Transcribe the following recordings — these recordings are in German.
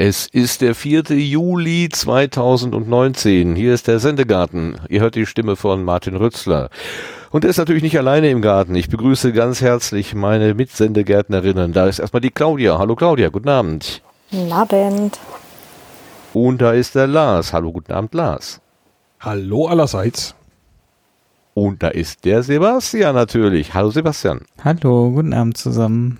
Es ist der 4. Juli 2019. Hier ist der Sendegarten. Ihr hört die Stimme von Martin Rützler. Und er ist natürlich nicht alleine im Garten. Ich begrüße ganz herzlich meine Mitsendegärtnerinnen. Da ist erstmal die Claudia. Hallo Claudia, guten Abend. Guten Abend. Und da ist der Lars. Hallo, guten Abend, Lars. Hallo allerseits. Und da ist der Sebastian natürlich. Hallo Sebastian. Hallo, guten Abend zusammen.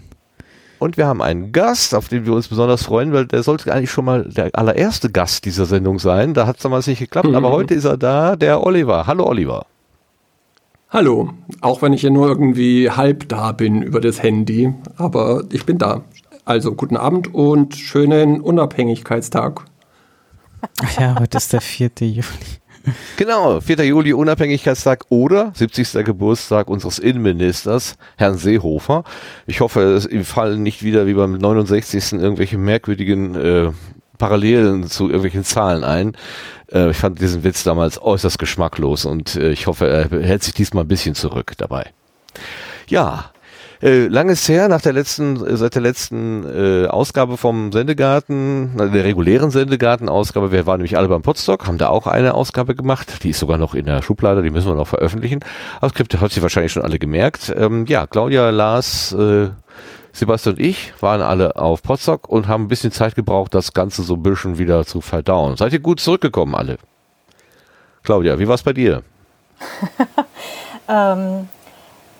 Und wir haben einen Gast, auf den wir uns besonders freuen, weil der sollte eigentlich schon mal der allererste Gast dieser Sendung sein. Da hat es damals nicht geklappt, mhm. aber heute ist er da, der Oliver. Hallo Oliver. Hallo, auch wenn ich ja nur irgendwie halb da bin über das Handy, aber ich bin da. Also guten Abend und schönen Unabhängigkeitstag. Ach ja, heute ist der 4. Juli. Genau, 4. Juli Unabhängigkeitstag oder 70. Geburtstag unseres Innenministers, Herrn Seehofer. Ich hoffe, es ihm fallen nicht wieder wie beim 69. irgendwelche merkwürdigen äh, Parallelen zu irgendwelchen Zahlen ein. Äh, ich fand diesen Witz damals äußerst geschmacklos und äh, ich hoffe, er hält sich diesmal ein bisschen zurück dabei. Ja, äh, lang ist her, nach der letzten, seit der letzten äh, Ausgabe vom Sendegarten, der regulären Sendegarten-Ausgabe, wir waren nämlich alle beim Podstock, haben da auch eine Ausgabe gemacht, die ist sogar noch in der Schublade, die müssen wir noch veröffentlichen. Aber das hat sie wahrscheinlich schon alle gemerkt. Ähm, ja, Claudia, Lars, äh, Sebastian und ich waren alle auf Podstock und haben ein bisschen Zeit gebraucht, das Ganze so ein bisschen wieder zu verdauen. Seid ihr gut zurückgekommen alle? Claudia, wie war es bei dir? ähm,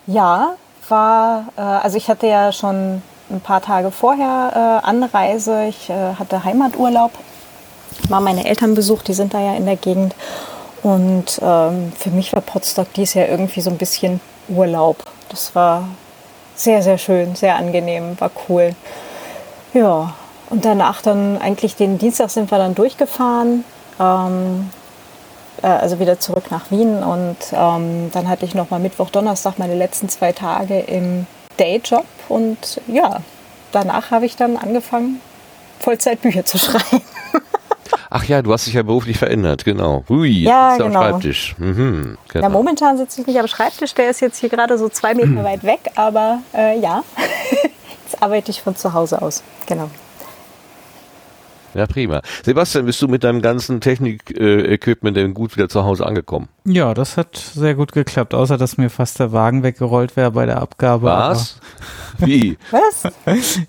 ja, war, äh, also ich hatte ja schon ein paar Tage vorher äh, Anreise. Ich äh, hatte Heimaturlaub, war meine Eltern besucht, die sind da ja in der Gegend. Und ähm, für mich war Potsdok dies Jahr irgendwie so ein bisschen Urlaub. Das war sehr, sehr schön, sehr angenehm, war cool. Ja, und danach dann eigentlich den Dienstag sind wir dann durchgefahren. Ähm, äh, also wieder zurück nach Wien und ähm, dann hatte ich noch mal Mittwoch, Donnerstag meine letzten zwei Tage im Dayjob und ja, danach habe ich dann angefangen, Vollzeit Bücher zu schreiben. Ach ja, du hast dich ja beruflich verändert, genau. Hui, ja, genau. am Schreibtisch. Mhm, genau. Ja, momentan sitze ich nicht am Schreibtisch, der ist jetzt hier gerade so zwei Meter weit weg, aber äh, ja, jetzt arbeite ich von zu Hause aus, genau. Ja, prima. Sebastian, bist du mit deinem ganzen Technik-Equipment denn gut wieder zu Hause angekommen? Ja, das hat sehr gut geklappt, außer dass mir fast der Wagen weggerollt wäre bei der Abgabe. Was? Wie? Was?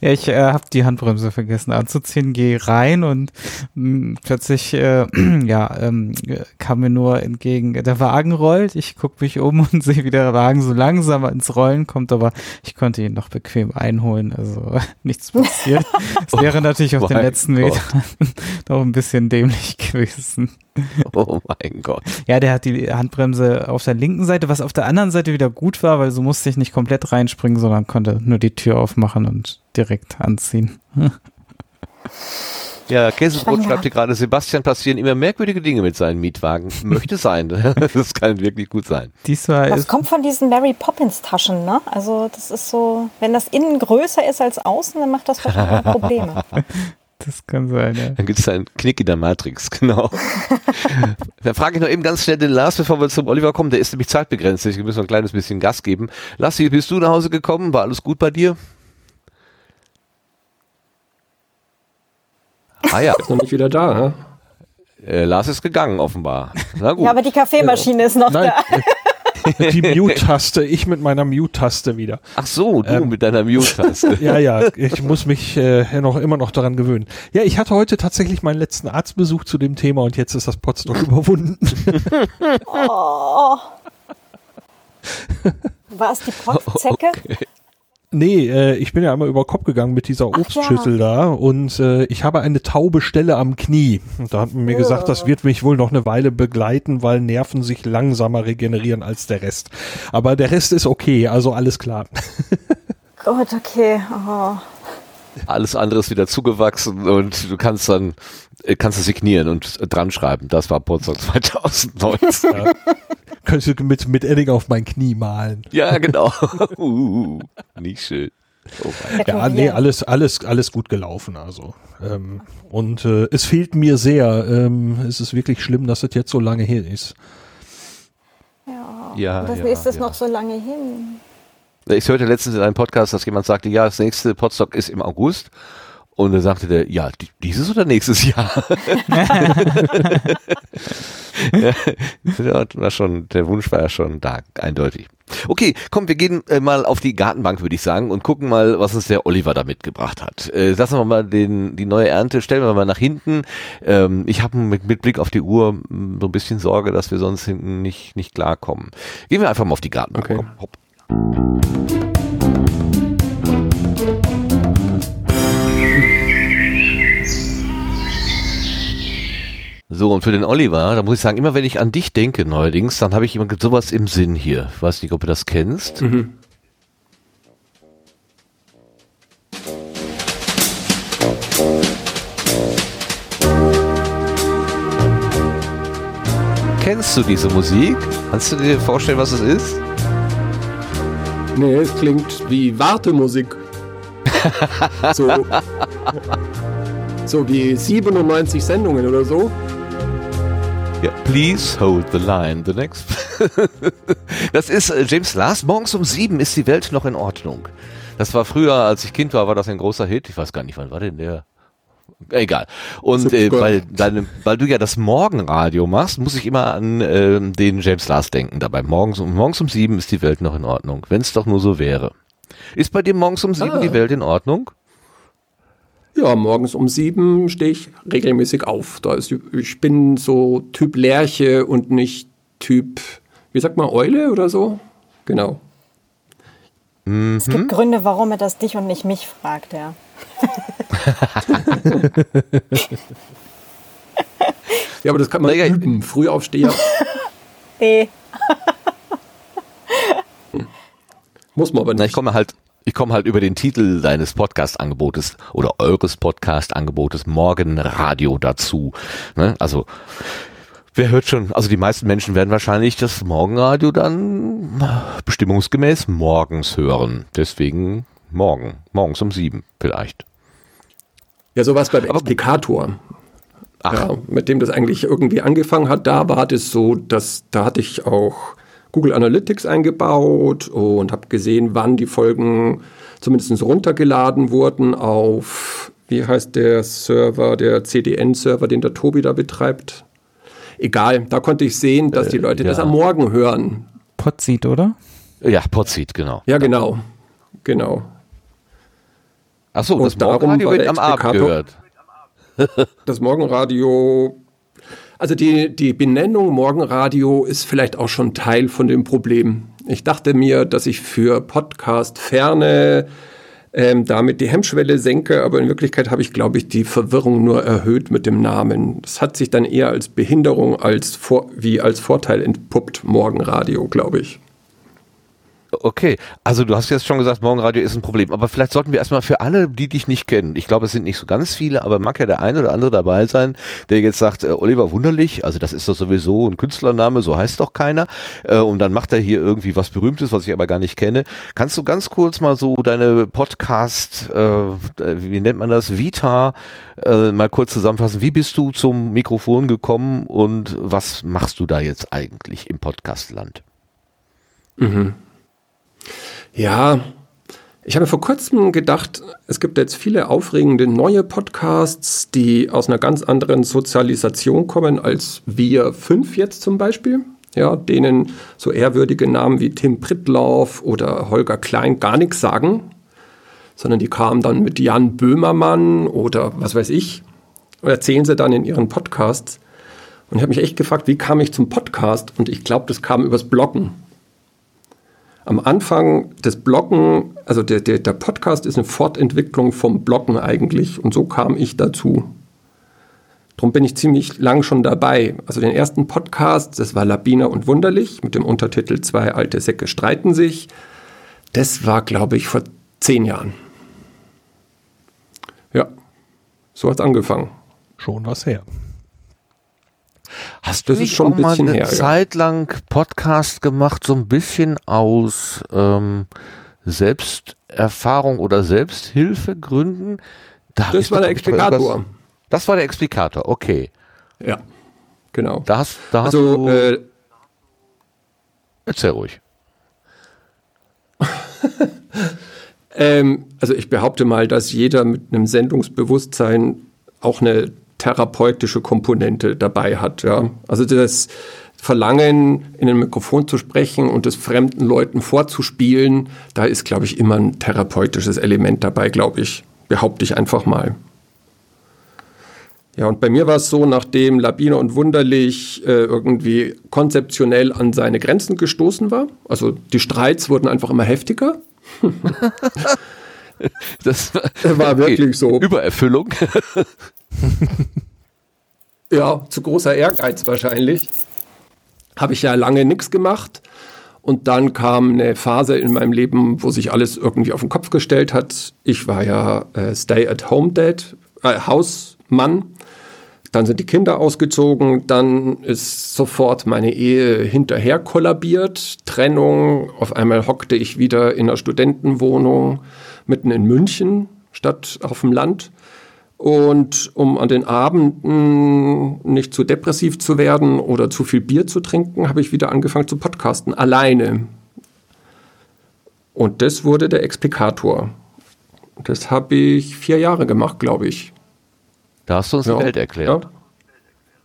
ja, ich äh, habe die Handbremse vergessen anzuziehen, gehe rein und mh, mm, plötzlich äh, ja, ähm, kam mir nur entgegen, der Wagen rollt, ich gucke mich um und sehe, wie der Wagen so langsam ins Rollen kommt, aber ich konnte ihn noch bequem einholen, also nichts passiert. Es wäre natürlich auf oh den letzten Metern noch ein bisschen dämlich gewesen. Oh mein Gott. Ja, der hat die Handbremse auf der linken Seite, was auf der anderen Seite wieder gut war, weil so musste ich nicht komplett reinspringen, sondern konnte nur die Tür aufmachen und direkt anziehen. Ja, Käsebrot schreibt hier gerade, Sebastian passieren immer merkwürdige Dinge mit seinen Mietwagen. Möchte sein. das kann wirklich gut sein. Diesmal das kommt von diesen Mary Poppins Taschen, ne? Also das ist so, wenn das innen größer ist als außen, dann macht das wahrscheinlich Probleme. Das kann sein, ja. Dann gibt es einen Knick in der Matrix, genau. Dann frage ich noch eben ganz schnell den Lars, bevor wir zum Oliver kommen. Der ist nämlich zeitbegrenzt. Ich muss noch ein kleines bisschen Gas geben. Lassi, bist du nach Hause gekommen? War alles gut bei dir? Ah ja. Ist noch nicht wieder da, ne? Äh, Lars ist gegangen, offenbar. Na gut. Ja, aber die Kaffeemaschine ja. ist noch Nein. da. Die Mute-Taste, ich mit meiner Mute-Taste wieder. Ach so, du ähm, mit deiner Mute-Taste. ja, ja, ich muss mich äh, noch immer noch daran gewöhnen. Ja, ich hatte heute tatsächlich meinen letzten Arztbesuch zu dem Thema und jetzt ist das Potstock überwunden. oh. War es die Potzecke? Okay. Nee, äh, ich bin ja einmal über Kopf gegangen mit dieser Obstschüssel ja. da und äh, ich habe eine taube Stelle am Knie. Und da hat man mir ja. gesagt, das wird mich wohl noch eine Weile begleiten, weil Nerven sich langsamer regenerieren als der Rest. Aber der Rest ist okay, also alles klar. Gut, okay. Oh. Alles andere ist wieder zugewachsen und du kannst dann kannst du signieren und dran schreiben. Das war Potsdam 2019. Ja. Könntest du mit, mit Edding auf mein Knie malen. Ja, genau. uh, nicht schön. Oh ja, nee, alles, alles, alles gut gelaufen, also. Ähm, und äh, es fehlt mir sehr. Ähm, es ist wirklich schlimm, dass es jetzt so lange her ist. Ja, ja das ja, ist es ja. noch so lange hin. Ich hörte letztens in einem Podcast, dass jemand sagte, ja, das nächste Podstock ist im August. Und dann sagte der, ja, dieses oder nächstes Jahr? ja, war schon, der Wunsch war ja schon da, eindeutig. Okay, komm, wir gehen äh, mal auf die Gartenbank, würde ich sagen, und gucken mal, was uns der Oliver da mitgebracht hat. Äh, lassen wir mal den, die neue Ernte, stellen wir mal nach hinten. Ähm, ich habe mit, mit Blick auf die Uhr hm, so ein bisschen Sorge, dass wir sonst hinten nicht, nicht klarkommen. Gehen wir einfach mal auf die Gartenbank. Okay. Komm, hopp. So, und für den Oliver, da muss ich sagen, immer wenn ich an dich denke neuerdings, dann habe ich immer sowas im Sinn hier. Ich weiß nicht, ob du das kennst. Mhm. Kennst du diese Musik? Kannst du dir vorstellen, was es ist? Nee, es klingt wie Wartemusik. so, so wie 97 Sendungen oder so. Ja, please hold the line. The next. das ist äh, James Last. Morgens um sieben ist die Welt noch in Ordnung. Das war früher, als ich Kind war, war das ein großer Hit. Ich weiß gar nicht, wann war denn der? Egal. Und äh, weil, deine, weil du ja das Morgenradio machst, muss ich immer an äh, den James Last denken. Dabei morgens, um, morgens um sieben ist die Welt noch in Ordnung. Wenn es doch nur so wäre. Ist bei dir morgens um sieben ah. die Welt in Ordnung? Ja, morgens um sieben stehe ich regelmäßig auf. Da ist, ich bin so Typ Lerche und nicht Typ, wie sagt man, Eule oder so? Genau. Mhm. Es gibt Gründe, warum er das dich und nicht mich fragt, ja. ja, aber das kann man ja üben. Frühaufsteher. nee. Muss man aber nicht. Na, ich komme halt, ich komme halt über den Titel deines Podcast-Angebotes oder eures Podcast-Angebotes Morgenradio dazu. Ne? Also Wer hört schon, also die meisten Menschen werden wahrscheinlich das Morgenradio dann bestimmungsgemäß morgens hören. Deswegen morgen, morgens um sieben vielleicht. Ja, sowas beim Explikator. Ja, mit dem das eigentlich irgendwie angefangen hat, da war das so, dass da hatte ich auch Google Analytics eingebaut und habe gesehen, wann die Folgen zumindest runtergeladen wurden auf, wie heißt der Server, der CDN-Server, den der Tobi da betreibt. Egal, da konnte ich sehen, dass die äh, Leute äh, ja. das am Morgen hören. Podseed, oder? Ja, Podseed, genau. Ja, genau. Genau. Achso, das Morgenradio wird am Abend gehört. das Morgenradio also die, die Benennung Morgenradio ist vielleicht auch schon Teil von dem Problem. Ich dachte mir, dass ich für Podcast ferne ähm, damit die Hemmschwelle senke, aber in Wirklichkeit habe ich, glaube ich, die Verwirrung nur erhöht mit dem Namen. Das hat sich dann eher als Behinderung als vor, wie als Vorteil entpuppt, Morgenradio, glaube ich. Okay, also du hast jetzt schon gesagt, Morgenradio ist ein Problem, aber vielleicht sollten wir erstmal für alle, die dich nicht kennen, ich glaube, es sind nicht so ganz viele, aber mag ja der eine oder andere dabei sein, der jetzt sagt, äh, Oliver Wunderlich, also das ist doch sowieso ein Künstlername, so heißt doch keiner, äh, und dann macht er hier irgendwie was Berühmtes, was ich aber gar nicht kenne. Kannst du ganz kurz mal so deine Podcast, äh, wie nennt man das, Vita, äh, mal kurz zusammenfassen, wie bist du zum Mikrofon gekommen und was machst du da jetzt eigentlich im Podcastland? Mhm. Ja, ich habe vor kurzem gedacht, es gibt jetzt viele aufregende neue Podcasts, die aus einer ganz anderen Sozialisation kommen als wir fünf jetzt zum Beispiel. Ja, denen so ehrwürdige Namen wie Tim Prittlauf oder Holger Klein gar nichts sagen, sondern die kamen dann mit Jan Böhmermann oder was weiß ich und erzählen sie dann in ihren Podcasts. Und ich habe mich echt gefragt, wie kam ich zum Podcast? Und ich glaube, das kam übers Bloggen am Anfang des Bloggen, also der, der, der Podcast ist eine Fortentwicklung vom Bloggen eigentlich und so kam ich dazu. Darum bin ich ziemlich lang schon dabei. Also den ersten Podcast, das war Labiner und Wunderlich mit dem Untertitel Zwei alte Säcke streiten sich. Das war, glaube ich, vor zehn Jahren. Ja, so hat es angefangen. Schon was her. Hast du das schon ein bisschen mal eine her, Zeit lang Podcast gemacht, so ein bisschen aus ähm, Selbsterfahrung oder Selbsthilfegründen? Da das war der Explikator. Das war der Explikator, okay. Ja, genau. Da hast, da hast also, du, äh, Erzähl ruhig. ähm, also ich behaupte mal, dass jeder mit einem Sendungsbewusstsein auch eine therapeutische Komponente dabei hat. Ja? Also das Verlangen, in ein Mikrofon zu sprechen und es fremden Leuten vorzuspielen, da ist, glaube ich, immer ein therapeutisches Element dabei, glaube ich. Behaupte ich einfach mal. Ja, und bei mir war es so, nachdem Labine und Wunderlich äh, irgendwie konzeptionell an seine Grenzen gestoßen war, also die Streits wurden einfach immer heftiger. das war okay. wirklich so. Übererfüllung. ja, zu großer Ehrgeiz wahrscheinlich. Habe ich ja lange nichts gemacht. Und dann kam eine Phase in meinem Leben, wo sich alles irgendwie auf den Kopf gestellt hat. Ich war ja äh, Stay-at-Home-Dad, äh, Hausmann. Dann sind die Kinder ausgezogen, dann ist sofort meine Ehe hinterher kollabiert, Trennung, auf einmal hockte ich wieder in einer Studentenwohnung mitten in München statt auf dem Land. Und um an den Abenden nicht zu depressiv zu werden oder zu viel Bier zu trinken, habe ich wieder angefangen zu podcasten, alleine. Und das wurde der Explikator. Das habe ich vier Jahre gemacht, glaube ich. Da hast du uns ja. die Welt erklärt. Ja.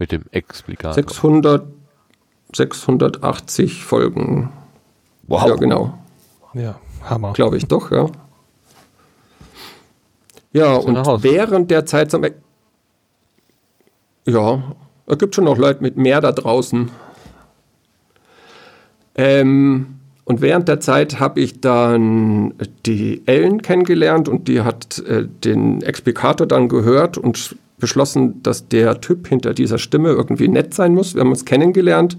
Mit dem Explikator. 600, 680 Folgen. Wow. Ja, genau. Ja, Hammer. Glaube ich doch, ja. Ja, und während der Zeit, ja, es gibt schon noch Leute mit mehr da draußen. Ähm, und während der Zeit habe ich dann die Ellen kennengelernt und die hat äh, den Explikator dann gehört und beschlossen, dass der Typ hinter dieser Stimme irgendwie nett sein muss. Wir haben uns kennengelernt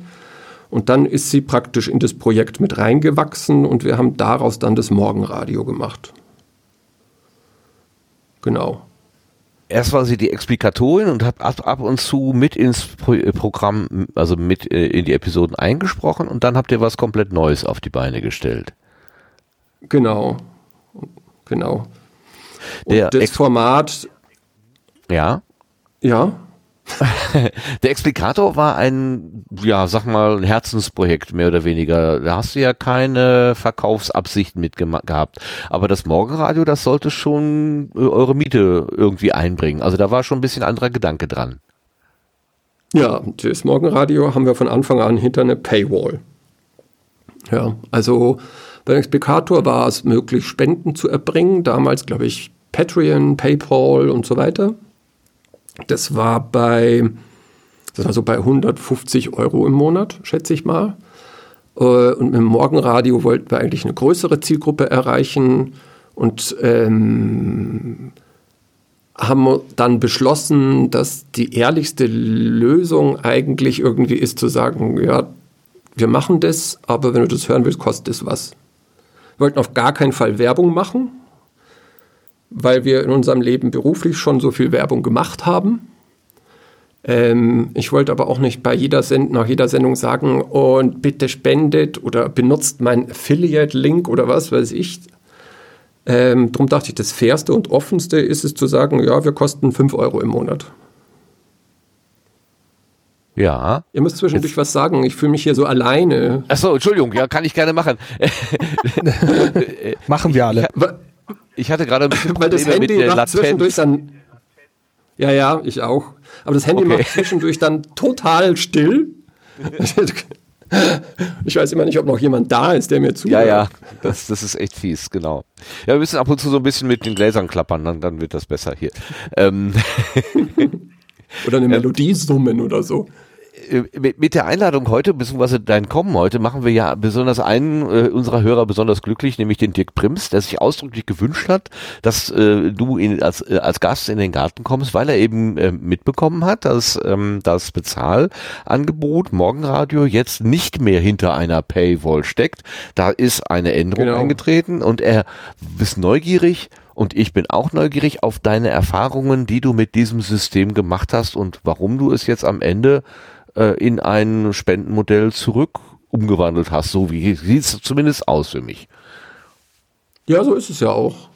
und dann ist sie praktisch in das Projekt mit reingewachsen und wir haben daraus dann das Morgenradio gemacht. Genau. Erst war sie die Explikatorin und hat ab, ab und zu mit ins Pro äh, Programm, also mit äh, in die Episoden eingesprochen und dann habt ihr was komplett Neues auf die Beine gestellt. Genau. Genau. Und Der das Ex Format. Ja. Ja. Der Explikator war ein, ja, sag mal, Herzensprojekt, mehr oder weniger. Da hast du ja keine Verkaufsabsichten mit gehabt. Aber das Morgenradio, das sollte schon äh, eure Miete irgendwie einbringen. Also da war schon ein bisschen anderer Gedanke dran. Ja, das Morgenradio haben wir von Anfang an hinter eine Paywall. Ja, also beim Explikator war es möglich, Spenden zu erbringen. Damals, glaube ich, Patreon, PayPal und so weiter. Das war bei, das war so bei 150 Euro im Monat, schätze ich mal. Äh, und mit dem Morgenradio wollten wir eigentlich eine größere Zielgruppe erreichen und ähm, haben dann beschlossen, dass die ehrlichste Lösung eigentlich irgendwie ist zu sagen, ja, wir machen das, aber wenn du das hören willst, kostet es was. Wir wollten auf gar keinen Fall Werbung machen, weil wir in unserem Leben beruflich schon so viel Werbung gemacht haben. Ähm, ich wollte aber auch nicht bei jeder Send nach jeder Sendung sagen, und bitte spendet oder benutzt meinen Affiliate-Link oder was weiß ich. Ähm, darum dachte ich, das fairste und offenste ist es zu sagen, ja, wir kosten 5 Euro im Monat. Ja. Ihr müsst zwischendurch Jetzt. was sagen. Ich fühle mich hier so alleine. Achso, Entschuldigung, ja, kann ich gerne machen. machen wir alle. Ich hatte gerade ein bisschen Weil das Handy mit macht zwischendurch dann. Ja, ja, ich auch. Aber das Handy okay. macht zwischendurch dann total still. Ich weiß immer nicht, ob noch jemand da ist, der mir zuhört. Ja, ja, das, das ist echt fies, genau. Ja, wir müssen ab und zu so ein bisschen mit den Gläsern klappern, dann, dann wird das besser hier. Ähm. oder eine Melodie summen oder so. Äh, mit, der Einladung heute, beziehungsweise dein Kommen heute, machen wir ja besonders einen äh, unserer Hörer besonders glücklich, nämlich den Dirk Prims, der sich ausdrücklich gewünscht hat, dass äh, du in, als, äh, als Gast in den Garten kommst, weil er eben äh, mitbekommen hat, dass ähm, das Bezahlangebot Morgenradio jetzt nicht mehr hinter einer Paywall steckt. Da ist eine Änderung genau. eingetreten und er ist neugierig, und ich bin auch neugierig auf deine Erfahrungen, die du mit diesem System gemacht hast und warum du es jetzt am Ende äh, in ein Spendenmodell zurück umgewandelt hast. So wie sieht es zumindest aus für mich. Ja, so ist es ja auch.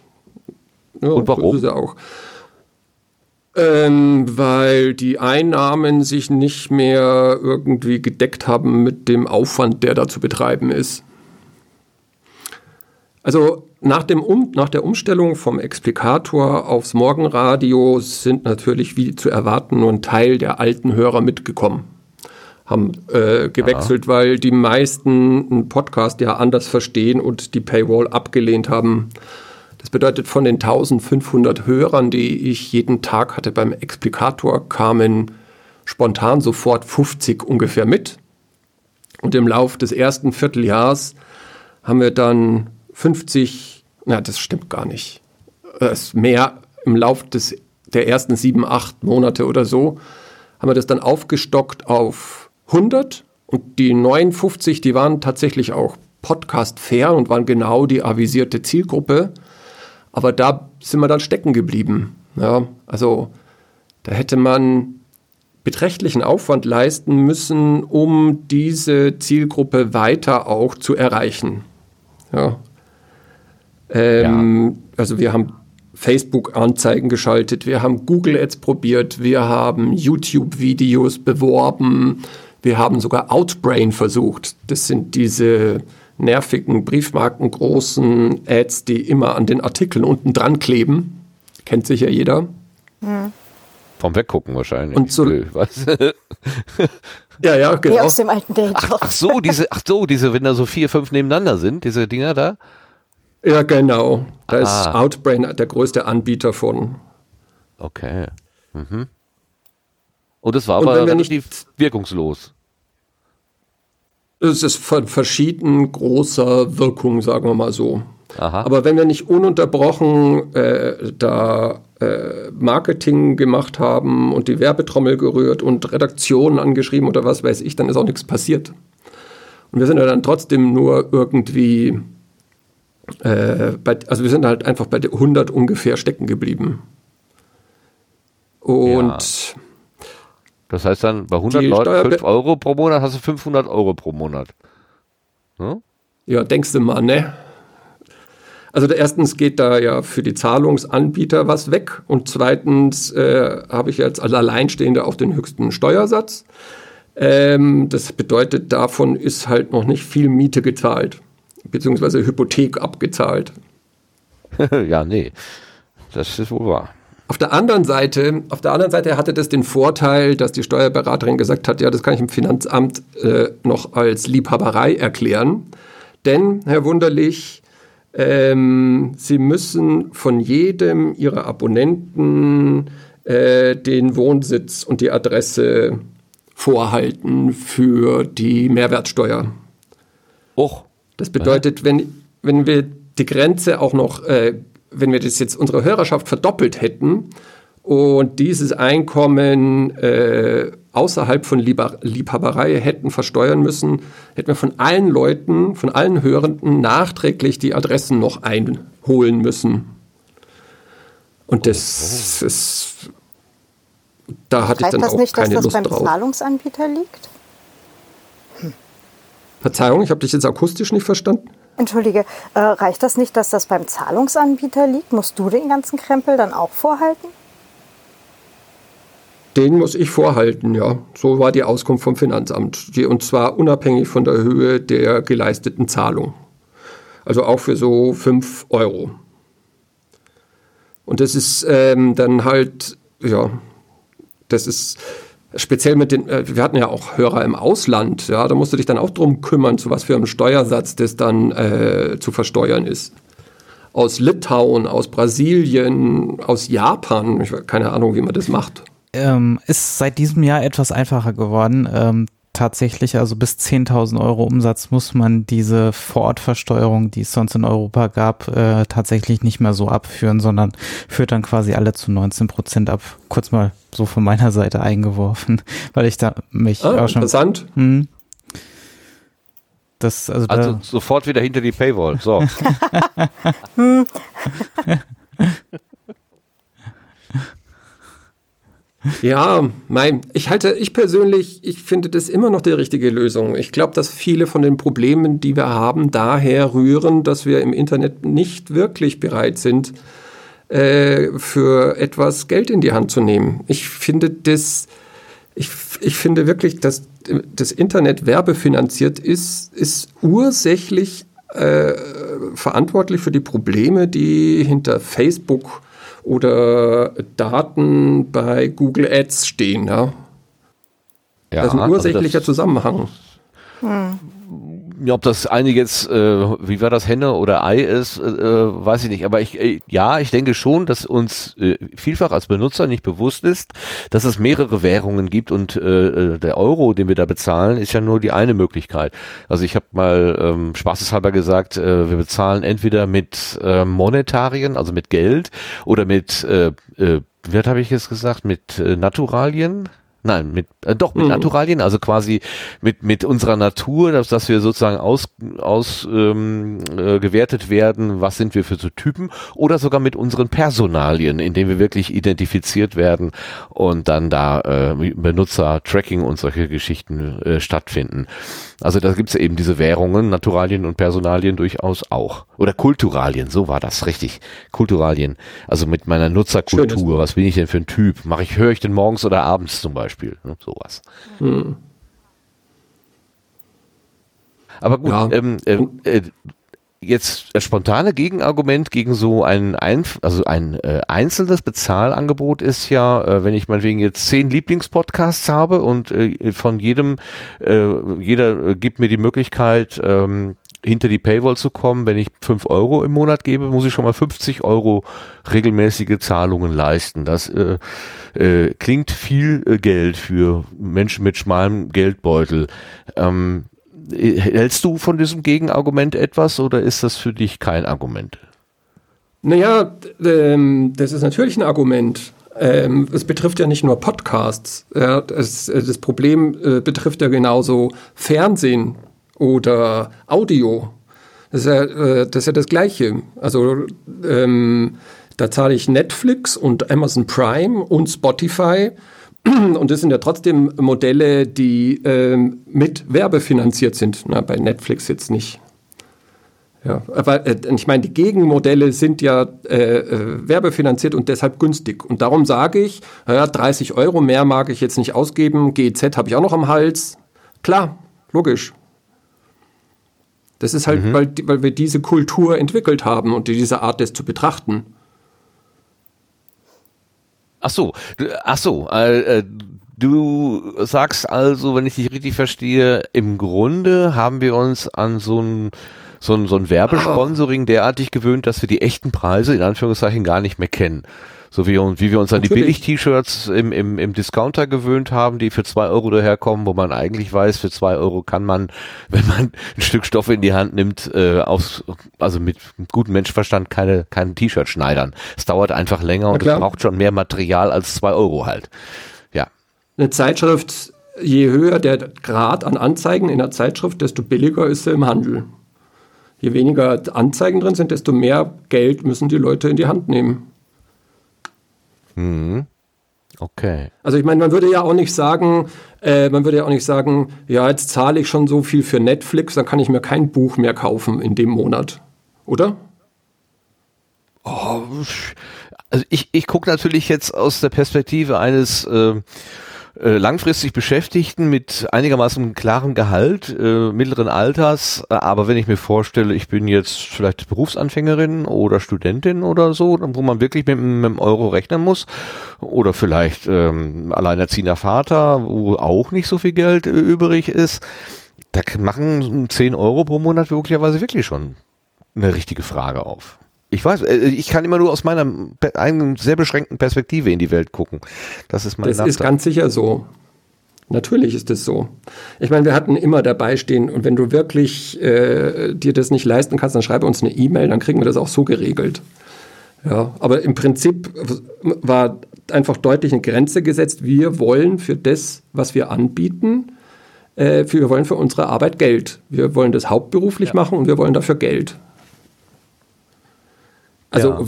Ja, Und warum? So ist es ja auch. Ähm, weil die Einnahmen sich nicht mehr irgendwie gedeckt haben mit dem Aufwand, der da zu betreiben ist. Also nach, dem um, nach der Umstellung vom Explikator aufs Morgenradio sind natürlich wie zu erwarten nur ein Teil der alten Hörer mitgekommen. Haben äh, gewechselt, weil die meisten einen Podcast ja anders verstehen und die Paywall abgelehnt haben. Das bedeutet, von den 1500 Hörern, die ich jeden Tag hatte beim Explikator, kamen spontan sofort 50 ungefähr mit. Und im Lauf des ersten Vierteljahrs haben wir dann 50, na, das stimmt gar nicht. Es ist mehr im Lauf des, der ersten sieben, acht Monate oder so, haben wir das dann aufgestockt auf 100 und die 59, die waren tatsächlich auch Podcast-fair und waren genau die avisierte Zielgruppe. Aber da sind wir dann stecken geblieben. Ja, also da hätte man beträchtlichen Aufwand leisten müssen, um diese Zielgruppe weiter auch zu erreichen. Ja. Ähm, Also wir haben Facebook-Anzeigen geschaltet, wir haben Google Ads probiert, wir haben YouTube-Videos beworben, wir haben sogar Outbrain versucht. Das sind diese nervigen, briefmarkengroßen Ads, die immer an den Artikeln unten dran kleben. Kennt sicher jeder. Vom Weggucken wahrscheinlich. Und so- Was? Ja, ja, Wie genau. aus dem alten Date. Ach so, diese, ach so, diese, wenn da so vier, fünf nebeneinander sind, diese Dinger da. Ja, genau. Da ist Ah. Outbrain der größte Anbieter von. Okay. Mhm. Und es war aber wir nicht- relativ wirkungslos. Es ist von verschieden großer Wirkung, sagen wir mal so. Aha. Aber wenn wir nicht ununterbrochen äh, da äh, Marketing gemacht haben und die Werbetrommel gerührt und Redaktionen angeschrieben oder was weiß ich, dann ist auch nichts passiert. Und wir sind ja dann trotzdem nur irgendwie, äh, bei, also wir sind halt einfach bei der 100 ungefähr stecken geblieben. Und Das heißt dann, bei 100 Die Leuten Steuerbe- 5 Euro pro Monat hast du 500 Euro pro Monat. Hm? Ja, denkst du mal, ne? Also erstens geht da ja für die Zahlungsanbieter was weg und zweitens äh, habe ich jetzt als Alleinstehender auch den höchsten Steuersatz. Ähm, das bedeutet, davon ist halt noch nicht viel Miete gezahlt, beziehungsweise Hypothek abgezahlt. ja, nee. Das ist wohl wahr. Auf der anderen Seite, auf der anderen Seite hatte das den Vorteil, dass die Steuerberaterin gesagt hat, ja, das kann ich im Finanzamt äh, noch als Liebhaberei erklären. Denn, Herr Wunderlich, ähm, Sie müssen von jedem Ihrer Abonnenten äh, den Wohnsitz und die Adresse vorhalten für die Mehrwertsteuer. Och, Das bedeutet, wenn, wenn wir die Grenze auch noch, äh, wenn wir das jetzt unsere Hörerschaft verdoppelt hätten und dieses Einkommen äh, außerhalb von Liebhaberei hätten versteuern müssen, hätten wir von allen Leuten, von allen Hörenden nachträglich die Adressen noch einholen müssen. Und das ist, da hatte ich Reicht dann das auch nicht, dass keine das Lust beim drauf. Zahlungsanbieter liegt? Verzeihung, ich habe dich jetzt akustisch nicht verstanden. Entschuldige, äh, reicht das nicht, dass das beim Zahlungsanbieter liegt? Musst du den ganzen Krempel dann auch vorhalten? Den muss ich vorhalten, ja. So war die Auskunft vom Finanzamt. Die, und zwar unabhängig von der Höhe der geleisteten Zahlung. Also auch für so 5 Euro. Und das ist ähm, dann halt, ja, das ist speziell mit den, äh, wir hatten ja auch Hörer im Ausland, ja, da musst du dich dann auch drum kümmern, zu was für einem Steuersatz das dann äh, zu versteuern ist. Aus Litauen, aus Brasilien, aus Japan, ich, keine Ahnung, wie man das macht. ähm, ist seit diesem Jahr etwas einfacher geworden. Ähm, tatsächlich, also bis 10.000 Euro Umsatz muss man diese Vorortversteuerung, die es sonst in Europa gab, äh, tatsächlich nicht mehr so abführen, sondern führt dann quasi alle zu 19 Prozent ab. Kurz mal so von meiner Seite eingeworfen, weil ich da mich Ah, auch schon. interessant. Hm, das, also, also da, sofort wieder hinter die Paywall. So. Ja, mein, ich halte, ich persönlich, ich finde das immer noch die richtige Lösung. Ich glaube, dass viele von den Problemen, die wir haben, daher rühren, dass wir im Internet nicht wirklich bereit sind, äh, für etwas Geld in die Hand zu nehmen. Ich finde das, ich, ich finde wirklich, dass das Internet werbefinanziert ist, ist ursächlich äh, verantwortlich für die Probleme, die hinter Facebook oder Daten bei Google Ads stehen. Ja? Ja, das ist ein ursächlicher also Zusammenhang. Hm ob das eine jetzt, äh, wie war das, Henne oder Ei ist, äh, äh, weiß ich nicht. Aber ich, äh, ja, ich denke schon, dass uns äh, vielfach als Benutzer nicht bewusst ist, dass es mehrere Währungen gibt und äh, äh der Euro, den wir da bezahlen, ist ja nur die eine Möglichkeit. Also ich habe mal ähm, spaßeshalber gesagt, äh, wir bezahlen entweder mit äh, Monetarien, also mit Geld, oder mit, äh, äh, wie habe ich jetzt gesagt, mit äh, Naturalien, Nein, mit äh, doch mit mhm. Naturalien, also quasi mit mit unserer Natur, dass, dass wir sozusagen aus aus ähm, äh, gewertet werden, was sind wir für so Typen oder sogar mit unseren Personalien, indem wir wirklich identifiziert werden und dann da äh, Benutzer Tracking und solche Geschichten äh, stattfinden. Also da gibt es eben diese Währungen, Naturalien und Personalien durchaus auch. Oder Kulturalien, so war das, richtig. Kulturalien. Also mit meiner Nutzerkultur, was bin ich denn für ein Typ? Mache ich, höre ich denn morgens oder abends zum Beispiel? Ne? Sowas. Hm. Aber gut, ja. ähm, äh, äh, jetzt das spontane Gegenargument gegen so ein, ein also ein äh, einzelnes Bezahlangebot ist ja, äh, wenn ich meinetwegen jetzt zehn Lieblingspodcasts habe und äh, von jedem, äh, jeder äh, gibt mir die Möglichkeit, ähm, hinter die Paywall zu kommen, wenn ich fünf Euro im Monat gebe, muss ich schon mal 50 Euro regelmäßige Zahlungen leisten. Das äh, äh, klingt viel äh, Geld für Menschen mit schmalem Geldbeutel. Ähm, Hältst du von diesem Gegenargument etwas oder ist das für dich kein Argument? Naja, ähm, das ist natürlich ein Argument. Ähm, es betrifft ja nicht nur Podcasts. Ja, das, das Problem äh, betrifft ja genauso Fernsehen oder Audio. Das ist ja, äh, das, ist ja das Gleiche. Also ähm, da zahle ich Netflix und Amazon Prime und Spotify und das sind ja trotzdem Modelle, die ähm, mit Werbe finanziert sind. Na, bei Netflix jetzt nicht. Ja, aber äh, ich meine, die Gegenmodelle sind ja äh, äh, werbefinanziert und deshalb günstig. Und darum sage ich, ja, 30 Euro mehr mag ich jetzt nicht ausgeben, GEZ habe ich auch noch am Hals. Klar, logisch. Das ist halt, mhm. weil, weil wir diese Kultur entwickelt haben und diese Art, das zu betrachten. Ach so, ach so, äh, äh, du sagst also, wenn ich dich richtig verstehe, im Grunde haben wir uns an so ein so ein, so ein Werbesponsoring derartig gewöhnt, dass wir die echten Preise in Anführungszeichen gar nicht mehr kennen. So wie, wie wir uns an die Billig-T-Shirts im, im, im Discounter gewöhnt haben, die für zwei Euro daherkommen, wo man eigentlich weiß, für zwei Euro kann man, wenn man ein Stück Stoff in die Hand nimmt, äh, aus, also mit gutem Menschenverstand keine, kein T-Shirt schneidern. Es dauert einfach länger und es braucht schon mehr Material als zwei Euro halt. Ja. Eine Zeitschrift, je höher der Grad an Anzeigen in der Zeitschrift, desto billiger ist sie im Handel. Je weniger Anzeigen drin sind, desto mehr Geld müssen die Leute in die Hand nehmen. Mhm. Okay. Also ich meine, man würde ja auch nicht sagen, äh, man würde ja auch nicht sagen, ja, jetzt zahle ich schon so viel für Netflix, dann kann ich mir kein Buch mehr kaufen in dem Monat, oder? Oh, also ich, ich gucke natürlich jetzt aus der Perspektive eines äh, langfristig Beschäftigten mit einigermaßen klarem Gehalt, äh, mittleren Alters, äh, aber wenn ich mir vorstelle, ich bin jetzt vielleicht Berufsanfängerin oder Studentin oder so, wo man wirklich mit, mit einem Euro rechnen muss, oder vielleicht ähm, alleinerziehender Vater, wo auch nicht so viel Geld äh, übrig ist, da machen 10 Euro pro Monat möglicherweise wirklich schon eine richtige Frage auf. Ich weiß, äh, ich kann immer nur aus meiner eigenen sehr beschränkten Perspektive in die Welt gucken. Das ist mein Das Nachteil. ist ganz sicher so. Natürlich ist es so. Ich meine, wir hatten immer dabei stehen und wenn du wirklich äh, dir das nicht leisten kannst, dann schreibe uns eine E-Mail, dann kriegen wir das auch so geregelt. Ja, aber im Prinzip war einfach deutlich eine Grenze gesetzt. Wir wollen für das, was wir anbieten, äh, für, wir wollen für unsere Arbeit Geld. Wir wollen das hauptberuflich ja. machen und wir wollen dafür Geld. Also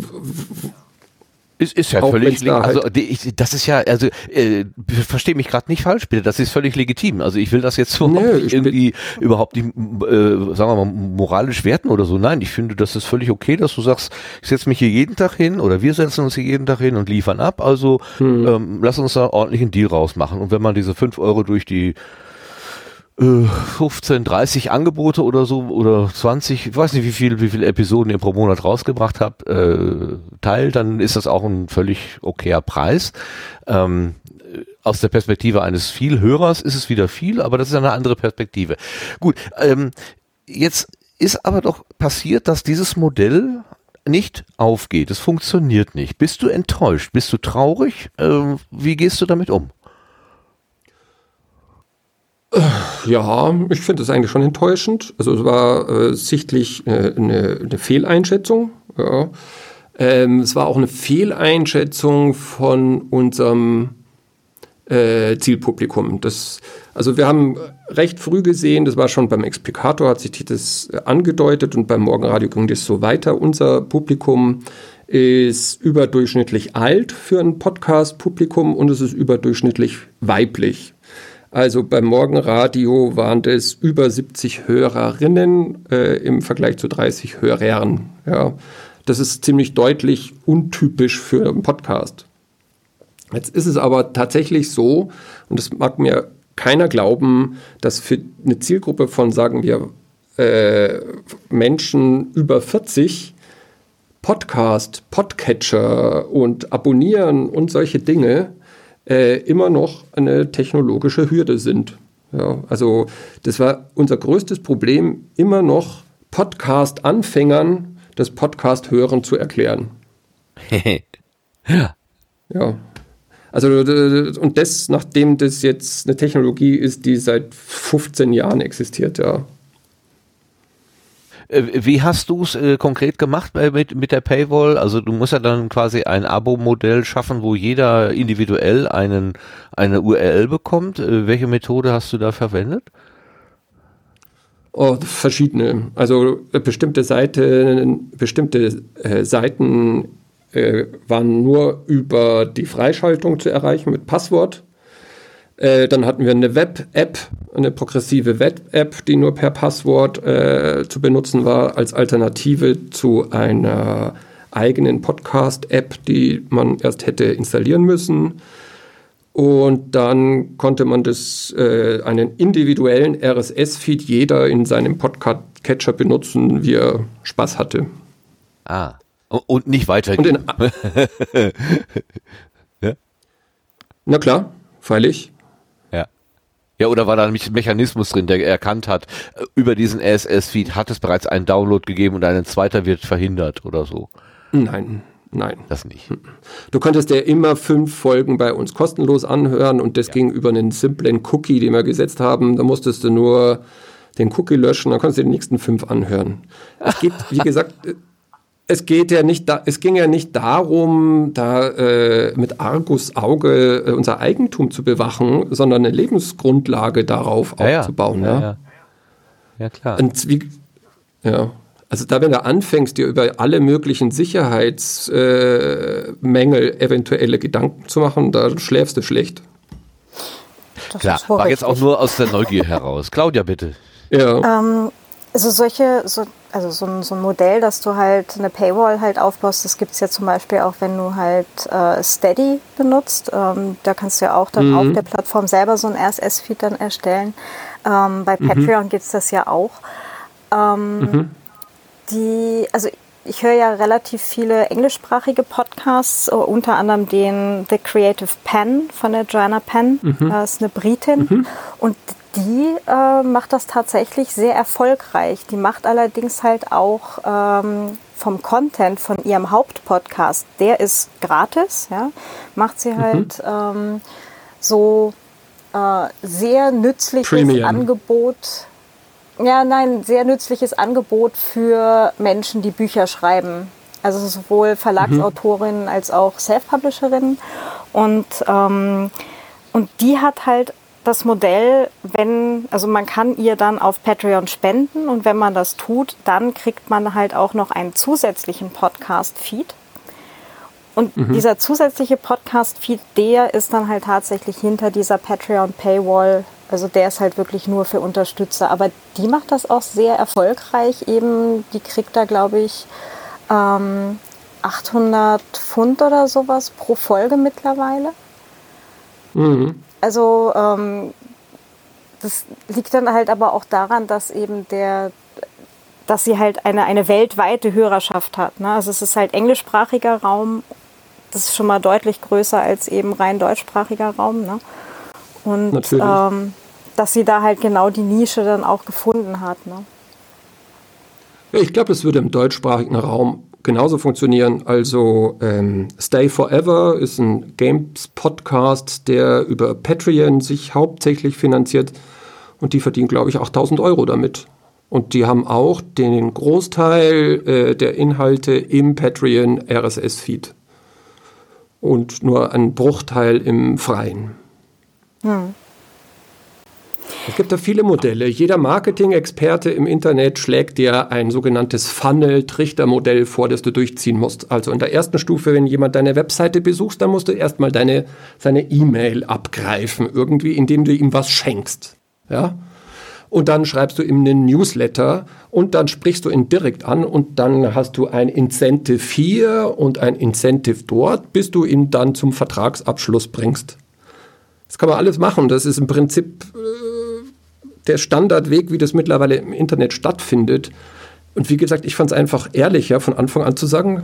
Ist, ist ja Auch völlig da legitim. Also halt- die- ich, das ist ja, also äh, verstehe mich gerade nicht falsch, bitte. Das ist völlig legitim. Also ich will das jetzt ich bin- irgendwie überhaupt nicht, äh, sagen wir mal, moralisch werten oder so. Nein, ich finde, das ist völlig okay, dass du sagst, ich setze mich hier jeden Tag hin oder wir setzen uns hier jeden Tag hin und liefern ab. Also Hm. ähm, lass uns da ordentlich einen Deal rausmachen. Und wenn man diese fünf Euro durch die äh, 15, 30 Angebote oder so oder 20, ich weiß nicht, wie viel, wie viele Episoden ihr pro Monat rausgebracht habt, äh, teilt, dann ist das auch ein völlig okayer Preis. Ähm, äh, aus der Perspektive eines Vielhörers ist es wieder viel, aber das ist eine andere Perspektive. Gut, ähm, jetzt ist aber doch passiert, dass dieses Modell nicht aufgeht. Es funktioniert nicht. Bist du enttäuscht? Bist du traurig? Ähm, wie gehst du damit um? Ja, ich finde das eigentlich schon enttäuschend. Also es war äh, sichtlich äh, eine, Fehleinschätzung. Ja. Ähm, es war auch eine Fehleinschätzung von unserem äh, Zielpublikum. Das, also wir haben recht früh gesehen, das war schon beim Explikator, hat sich das äh, angedeutet und beim Morgenradio ging das so weiter. Unser Publikum ist überdurchschnittlich alt für ein Podcast-Publikum und es ist überdurchschnittlich weiblich. Also beim Morgenradio waren das über 70 Hörerinnen äh, im Vergleich zu 30 Hörern. Ja, das ist ziemlich deutlich untypisch für einen Podcast. Jetzt ist es aber tatsächlich so, und das mag mir keiner glauben, dass für eine Zielgruppe von, sagen wir, äh, Menschen über 40 Podcast, Podcatcher und Abonnieren und solche Dinge äh, immer noch eine technologische Hürde sind. Ja, also das war unser größtes Problem, immer noch Podcast-Anfängern das Podcast-Hören zu erklären. ja. Ja. Also und das, nachdem das jetzt eine Technologie ist, die seit 15 Jahren existiert, ja. Äh, Wie hast du es äh, konkret gemacht bei, mit, mit der Paywall? Also du musst ja dann quasi ein Abo-Modell schaffen, wo jeder individuell einen, eine URL bekommt. Äh, welche Methode hast du da verwendet? Oh, verschiedene. Also äh, bestimmte Seiten, bestimmte äh, Seiten äh, waren nur über die Freischaltung zu erreichen mit Passwort. Äh, dann hatten wir eine Web-App, eine progressive Web-App, die nur per Passwort äh, zu benutzen war, als Alternative zu einer eigenen Podcast-App, die man erst hätte installieren müssen. Und dann konnte man das, äh, einen individuellen RSS-Feed jeder in seinem Podcast-Catcher benutzen, wie er Spaß hatte. Ah. Und- Und nicht Und weitergehen. in, Na klar, freilich. Ja. Ja, oder war da ein Me- Mechanismus drin, der erkannt hat, äh, über diesen RSS-Feed hat es bereits einen Download gegeben und ein zweiter wird verhindert oder so. Nein, nein. Das nicht. Du konntest ja immer fünf Folgen bei uns kostenlos anhören und das ging über einen simplen Cookie, den wir gesetzt haben. Da musstest du nur den Cookie löschen, dann konntest du die nächsten fünf anhören. Es geht, wie gesagt, äh, es geht ja nicht, da, es ging ja nicht darum, da äh, mit Argus Auge äh, unser Eigentum zu bewachen, sondern eine Lebensgrundlage darauf Ja, aufzubauen. Ja, Ja, ja. ja klar. Und wie, ja. Also da, wenn du anfängst, dir über alle möglichen Sicherheitsmängel äh, eventuelle Gedanken zu machen, da schläfst du schlecht. Das Klar, war jetzt auch nur aus der Neugier heraus. Claudia, bitte. Ja. Ähm, also solche, so, also so ein, so ein Modell, dass du halt eine Paywall halt aufbaust, das gibt es ja zum Beispiel auch, wenn du halt äh, Steady benutzt. Ähm, da kannst du ja auch dann auf der Plattform selber so ein RSS-Feed dann erstellen. Ähm, bei Patreon gibt es das ja auch. Ähm, Die, also ich höre ja relativ viele englischsprachige Podcasts, äh, unter anderem den The Creative Pen von der Joanna Penn. Das ist eine Britin. Und die äh, macht das tatsächlich sehr erfolgreich. Die macht allerdings halt auch ähm, vom Content von ihrem Hauptpodcast, der ist gratis, ja, macht sie halt ähm, so äh, sehr nützliches Premium. Angebot. Ja, nein, sehr nützliches Angebot für Menschen, die Bücher schreiben. Also sowohl Verlagsautorinnen als auch Self-Publisherinnen. Und, ähm, und die hat halt das Modell, wenn, also man kann ihr dann auf Patreon spenden und wenn man das tut, dann kriegt man halt auch noch einen zusätzlichen Podcast-Feed. und mhm. dieser zusätzliche Podcast-Feed, der ist dann halt tatsächlich hinter dieser Patreon-Paywall. Also der ist halt wirklich nur für Unterstützer. Aber die macht das auch sehr erfolgreich. Eben, die kriegt da, glaube ich, ähm, 800 Pfund oder sowas pro Folge mittlerweile. Mhm. Also ähm, das liegt dann halt aber auch daran, dass eben der, dass sie halt eine, eine weltweite Hörerschaft hat. Ne? Also es ist halt englischsprachiger Raum, das ist schon mal deutlich größer als eben rein deutschsprachiger Raum. Ne? Und ähm, dass sie da halt genau die Nische dann auch gefunden hat. Ne? Ja, ich glaube, es würde im deutschsprachigen Raum genauso funktionieren. Also ähm, Stay Forever ist ein Games-Podcast, der über Patreon sich hauptsächlich finanziert und die verdienen, glaube ich, 8000 Euro damit. Und die haben auch den Großteil äh, der Inhalte im Patreon RSS-Feed und nur einen Bruchteil im Freien. Hm. Es gibt da viele Modelle. Jeder Marketing-Experte im Internet schlägt dir ein sogenanntes Funnel-Trichter-Modell vor, das du durchziehen musst. Also in der ersten Stufe, wenn jemand deine Webseite besucht, dann musst du erstmal deine, seine E-Mail abgreifen, irgendwie, indem du ihm was schenkst. Ja? Und dann schreibst du ihm einen Newsletter und dann sprichst du ihn direkt an und dann hast du ein Incentive hier und ein Incentive dort, bis du ihn dann zum Vertragsabschluss bringst. Das kann man alles machen. Das ist im Prinzip äh, der Standardweg, wie das mittlerweile im Internet stattfindet. Und wie gesagt, ich fand es einfach ehrlicher, von Anfang an zu sagen,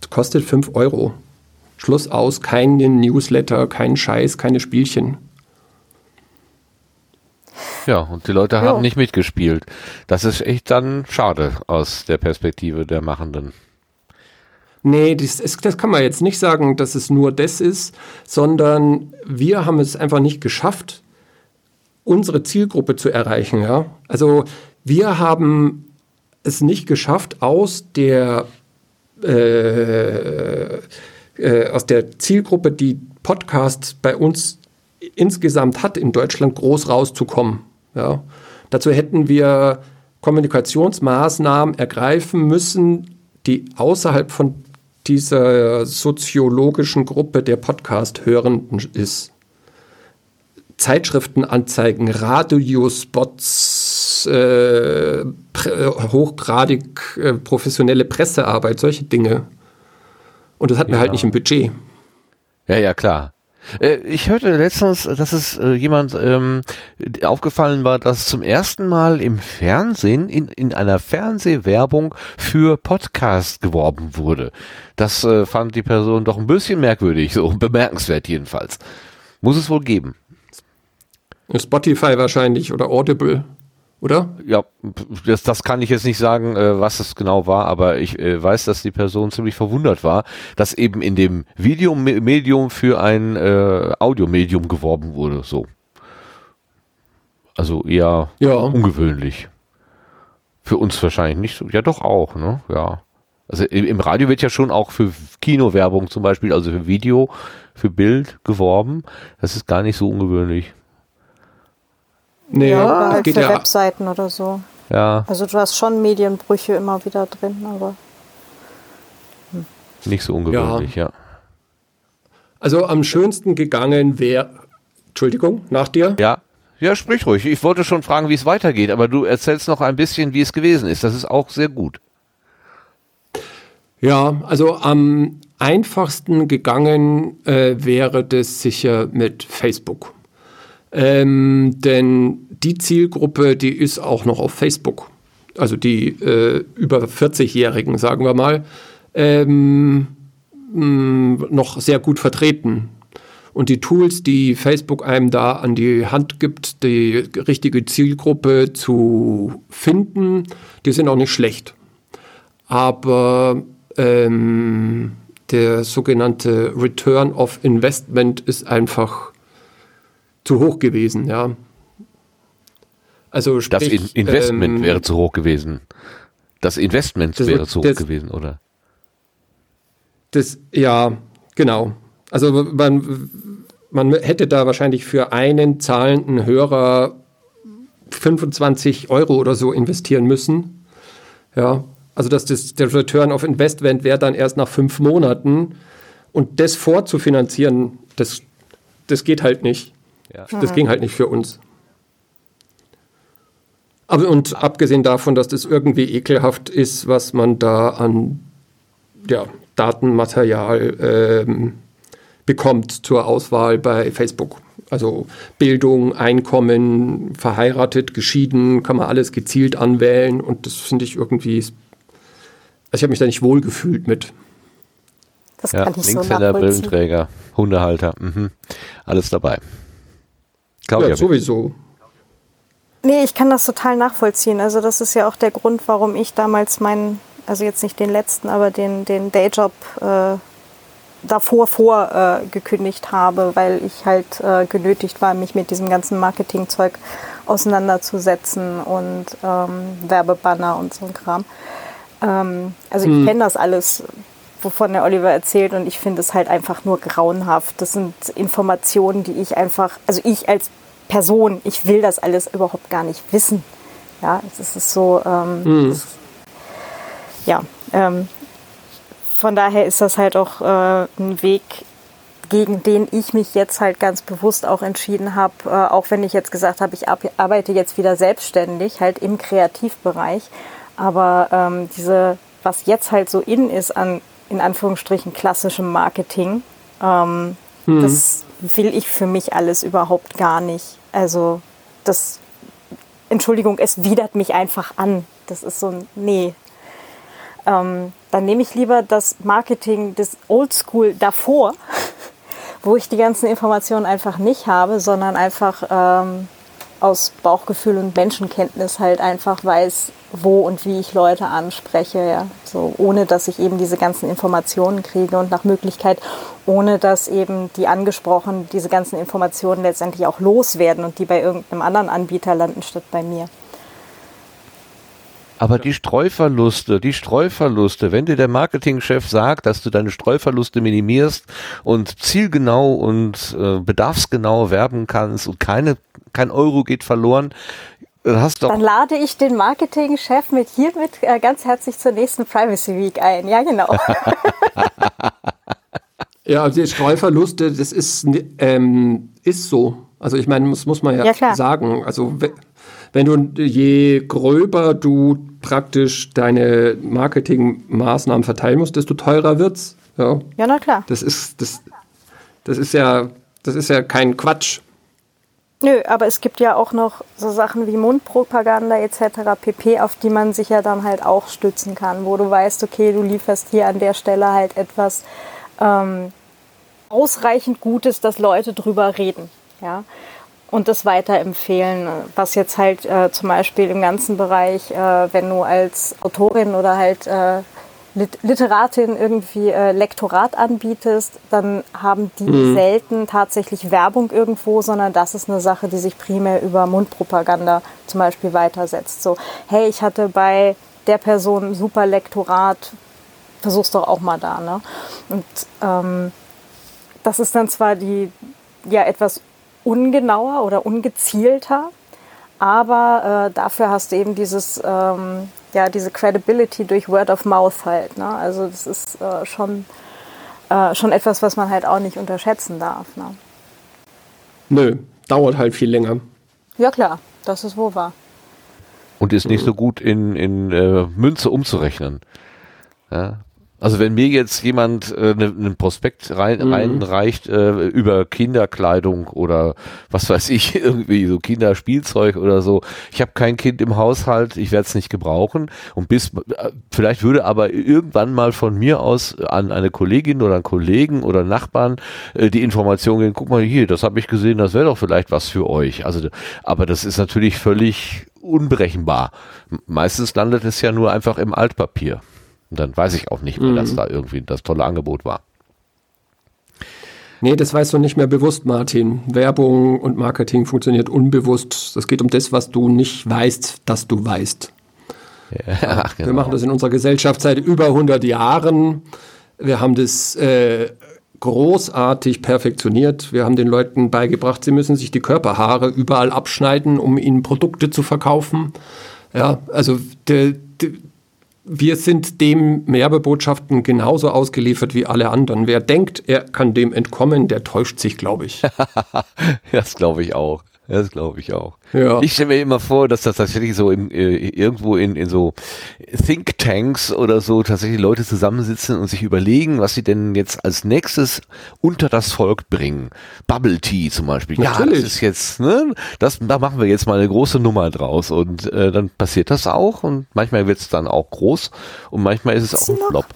es kostet 5 Euro. Schluss aus, keinen Newsletter, kein Scheiß, keine Spielchen. Ja, und die Leute haben nicht mitgespielt. Das ist echt dann schade aus der Perspektive der Machenden. Nee, das, ist, das kann man jetzt nicht sagen, dass es nur das ist, sondern wir haben es einfach nicht geschafft, unsere Zielgruppe zu erreichen. Ja? Also wir haben es nicht geschafft, aus der, äh, äh, aus der Zielgruppe, die Podcasts bei uns insgesamt hat, in Deutschland groß rauszukommen. Ja? Dazu hätten wir Kommunikationsmaßnahmen ergreifen müssen, die außerhalb von dieser soziologischen Gruppe der Podcast-Hörenden ist. Zeitschriftenanzeigen, Radiospots, äh, hochgradig äh, professionelle Pressearbeit, solche Dinge. Und das hatten ja. wir halt nicht im Budget. Ja, ja, klar. Äh, ich hörte letztens, dass es äh, jemand ähm, aufgefallen war, dass zum ersten Mal im Fernsehen, in, in einer Fernsehwerbung für Podcast geworben wurde. Das äh, fand die Person doch ein bisschen merkwürdig, so bemerkenswert jedenfalls. Muss es wohl geben. Spotify wahrscheinlich oder Audible oder? Ja, das, das kann ich jetzt nicht sagen, äh, was es genau war, aber ich äh, weiß, dass die Person ziemlich verwundert war, dass eben in dem Videomedium für ein äh, Audiomedium geworben wurde, so. Also eher ja. ungewöhnlich. Für uns wahrscheinlich nicht so. Ja, doch auch, ne? Ja. Also im, im Radio wird ja schon auch für Kinowerbung zum Beispiel, also für Video, für Bild geworben. Das ist gar nicht so ungewöhnlich. Nee, ja, halt geht für ja. Webseiten oder so. Ja. Also du hast schon Medienbrüche immer wieder drin, aber. Hm. Nicht so ungewöhnlich, ja. ja. Also am schönsten gegangen wäre. Entschuldigung, nach dir? Ja. Ja, sprich ruhig. Ich wollte schon fragen, wie es weitergeht, aber du erzählst noch ein bisschen, wie es gewesen ist. Das ist auch sehr gut. Ja, also am einfachsten gegangen äh, wäre das sicher mit Facebook. Ähm, denn die Zielgruppe, die ist auch noch auf Facebook. Also die äh, über 40-Jährigen, sagen wir mal, ähm, mh, noch sehr gut vertreten. Und die Tools, die Facebook einem da an die Hand gibt, die richtige Zielgruppe zu finden, die sind auch nicht schlecht. Aber ähm, der sogenannte Return of Investment ist einfach zu hoch gewesen, ja. Also sprich, das In Investment ähm, wäre zu hoch gewesen. Das Investment das, wäre zu hoch gewesen, oder? Das, ja, genau. Also man, man hätte da wahrscheinlich für einen zahlenden Hörer 25 Euro oder so investieren müssen. Ja, also dass das, der Return of Investment wäre dann erst nach fünf Monaten. Und das vorzufinanzieren, das, das geht halt nicht. Ja. Das ging halt nicht für uns. Aber und abgesehen davon, dass das irgendwie ekelhaft ist, was man da an ja, Datenmaterial ähm, bekommt zur Auswahl bei Facebook. Also Bildung, Einkommen, verheiratet, geschieden, kann man alles gezielt anwählen und das finde ich irgendwie. Also ich habe mich da nicht wohl gefühlt mit. Das Ja, kann ich so Linkshänder, nachvollziehen. Brillenträger, Hundehalter, mhm. alles dabei. Claudia, Ja, sowieso. Nee, ich kann das total nachvollziehen. Also das ist ja auch der Grund, warum ich damals meinen, also jetzt nicht den letzten, aber den, den Dayjob äh, davor vor äh, gekündigt habe, weil ich halt äh, genötigt war, mich mit diesem ganzen Marketingzeug auseinanderzusetzen und ähm, Werbebanner und so ein Kram. Ähm, also ich kenne das alles, wovon der Oliver erzählt und ich finde es halt einfach nur grauenhaft. Das sind Informationen, die ich einfach, also ich als Person, ich will das alles überhaupt gar nicht wissen. Ja, es ist so, ähm, es- ja, ähm, von daher ist das halt auch äh, ein Weg, gegen den ich mich jetzt halt ganz bewusst auch entschieden habe, äh, auch wenn ich jetzt gesagt habe, ich arbeite jetzt wieder selbstständig, halt im Kreativbereich. Aber ähm, diese, was jetzt halt so in ist an, in Anführungsstrichen, klassischem Marketing, ähm, das will ich für mich alles überhaupt gar nicht. Also das, Entschuldigung, es widert mich einfach an. Das ist so ein, nee, ähm, dann nehme ich lieber das Marketing des Oldschool davor, wo ich die ganzen Informationen einfach nicht habe, sondern einfach ähm, aus Bauchgefühl und Menschenkenntnis halt einfach weiß, wo und wie ich Leute anspreche, ja. So, ohne dass ich eben diese ganzen Informationen kriege und nach Möglichkeit, ohne dass eben die angesprochen diese ganzen Informationen letztendlich auch loswerden und die bei irgendeinem anderen Anbieter landen statt bei mir. Aber die Streuverluste, die Streuverluste, wenn dir der Marketingchef sagt, dass du deine Streuverluste minimierst und zielgenau und äh, bedarfsgenau werben kannst und keine, kein Euro geht verloren, dann Dann lade ich den Marketingchef mit hiermit äh, ganz herzlich zur nächsten Privacy Week ein. Ja, genau. Ja, also die Streuverluste, das ist, ähm, ist so. Also ich meine, das muss man ja, Ja, sagen. Also we- wenn du, je gröber du praktisch deine Marketingmaßnahmen verteilen musst, desto teurer wird's. Ja, ja, na klar. das ist, das, das ist ja, das ist ja kein Quatsch. Nö, aber es gibt ja auch noch so Sachen wie Mundpropaganda etc. pp, auf die man sich ja dann halt auch stützen kann, wo du weißt, okay, du lieferst hier an der Stelle halt etwas ähm, ausreichend Gutes, dass Leute drüber reden. Ja? Und das weiterempfehlen, was jetzt halt äh, zum Beispiel im ganzen Bereich, äh, wenn du als Autorin oder halt äh, Literatin irgendwie äh, Lektorat anbietest, dann haben die selten tatsächlich Werbung irgendwo, sondern das ist eine Sache, die sich primär über Mundpropaganda zum Beispiel weitersetzt. So, hey, ich hatte bei der Person ein super Lektorat, versuch's doch auch mal da. Ne? Und ähm, das ist dann zwar die ja etwas ungenauer oder ungezielter, aber äh, dafür hast du eben dieses ähm, ja diese Credibility durch Word of Mouth halt. Ne? Also das ist äh, schon äh, schon etwas, was man halt auch nicht unterschätzen darf. Ne? Nö, dauert halt viel länger. Ja klar, das ist wohl wahr. und ist nicht so gut in, in äh, Münze umzurechnen. Ja? Also wenn mir jetzt jemand äh, ne- einen Prospekt rein, reinreicht äh, über Kinderkleidung oder was weiß ich, irgendwie so Kinderspielzeug oder so, ich habe kein Kind im Haushalt, ich werde es nicht gebrauchen und bis äh, vielleicht würde aber irgendwann mal von mir aus an eine Kollegin oder einen Kollegen oder Nachbarn äh, die Information gehen, guck mal hier, das habe ich gesehen, das wäre doch vielleicht was für euch. Also aber das ist natürlich völlig unberechenbar. Meistens landet es ja nur einfach im Altpapier. Und dann weiß ich auch nicht mehr, dass da irgendwie das tolle Angebot war. Nee, das weißt du nicht mehr bewusst, Martin. Werbung und Marketing funktioniert unbewusst. Es geht um das, was du nicht weißt, dass du weißt. Ach, Wir machen das in unserer Gesellschaft seit über 100 Jahren. Wir haben das äh, großartig perfektioniert. Wir haben den Leuten beigebracht, sie müssen sich die Körperhaare überall abschneiden, um ihnen Produkte zu verkaufen. Ja, also de, de, wir sind dem Werbebotschaften genauso ausgeliefert wie alle anderen. Wer denkt, er kann dem entkommen, der täuscht sich, glaube ich. das glaube ich auch. Das glaube ich auch. Ja. Ich stelle mir immer vor, dass das tatsächlich so im, äh, irgendwo in, in so Thinktanks oder so tatsächlich Leute zusammensitzen und sich überlegen, was sie denn jetzt als nächstes unter das Volk bringen. Bubble Tea zum Beispiel. Ja, Natürlich. das ist jetzt, ne, das, da machen wir jetzt mal eine große Nummer draus und äh, dann passiert das auch und manchmal wird es dann auch groß und manchmal ist es auch ein Flop.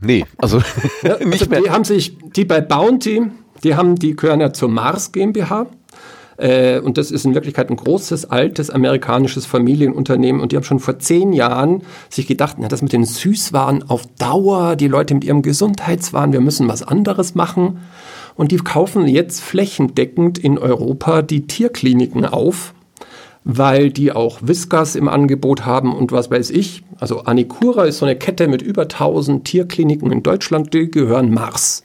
Nee, also Ja, also nicht mehr. Die haben sich, die bei Bounty, die haben, die gehören ja zur Mars GmbH. Äh, und das ist in Wirklichkeit ein großes, altes amerikanisches Familienunternehmen. Und die haben schon vor zehn Jahren sich gedacht, na, das mit den Süßwaren auf Dauer, die Leute mit ihrem Gesundheitswahn, wir müssen was anderes machen. Und die kaufen jetzt flächendeckend in Europa die Tierkliniken auf, weil die auch Whiskas im Angebot haben und was weiß ich. Also Anicura ist so eine Kette mit über 1000 Tierkliniken in Deutschland, die gehören Mars.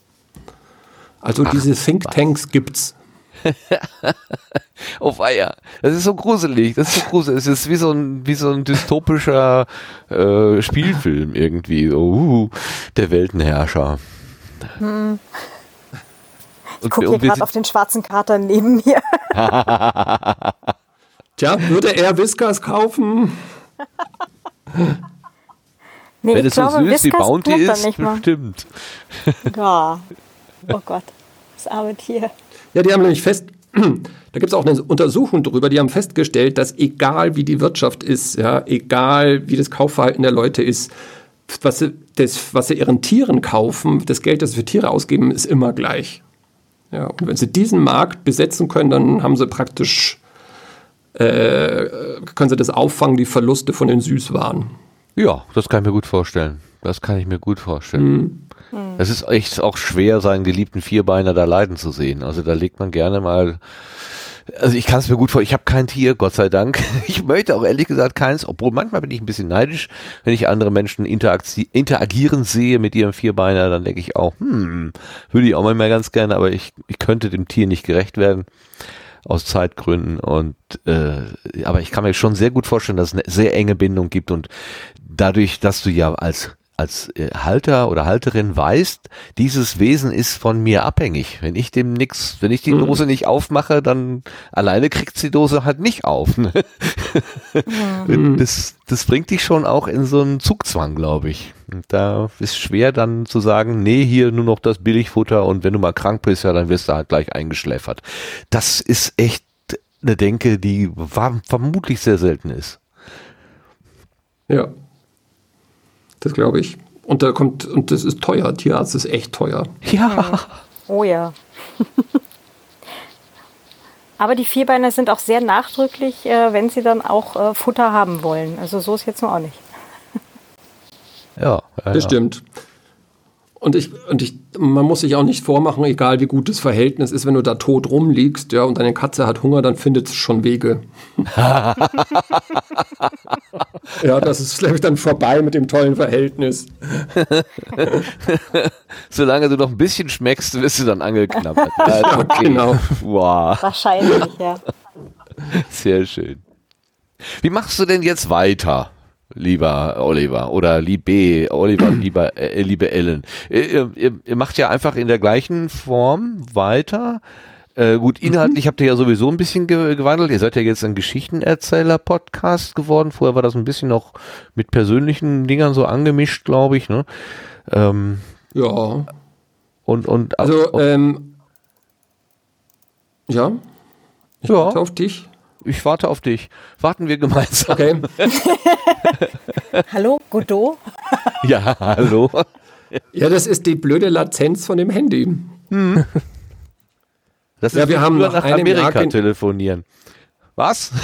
Also diese Thinktanks gibt's. auf Eier. Das ist so gruselig. Das ist so gruselig. Es ist wie so ein, wie so ein dystopischer äh, Spielfilm irgendwie. So, uh, der Weltenherrscher. Hm. Ich gucke hier gerade auf den schwarzen Kater neben mir. Tja, würde er Whiskas kaufen? Nee, Wenn ich es so glaube, süß wie Bounty ist, bestimmt. Ja. Oh Gott, das arme Tier. Ja, die haben nämlich fest, da gibt es auch eine Untersuchung darüber, die haben festgestellt, dass egal wie die Wirtschaft ist, ja, egal wie das Kaufverhalten der Leute ist, was sie, das, was sie ihren Tieren kaufen, das Geld, das sie für Tiere ausgeben, ist immer gleich. Ja, und wenn sie diesen Markt besetzen können, dann haben sie praktisch, äh, können sie das auffangen, die Verluste von den Süßwaren. Ja, das kann ich mir gut vorstellen. Das kann ich mir gut vorstellen. Es ist echt auch schwer, seinen geliebten Vierbeiner da leiden zu sehen. Also da legt man gerne mal. Also ich kann es mir gut vorstellen. Ich habe kein Tier, Gott sei Dank. Ich möchte auch ehrlich gesagt keins, obwohl manchmal bin ich ein bisschen neidisch, wenn ich andere Menschen interagieren sehe mit ihrem Vierbeiner, dann denke ich auch, hm, würde ich auch manchmal ganz gerne, aber ich, ich könnte dem Tier nicht gerecht werden aus Zeitgründen und äh, aber ich kann mir schon sehr gut vorstellen, dass es eine sehr enge Bindung gibt und dadurch, dass du ja als als äh, Halter oder Halterin weißt, dieses Wesen ist von mir abhängig. Wenn ich dem nix, wenn ich die Dose nicht aufmache, dann alleine kriegt die Dose halt nicht auf. Ne? das, das bringt dich schon auch in so einen Zugzwang, glaube ich. Und da ist schwer dann zu sagen, nee, hier nur noch das Billigfutter und wenn du mal krank bist, ja, dann wirst du halt gleich eingeschläfert. Das ist echt eine Denke, die wa- vermutlich sehr selten ist. Ja. Das glaube ich. Und da kommt, und das ist teuer. Tierarzt ist echt teuer. Ja. Oh ja. Aber die Vierbeiner sind auch sehr nachdrücklich, äh, wenn sie dann auch äh, Futter haben wollen. Also so ist jetzt nur auch nicht. Ja, ja, Das ja. Und ich, und ich, man muss sich auch nicht vormachen, egal wie gut das Verhältnis ist, wenn du da tot rumliegst, ja, und deine Katze hat Hunger, dann findet es schon Wege. ja, das ist, glaube ich, dann vorbei mit dem tollen Verhältnis. Solange du noch ein bisschen schmeckst, wirst du dann angeknabbert. Ja, okay. genau. Wow, Wahrscheinlich, ja. sehr schön. Wie machst du denn jetzt weiter, lieber Oliver oder liebe Oliver, lieber, äh, liebe Ellen? Ihr, ihr, ihr macht ja einfach in der gleichen Form weiter. Äh, gut, inhaltlich habt ihr ja sowieso ein bisschen ge gewandelt. Ihr seid ja jetzt ein Geschichtenerzähler-Podcast geworden. Vorher war das ein bisschen noch mit persönlichen Dingern so angemischt, glaube ich. Ne? Ähm, Ja. und, und Also, ähm, ja, ich Ja. auf dich. Ich warte auf dich. Warten wir gemeinsam. Okay. Hallo, Godot? Ja, hallo. Ja, das ist die blöde Latenz von dem Handy. Das Ja, wir wie haben früher nach Jahr Amerika gen- telefonieren. Was?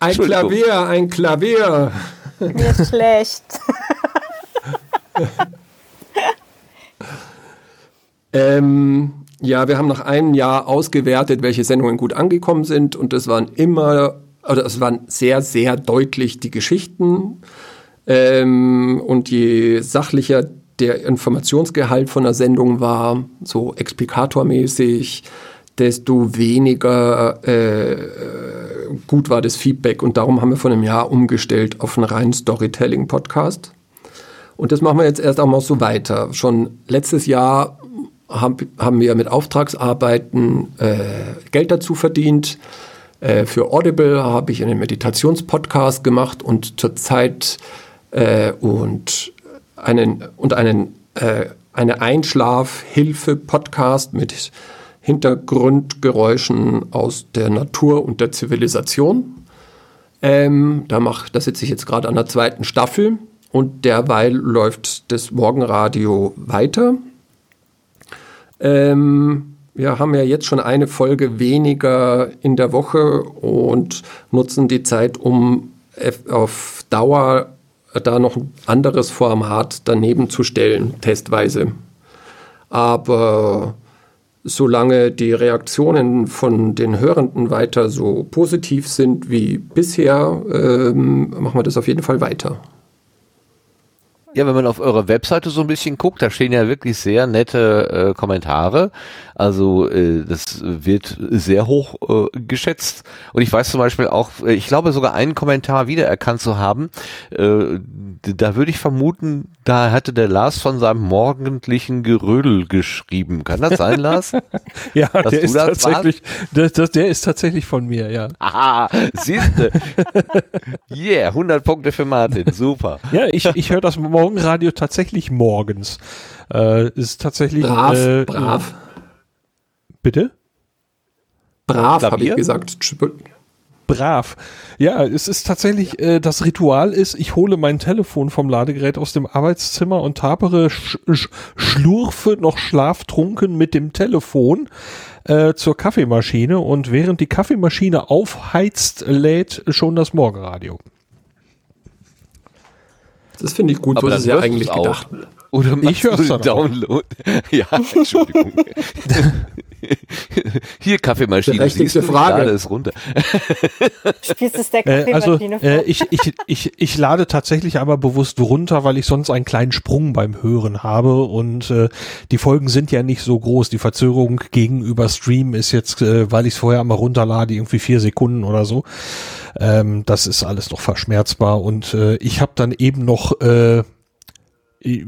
Ein. Klavier, ein Klavier. Mir ist schlecht. Ähm, ja, wir haben nach einem Jahr ausgewertet, welche Sendungen gut angekommen sind und es waren immer, oder es waren sehr, sehr deutlich die Geschichten ähm, und je sachlicher der Informationsgehalt von der Sendung war, so explikatormäßig, desto weniger äh, gut war das Feedback. Und darum haben wir vor einem Jahr umgestellt auf einen reinen Storytelling-Podcast. Und das machen wir jetzt erst einmal so weiter. Schon letztes Jahr haben, wir mit Auftragsarbeiten äh, Geld dazu verdient. Äh, für Audible habe ich einen Meditationspodcast gemacht und zurzeit äh, und einen und einen äh, eine Einschlafhilfe-Podcast mit Hintergrundgeräuschen aus der Natur und der Zivilisation. Ähm, da, mach, da sitze ich jetzt gerade an der zweiten Staffel und derweil läuft das Morgenradio weiter. Ähm, wir haben ja jetzt schon eine Folge weniger in der Woche und nutzen die Zeit, um auf Dauer da noch ein anderes Format daneben zu stellen, testweise. Aber solange die Reaktionen von den Hörenden weiter so positiv sind wie bisher, ähm, machen wir das auf jeden Fall weiter. Ja, wenn man auf eurer Webseite so ein bisschen guckt, da stehen ja wirklich sehr nette äh, Kommentare. Also äh, das wird sehr hoch äh, geschätzt. Und ich weiß zum Beispiel auch, äh, ich glaube sogar einen Kommentar wiedererkannt zu haben. Äh, da würde ich vermuten, da hatte der Lars von seinem morgendlichen Gerödel geschrieben. Kann das sein, Lars? ja, der ist tatsächlich, das, das, der ist tatsächlich von mir, ja. Aha, siehste. yeah, 100 Punkte für Martin, super. Ja, ich, ich höre das Morgenradio tatsächlich morgens. Äh, ist tatsächlich brav, äh, brav. Bitte? Brav, habe ich gesagt. Brav. Ja, es ist tatsächlich, äh, das Ritual ist, ich hole mein Telefon vom Ladegerät aus dem Arbeitszimmer und tapere, sch sch schlurfe noch schlaftrunken mit dem Telefon äh, zur Kaffeemaschine und während die Kaffeemaschine aufheizt, lädt schon das Morgenradio. Das finde ich gut, Aber so ist es ja eigentlich gedacht. Oder ich höre es Download. ja, Entschuldigung. Hier Kaffeemaschine. Richtigste Frage. Lade es runter. Spielst es der Kaffeemaschine äh, also, äh, ich, ich, ich, ich lade tatsächlich aber bewusst runter, weil ich sonst einen kleinen Sprung beim Hören habe und äh, die Folgen sind ja nicht so groß. Die Verzögerung gegenüber Stream ist jetzt, äh, weil ich es vorher einmal runterlade, irgendwie vier Sekunden oder so. Ähm, das ist alles noch verschmerzbar und äh, ich habe dann eben noch äh, ich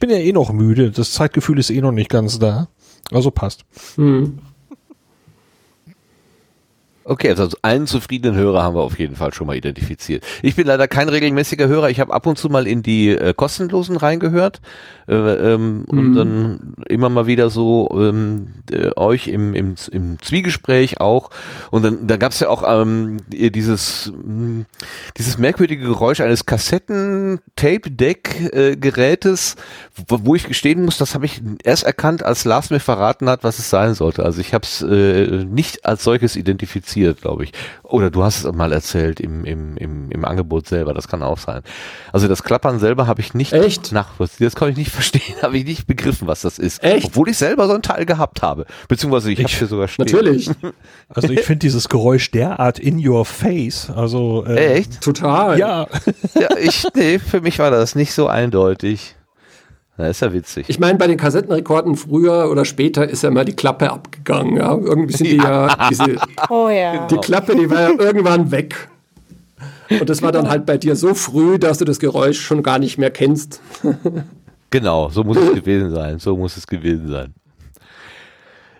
bin ja eh noch müde. Das Zeitgefühl ist eh noch nicht ganz da. Also passt. Hm. Okay, also einen zufriedenen Hörer haben wir auf jeden Fall schon mal identifiziert. Ich bin leider kein regelmäßiger Hörer. Ich habe ab und zu mal in die äh, kostenlosen reingehört äh, ähm, mhm. und dann immer mal wieder so ähm, äh, euch im, im, im Zwiegespräch auch. Und dann, dann gab es ja auch ähm, dieses, mh, hm, dieses merkwürdige Geräusch eines Kassetten-Tape-Deck-Gerätes, wo, wo ich gestehen muss, das habe ich erst erkannt, als Lars mir verraten hat, was es sein sollte. Also ich habe es äh, nicht als solches identifiziert glaube ich. Oder du hast es mal erzählt im, im, im, im Angebot selber, das kann auch sein. Also das Klappern selber habe ich nicht Echt? nachvollziehen. Das kann ich nicht verstehen, habe ich nicht begriffen, was das ist. Echt? Obwohl ich selber so einen Teil gehabt habe. Beziehungsweise ich, ich habe hier sogar stehen. Natürlich. Also ich finde dieses Geräusch derart in your face. Also äh, Echt? Total. Ja. ja, ich, nee, für mich war das nicht so eindeutig. Na, ist ja witzig. Ich meine, bei den Kassettenrekorden früher oder später ist ja mal die Klappe abgegangen. Ja? Irgendwie sind die ja, diese, oh, ja. die Klappe, die war ja irgendwann weg. Und das war dann halt bei dir so früh, dass du das Geräusch schon gar nicht mehr kennst. Genau, so muss es gewesen sein. So muss es gewesen sein.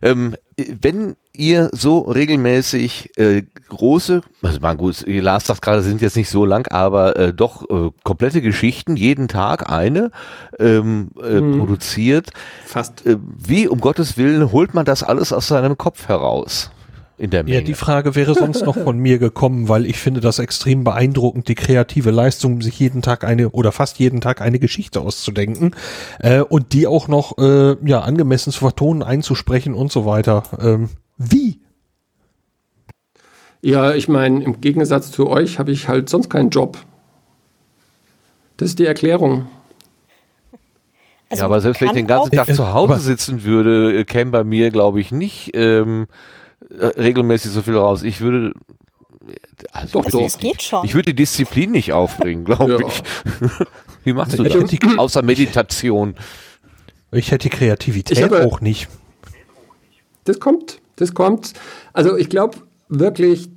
Ähm, wenn ihr so regelmäßig äh, große, also man gut, ihr las das gerade, sind jetzt nicht so lang, aber äh, doch äh, komplette Geschichten, jeden Tag eine ähm, äh, mhm. produziert. Fast. Äh, wie um Gottes Willen holt man das alles aus seinem Kopf heraus? In der Menge. Ja, die Frage wäre sonst noch von mir gekommen, weil ich finde das extrem beeindruckend, die kreative Leistung, sich jeden Tag eine oder fast jeden Tag eine Geschichte auszudenken äh, und die auch noch äh, ja angemessen zu vertonen, einzusprechen und so weiter. Ähm, wie? Ja, ich meine, im Gegensatz zu euch habe ich halt sonst keinen Job. Das ist die Erklärung. Also ja, aber selbst wenn ich den ganzen Tag zu Hause sitzen würde, äh, käme bei mir, glaube ich, nicht ähm, äh, regelmäßig so viel raus. Ich würde also doch, doch. Es geht schon. Ich würde die Disziplin nicht aufbringen, glaube ja. ich. Wie machst du das? Die, Außer Meditation. Ich hätte die Kreativität auch nicht. das kommt, das kommt. Also ich glaube wirklich,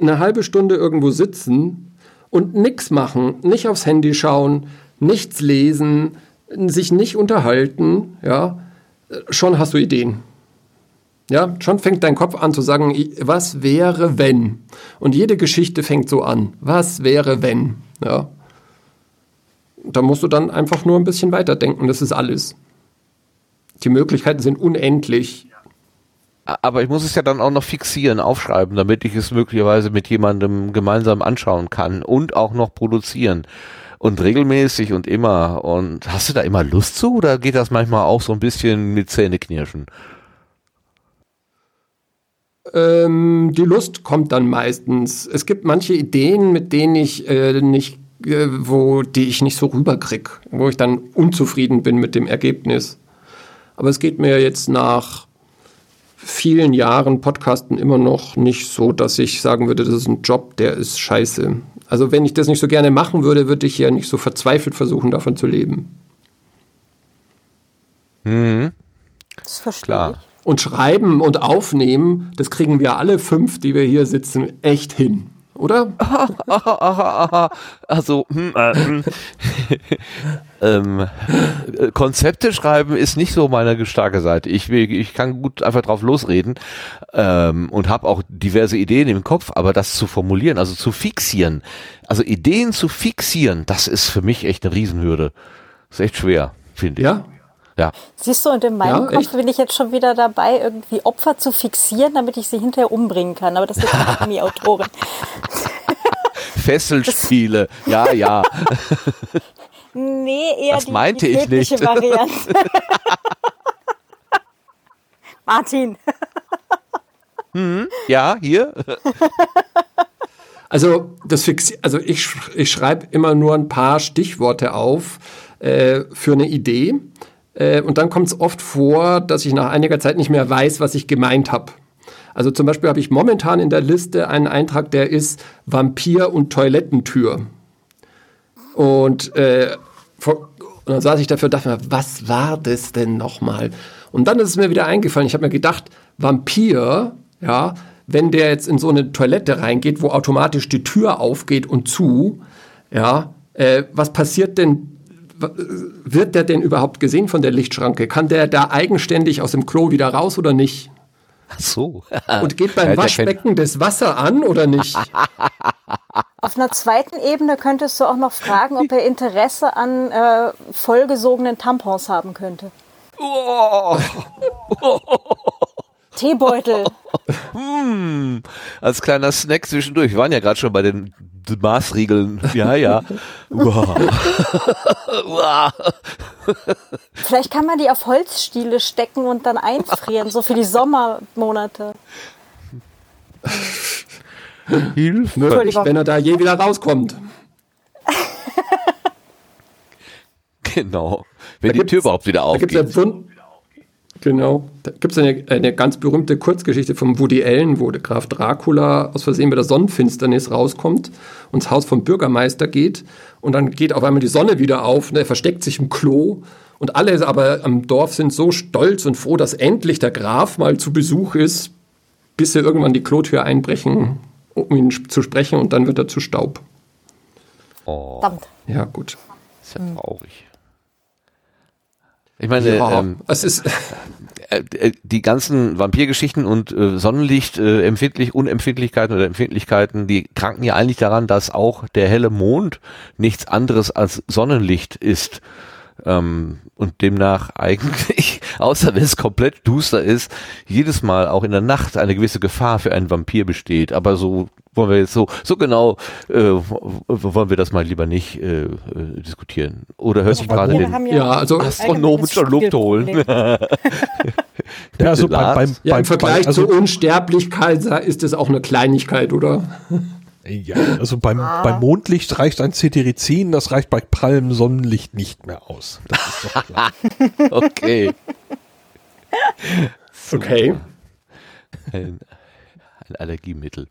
eine halbe Stunde irgendwo sitzen und nichts machen, nicht aufs Handy schauen, nichts lesen, sich nicht unterhalten, ja, schon hast du Ideen. Ja, schon fängt dein Kopf an zu sagen, was wäre wenn? Und jede Geschichte fängt so an. Was wäre wenn? Ja. Da musst du dann einfach nur ein bisschen weiterdenken, das ist alles. Die Möglichkeiten sind unendlich. Aber ich muss es ja dann auch noch fixieren, aufschreiben, damit ich es möglicherweise mit jemandem gemeinsam anschauen kann und auch noch produzieren. Und regelmäßig und immer. Und hast du da immer Lust zu oder geht das manchmal auch so ein bisschen mit Zähneknirschen? Ähm, die Lust kommt dann meistens. Es gibt manche Ideen, mit denen ich äh, nicht, äh, wo die ich nicht so rüberkrieg, wo ich dann unzufrieden bin mit dem Ergebnis. Aber es geht mir jetzt nach vielen Jahren Podcasten immer noch nicht so, dass ich sagen würde, das ist ein Job, der ist scheiße. Also wenn ich das nicht so gerne machen würde, würde ich ja nicht so verzweifelt versuchen, davon zu leben. Mhm. Das verstehe Klar. ich. Und schreiben und aufnehmen, das kriegen wir alle fünf, die wir hier sitzen, echt hin. Oder? Aha, aha, aha. Also, hm, äh, hm. ähm, äh, Konzepte schreiben ist nicht so meine starke Seite. Ich, will, ich kann gut einfach drauf losreden ähm, und habe auch diverse Ideen im Kopf, aber das zu formulieren, also zu fixieren, also Ideen zu fixieren, das ist für mich echt eine Riesenhürde. ist echt schwer, finde ich. Ja. Ja. Siehst du, und in meinem Ja, Kopf bin ich jetzt schon wieder dabei, irgendwie Opfer zu fixieren, damit ich sie hinterher umbringen kann. Aber das ist nicht die Autorin. Fesselspiele, ja, ja. Nee, eher Das die, meinte die ich nicht. Variante. Martin. Ja, hier. Also, das Fixi also ich, ich schreibe immer nur ein paar Stichworte auf äh, für eine Idee. Äh, und dann kommt es oft vor, dass ich nach einiger Zeit nicht mehr weiß, was ich gemeint habe. Also zum Beispiel habe ich momentan in der Liste einen Eintrag, der ist Vampir und Toilettentür. Und, äh, vor, und dann saß ich dafür und dachte mir, was war das denn nochmal? Und dann ist es mir wieder eingefallen. Ich habe mir gedacht, Vampir, ja, wenn der jetzt in so eine Toilette reingeht, wo automatisch die Tür aufgeht und zu, ja, äh, was passiert denn? Wird der denn überhaupt gesehen von der Lichtschranke? Kann der da eigenständig aus dem Klo wieder raus oder nicht? Ach so. Und geht Ja, beim der Waschbecken das Wasser an oder nicht? Auf einer zweiten Ebene könntest du auch noch fragen, ob er Interesse an äh, vollgesogenen Tampons haben könnte. Oh, Teebeutel. hm, als kleiner Snack zwischendurch. Wir waren ja gerade schon bei den Maßriegeln. Ja, ja. Vielleicht kann man die auf Holzstiele stecken und dann einfrieren, so für die Sommermonate. Hilfe. Möglich, wenn er da je wieder rauskommt. Genau. Wenn Da die Tür überhaupt wieder Da gibt aufgeht. es ja Genau. Da gibt es eine, eine ganz berühmte Kurzgeschichte von Woody Allen, wo der Graf Dracula aus Versehen bei der Sonnenfinsternis rauskommt und ins Haus vom Bürgermeister geht. Und dann geht auf einmal die Sonne wieder auf und er versteckt sich im Klo. Und alle aber am Dorf sind so stolz und froh, dass endlich der Graf mal zu Besuch ist, bis sie irgendwann die Klotür einbrechen, um ihn zu sprechen. Und dann wird er zu Staub. Oh, Verdammt. Ja, gut. ist ja traurig. Ich meine, Ja, ähm, es ist. äh, äh, die ganzen Vampirgeschichten und äh, Sonnenlicht, äh, empfindlich, Unempfindlichkeiten oder Empfindlichkeiten, die kranken ja eigentlich daran, dass auch der helle Mond nichts anderes als Sonnenlicht ist. Ähm, und demnach eigentlich, außer wenn es komplett duster ist, jedes Mal auch in der Nacht eine gewisse Gefahr für einen Vampir besteht. Aber so wollen wir jetzt so, so genau äh, wollen wir das mal lieber nicht äh, äh, diskutieren. Oder hört sich gerade den Ja, also astronomischer Luft holen. Ja, also beim, beim, Ja, im Vergleich beim, also, zur Unsterblichkeit ist es auch eine Kleinigkeit, oder? Ja, also beim, beim Mondlicht reicht ein Cetirizin, das reicht bei prallem Sonnenlicht nicht mehr aus. Das ist doch klar. Okay. Okay. Ein, ein Allergiemittel.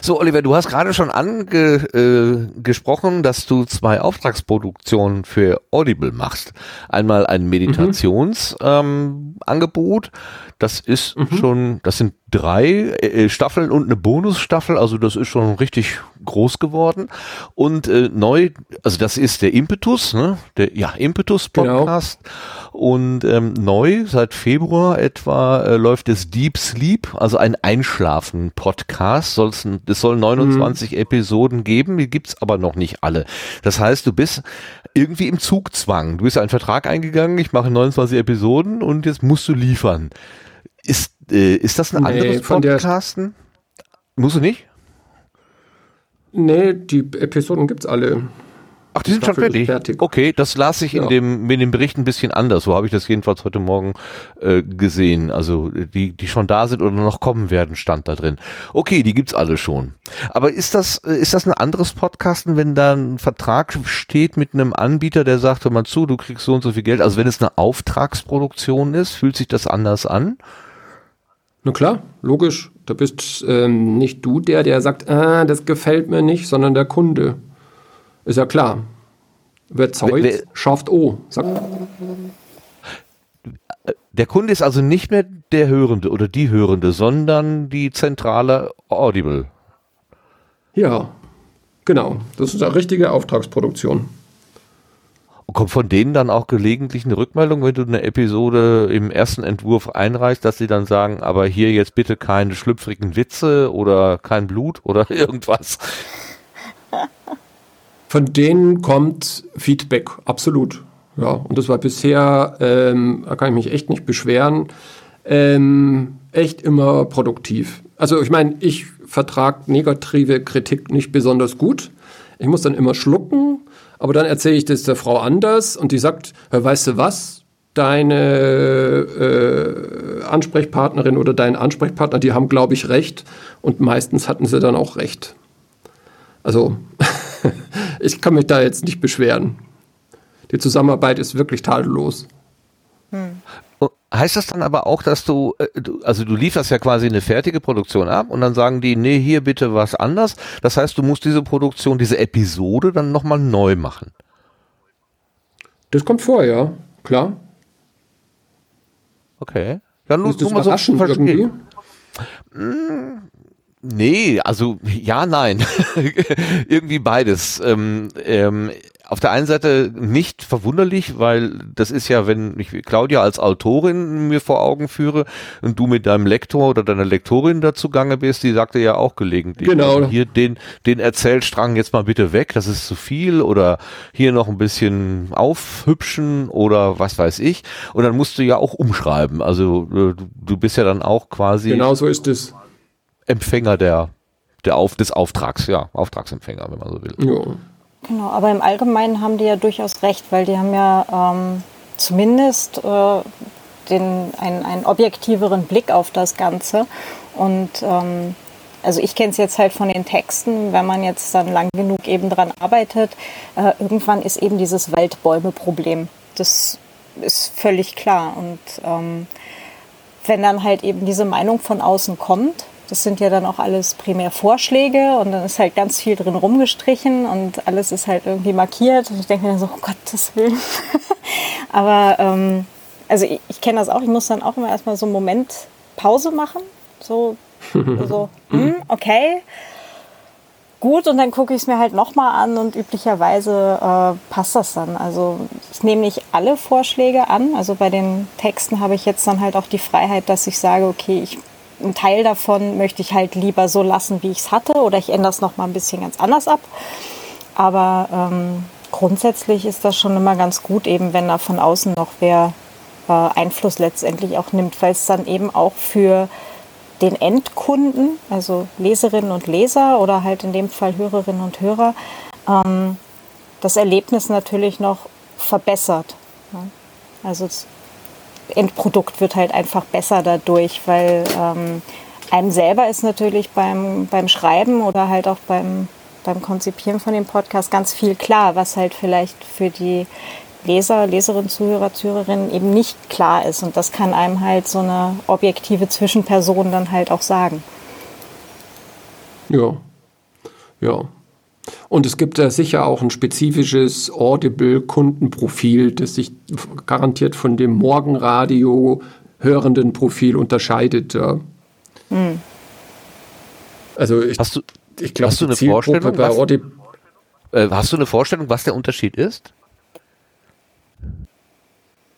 So, Oliver, du hast gerade schon angesprochen, äh, dass du zwei Auftragsproduktionen für Audible machst. Einmal ein Meditationsangebot, mhm. ähm, das ist mhm. schon, das sind drei äh, Staffeln und eine Bonusstaffel, also das ist schon richtig groß geworden. Und äh, neu, also das ist der Impetus, ne? Der ja Impetus genau. Podcast. Genau. Und ähm, neu seit Februar etwa äh, läuft es Deep Sleep, also ein Einschlafen Podcast. Soll's, es soll 29 mhm. Episoden geben, die gibt's aber noch nicht alle. Das heißt, du bist irgendwie im Zugzwang. Du bist einen Vertrag eingegangen, ich mache 29 Episoden und jetzt musst du liefern. Ist, äh, ist das ein nee, anderes Podcasten? Musst du nicht? Nee, die Episoden gibt's alle. Ach, die sind schon fertig. fertig. Okay, das las ich ja. in dem in dem Bericht ein bisschen anders. So habe ich das jedenfalls heute Morgen äh, gesehen. Also die die schon da sind oder noch kommen werden, stand da drin. Okay, die gibt's alle schon. Aber ist das äh, ist das ein anderes Podcasten, wenn da ein Vertrag steht mit einem Anbieter, der sagt, hör mal zu, du kriegst so und so viel Geld. Also wenn es eine Auftragsproduktion ist, fühlt sich das anders an? Na klar, logisch. Da bist ähm, nicht du der, der sagt, ah, das gefällt mir nicht, sondern der Kunde. Ist ja klar. Wer zahlt, schafft O. Sagt. Der Kunde ist also nicht mehr der Hörende oder die Hörende, sondern die zentrale Audible. Ja, genau. Das ist eine richtige Auftragsproduktion. Kommt von denen dann auch gelegentlich eine Rückmeldung, wenn du eine Episode im ersten Entwurf einreichst, dass sie dann sagen, aber hier jetzt bitte keine schlüpfrigen Witze oder kein Blut oder irgendwas? Von denen kommt Feedback, absolut. Ja, und das war bisher, ähm, da kann ich mich echt nicht beschweren, ähm, echt immer produktiv. Also ich meine, ich vertrage negative Kritik nicht besonders gut. Ich muss dann immer schlucken aber dann erzähle ich das der Frau anders und die sagt, weißt du was, deine äh, Ansprechpartnerin oder dein Ansprechpartner, die haben, glaube ich, recht. Und meistens hatten sie dann auch recht. Also, ich kann mich da jetzt nicht beschweren. Die Zusammenarbeit ist wirklich tadellos. Hm. Heißt das dann aber auch, dass du, äh, also du lieferst ja quasi eine fertige Produktion ab und dann sagen die, nee, hier bitte was anders. Das heißt, du musst diese Produktion, diese Episode dann nochmal neu machen. Das kommt vor, ja, klar. Okay. Dann nur, nur mal so verstehen. Hm, nee, also ja, nein. Irgendwie beides. Ähm, ähm, auf der einen Seite nicht verwunderlich, weil das ist ja, wenn ich Claudia als Autorin mir vor Augen führe und du mit deinem Lektor oder deiner Lektorin dazu gange bist, die sagte ja auch gelegentlich, genau. Also hier den, den Erzählstrang jetzt mal bitte weg, das ist zu viel oder hier noch ein bisschen aufhübschen oder was weiß ich. Und dann musst du ja auch umschreiben. Also äh, du bist ja dann auch quasi. Genau so ist es. Empfänger der, der Auf, des Auftrags, ja, Auftragsempfänger, wenn man so will. Ja. Genau, aber im Allgemeinen haben die ja durchaus recht, weil die haben ja ähm, zumindest äh, den, einen, einen objektiveren Blick auf das Ganze. Und ähm, also ich kenne es jetzt halt von den Texten, wenn man jetzt dann lang genug eben dran arbeitet, äh, irgendwann ist eben dieses Waldbäume-Problem. Das ist völlig klar. Und ähm, wenn dann halt eben diese Meinung von außen kommt, das sind ja dann auch alles primär Vorschläge und dann ist halt ganz viel drin rumgestrichen und alles ist halt irgendwie markiert. Und ich denke mir dann so, oh Gottes Willen. Aber ähm, also ich, ich kenne das auch, ich muss dann auch immer erstmal so einen Moment Pause machen. So, so hm, okay. Gut, und dann gucke ich es mir halt nochmal an und üblicherweise äh, passt das dann. Also ich nehme nicht alle Vorschläge an. Also bei den Texten habe ich jetzt dann halt auch die Freiheit, dass ich sage, okay, ich einen Teil davon möchte ich halt lieber so lassen, wie ich es hatte, oder ich ändere es noch mal ein bisschen ganz anders ab. Aber ähm, grundsätzlich ist das schon immer ganz gut, eben wenn da von außen noch wer äh, Einfluss letztendlich auch nimmt, weil es dann eben auch für den Endkunden, also Leserinnen und Leser oder halt in dem Fall Hörerinnen und Hörer, ähm, das Erlebnis natürlich noch verbessert. Ne? Also Endprodukt wird halt einfach besser dadurch, weil ähm, einem selber ist natürlich beim, beim Schreiben oder halt auch beim, beim Konzipieren von dem Podcast ganz viel klar, was halt vielleicht für die Leser, Leserinnen, Zuhörer, Zuhörerinnen eben nicht klar ist. Und das kann einem halt so eine objektive Zwischenperson dann halt auch sagen. Ja. Ja. Und es gibt da sicher auch ein spezifisches Audible-Kundenprofil, das sich garantiert von dem Morgenradio hörenden Profil unterscheidet. Ja. Hm. Also ich, hast du, ich glaube, hast du eine Vorstellung, was, äh, hast du eine Vorstellung, was der Unterschied ist?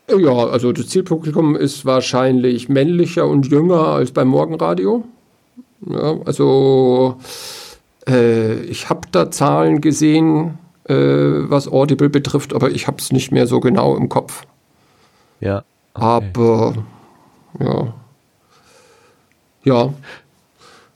Ja, also das Zielpublikum ist wahrscheinlich männlicher und jünger als beim Morgenradio. Ja, also äh, ich habe da Zahlen gesehen, äh, was Audible betrifft, aber ich habe es nicht mehr so genau im Kopf. Ja. Okay. Aber ja. Ja,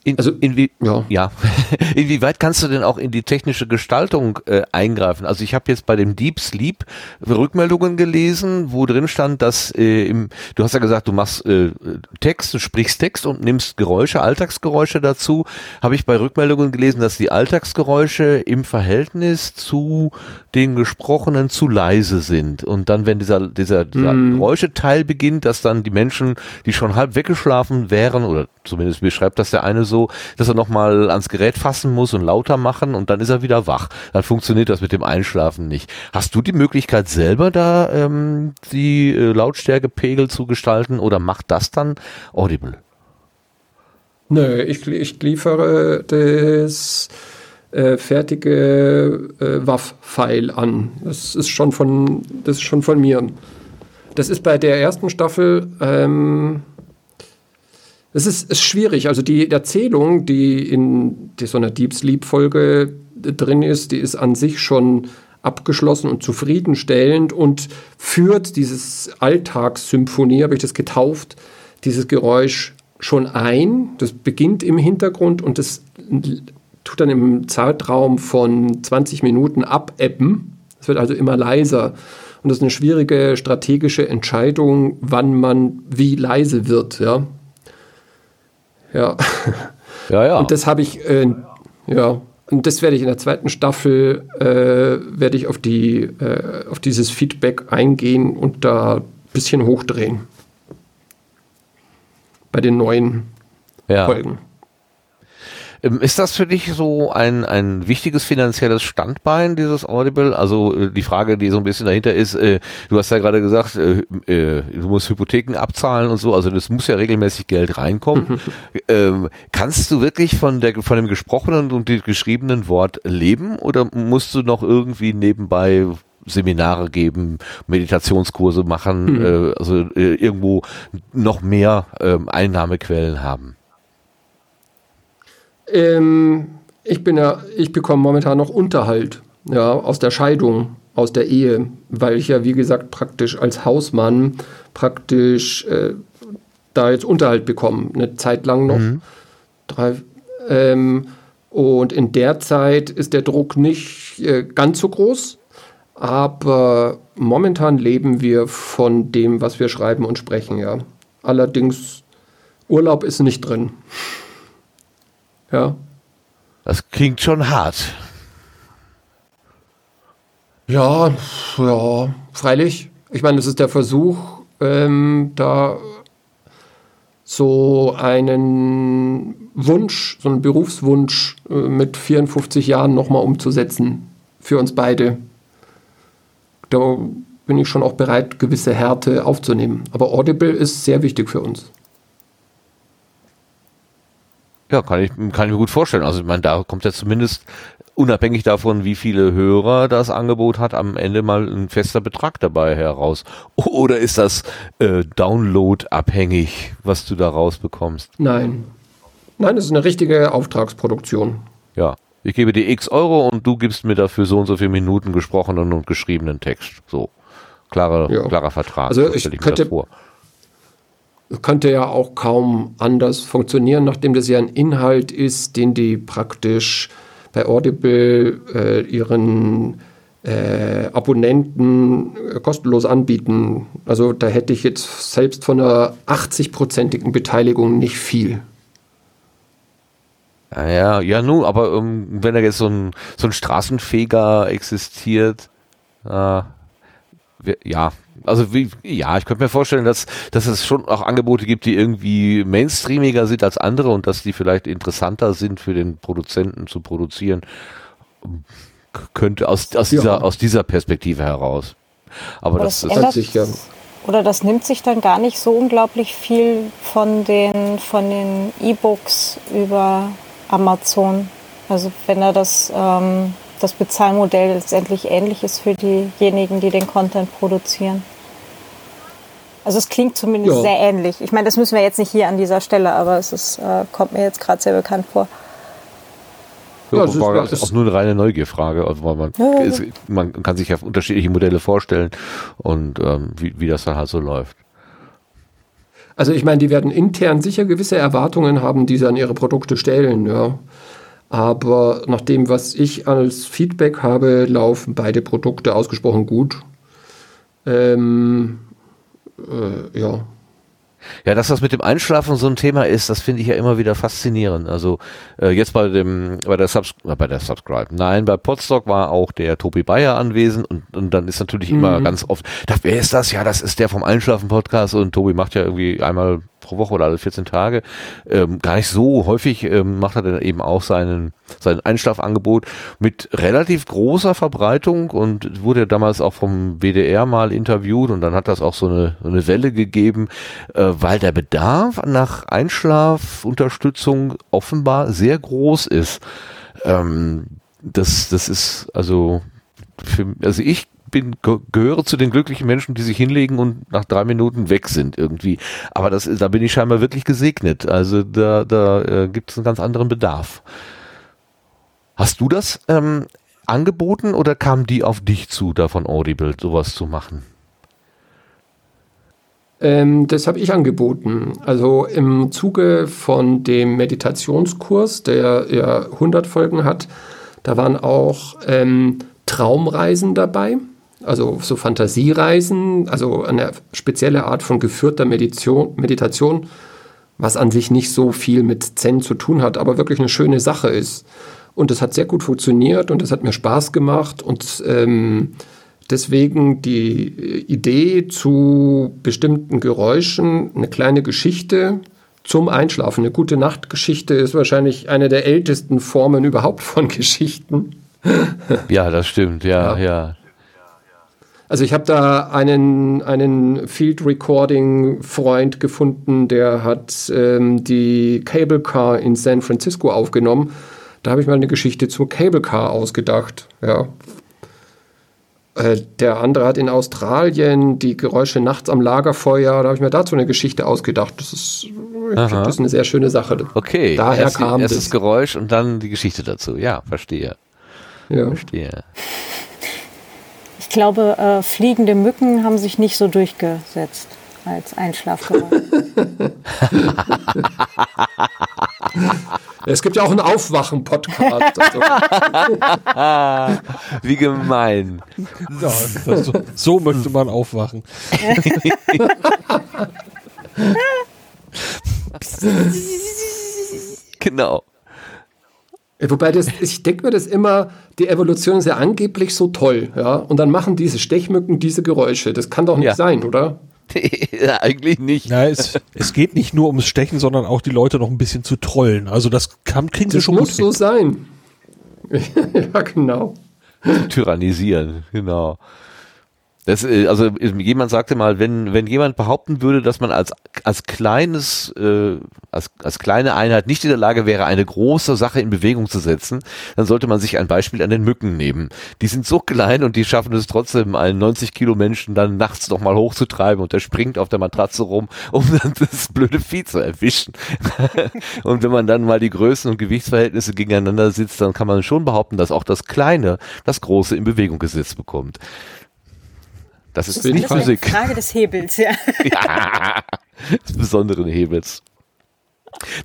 in, also, inwie ja. ja. Inwieweit kannst du denn auch in die technische Gestaltung äh, eingreifen? Also ich habe jetzt bei dem Deep Sleep Rückmeldungen gelesen, wo drin stand, dass äh, im, du hast ja gesagt, du machst äh, Text, du sprichst Text und nimmst Geräusche, Alltagsgeräusche dazu. Habe ich bei Rückmeldungen gelesen, dass die Alltagsgeräusche im Verhältnis zu den gesprochenen zu leise sind. Und dann, wenn dieser, dieser, dieser mm. Geräuscheteil beginnt, dass dann die Menschen, die schon halb weggeschlafen wären, oder zumindest beschreibt das der eine so, dass er nochmal ans Gerät fassen muss und lauter machen und dann ist er wieder wach. Dann funktioniert das mit dem Einschlafen nicht. Hast du die Möglichkeit selber da ähm, die äh, Lautstärkepegel zu gestalten oder macht das dann Audible? Nö, ich, ich liefere das äh, fertige äh, WAV-File an. Das ist schon von, das ist schon von mir. Das ist bei der ersten Staffel ähm, es ist, ist schwierig. Also die Erzählung, die in so einer Deep Sleep-Folge drin ist, die ist an sich schon abgeschlossen und zufriedenstellend und führt dieses Alltagssymphonie, habe ich das getauft, dieses Geräusch schon ein. Das beginnt im Hintergrund und das tut dann im Zeitraum von 20 Minuten abebben. Es wird also immer leiser. Und das ist eine schwierige strategische Entscheidung, wann man wie leise wird. Ja? Ja. Ja, ja. Und das habe ich, äh, ja, und das werde ich in der zweiten Staffel, äh, werde ich auf, die, äh, auf dieses Feedback eingehen und da ein bisschen hochdrehen. Bei den neuen ja. Folgen. Ähm, ist das für dich so ein, ein wichtiges finanzielles Standbein, dieses Audible? Also äh, die Frage, die so ein bisschen dahinter ist, äh, du hast ja gerade gesagt, äh, äh, du musst Hypotheken abzahlen und so, also das muss ja regelmäßig Geld reinkommen. ähm, kannst du wirklich von, der, von dem gesprochenen und dem geschriebenen Wort leben oder musst du noch irgendwie nebenbei Seminare geben, Meditationskurse machen, mhm. also irgendwo noch mehr äh, Einnahmequellen haben? Ähm, ich bin ja, ich bekomme momentan noch Unterhalt, ja, aus der Scheidung, aus der Ehe, weil ich ja, wie gesagt, praktisch als Hausmann praktisch äh, da jetzt Unterhalt bekomme, eine Zeit lang noch. Mhm. Drei, ähm, und in der Zeit ist der Druck nicht äh, ganz so groß, aber momentan leben wir von dem, was wir schreiben und sprechen, ja. Allerdings Urlaub ist nicht drin. Ja. Das klingt schon hart. Ja, ja, freilich. Ich meine, es ist der Versuch, ähm, da so einen Wunsch, so einen Berufswunsch äh, mit 54 Jahren nochmal umzusetzen für uns beide. Da bin ich schon auch bereit, gewisse Härte aufzunehmen. Aber Audible ist sehr wichtig für uns. Ja, kann ich, kann ich mir gut vorstellen. Also ich meine, da kommt ja zumindest unabhängig davon, wie viele Hörer das Angebot hat, am Ende mal ein fester Betrag dabei heraus. Oder ist das äh, Download-abhängig, was du da rausbekommst? Nein. Nein, es ist eine richtige Auftragsproduktion. Ja. Ich gebe dir x Euro und du gibst mir dafür so und so viele Minuten gesprochenen und geschriebenen Text. So. Klarer, ja. klarer Vertrag. Also ich, ich könnte, könnte ja auch kaum anders funktionieren, nachdem das ja ein Inhalt ist, den die praktisch bei Audible äh, ihren äh, Abonnenten äh, kostenlos anbieten. Also da hätte ich jetzt selbst von einer 80-prozentigen Beteiligung nicht viel. Ja, ja, nun, aber um, ähm, wenn da jetzt so ein, so ein Straßenfeger existiert, äh, ja, also wie, ja, ich könnte mir vorstellen, dass, dass es schon auch Angebote gibt, die irgendwie mainstreamiger sind als andere und dass die vielleicht interessanter sind für den Produzenten zu produzieren. Könnte aus, aus, ja. dieser, aus dieser Perspektive heraus. Aber das, das, das hat sich ja. Oder das nimmt sich dann gar nicht so unglaublich viel von den von den E-Books über Amazon. Also wenn er das ähm, das Bezahlmodell letztendlich ähnlich ist für diejenigen, die den Content produzieren. Also es klingt zumindest ja. sehr ähnlich. Ich meine, das müssen wir jetzt nicht hier an dieser Stelle, aber es ist, äh, kommt mir jetzt gerade sehr bekannt vor. Ja, das, war, ist, auch nur eine reine Neugierfrage. Also man, ja, ist, man, kann sich ja unterschiedliche Modelle vorstellen und ähm, wie, wie das dann halt so läuft. Also ich meine, die werden intern sicher gewisse Erwartungen haben, die sie an ihre Produkte stellen, ja. Aber nach dem, was ich als Feedback habe, laufen beide Produkte ausgesprochen gut. Ähm, äh, ja. Ja, dass das mit dem Einschlafen so ein Thema ist, das finde ich ja immer wieder faszinierend. Also äh, jetzt bei dem, bei der Subs äh, bei der Subscribe. Nein, bei Podstock war auch der Tobi Bayer anwesend und, und dann ist natürlich mhm. immer ganz oft, da, wer ist das? Ja, das ist der vom Einschlafen-Podcast und Tobi macht ja irgendwie einmal pro Woche oder alle 14 Tage. Ähm, gar nicht so häufig ähm, macht er dann eben auch seinen, sein Einschlafangebot mit relativ großer Verbreitung und wurde damals auch vom WDR mal interviewt und dann hat das auch so eine, so eine Welle gegeben, äh, weil der Bedarf nach Einschlafunterstützung offenbar sehr groß ist. Ähm, das, das ist also für, also ich bin, gehöre zu den glücklichen Menschen, die sich hinlegen und nach drei Minuten weg sind irgendwie. Aber das, da bin ich scheinbar wirklich gesegnet. Also da, da äh, gibt es einen ganz anderen Bedarf. Hast du das ähm, angeboten oder kam die auf dich zu, da von Audible sowas zu machen? Ähm, das habe ich angeboten. Also im Zuge von dem Meditationskurs, der ja 100 Folgen hat, da waren auch ähm, Traumreisen dabei also so Fantasiereisen, also eine spezielle Art von geführter Meditation, Meditation, was an sich nicht so viel mit Zen zu tun hat, aber wirklich eine schöne Sache ist. Und das hat sehr gut funktioniert und das hat mir Spaß gemacht und ähm, deswegen die Idee zu bestimmten Geräuschen, eine kleine Geschichte zum Einschlafen. Eine gute Nachtgeschichte ist wahrscheinlich eine der ältesten Formen überhaupt von Geschichten. Ja, das stimmt, ja, ja. ja. Also ich habe da einen, einen Field Recording Freund gefunden, der hat ähm, die Cable Car in San Francisco aufgenommen. Da habe ich mal eine Geschichte zur Cable Car ausgedacht. Ja. Äh, der andere hat in Australien die Geräusche nachts am Lagerfeuer. Da habe ich mir dazu eine Geschichte ausgedacht. Das ist, das ist eine sehr schöne Sache. Okay, daher erst, kam erst das. das Geräusch und dann die Geschichte dazu. Ja, verstehe. Ja. Verstehe. Ich glaube, äh, fliegende Mücken haben sich nicht so durchgesetzt als Einschlafgeräusch. es gibt ja auch einen Aufwachen-Podcast. Also. Wie gemein. Ja, so, so möchte man aufwachen. genau. Wobei das, ich denke mir das immer, die Evolution ist ja angeblich so toll, ja. Und dann machen diese Stechmücken diese Geräusche. Das kann doch nicht ja. sein, oder? ja, eigentlich nicht. Ja, es, es geht nicht nur ums Stechen, sondern auch die Leute noch ein bisschen zu trollen. Also das kann, kriegen sie das schon muss gut. muss so sein. ja, genau. Tyrannisieren, genau. Das, äh, also jemand sagte mal, wenn, wenn jemand behaupten würde, dass man als, als kleines, äh, als, als kleine Einheit nicht in der Lage wäre, eine große Sache in Bewegung zu setzen, dann sollte man sich ein Beispiel an den Mücken nehmen. Die sind so klein und die schaffen es trotzdem, einen 90 Kilo Menschen dann nachts nochmal hochzutreiben und der springt auf der Matratze rum, um dann das blöde Vieh zu erwischen. und wenn man dann mal die Größen und Gewichtsverhältnisse gegeneinander sitzt, dann kann man schon behaupten, dass auch das Kleine das Große in Bewegung gesetzt bekommt. Das ist, das ist nicht Physik. Eine Frage des Hebels, ja. ja, des besonderen Hebels.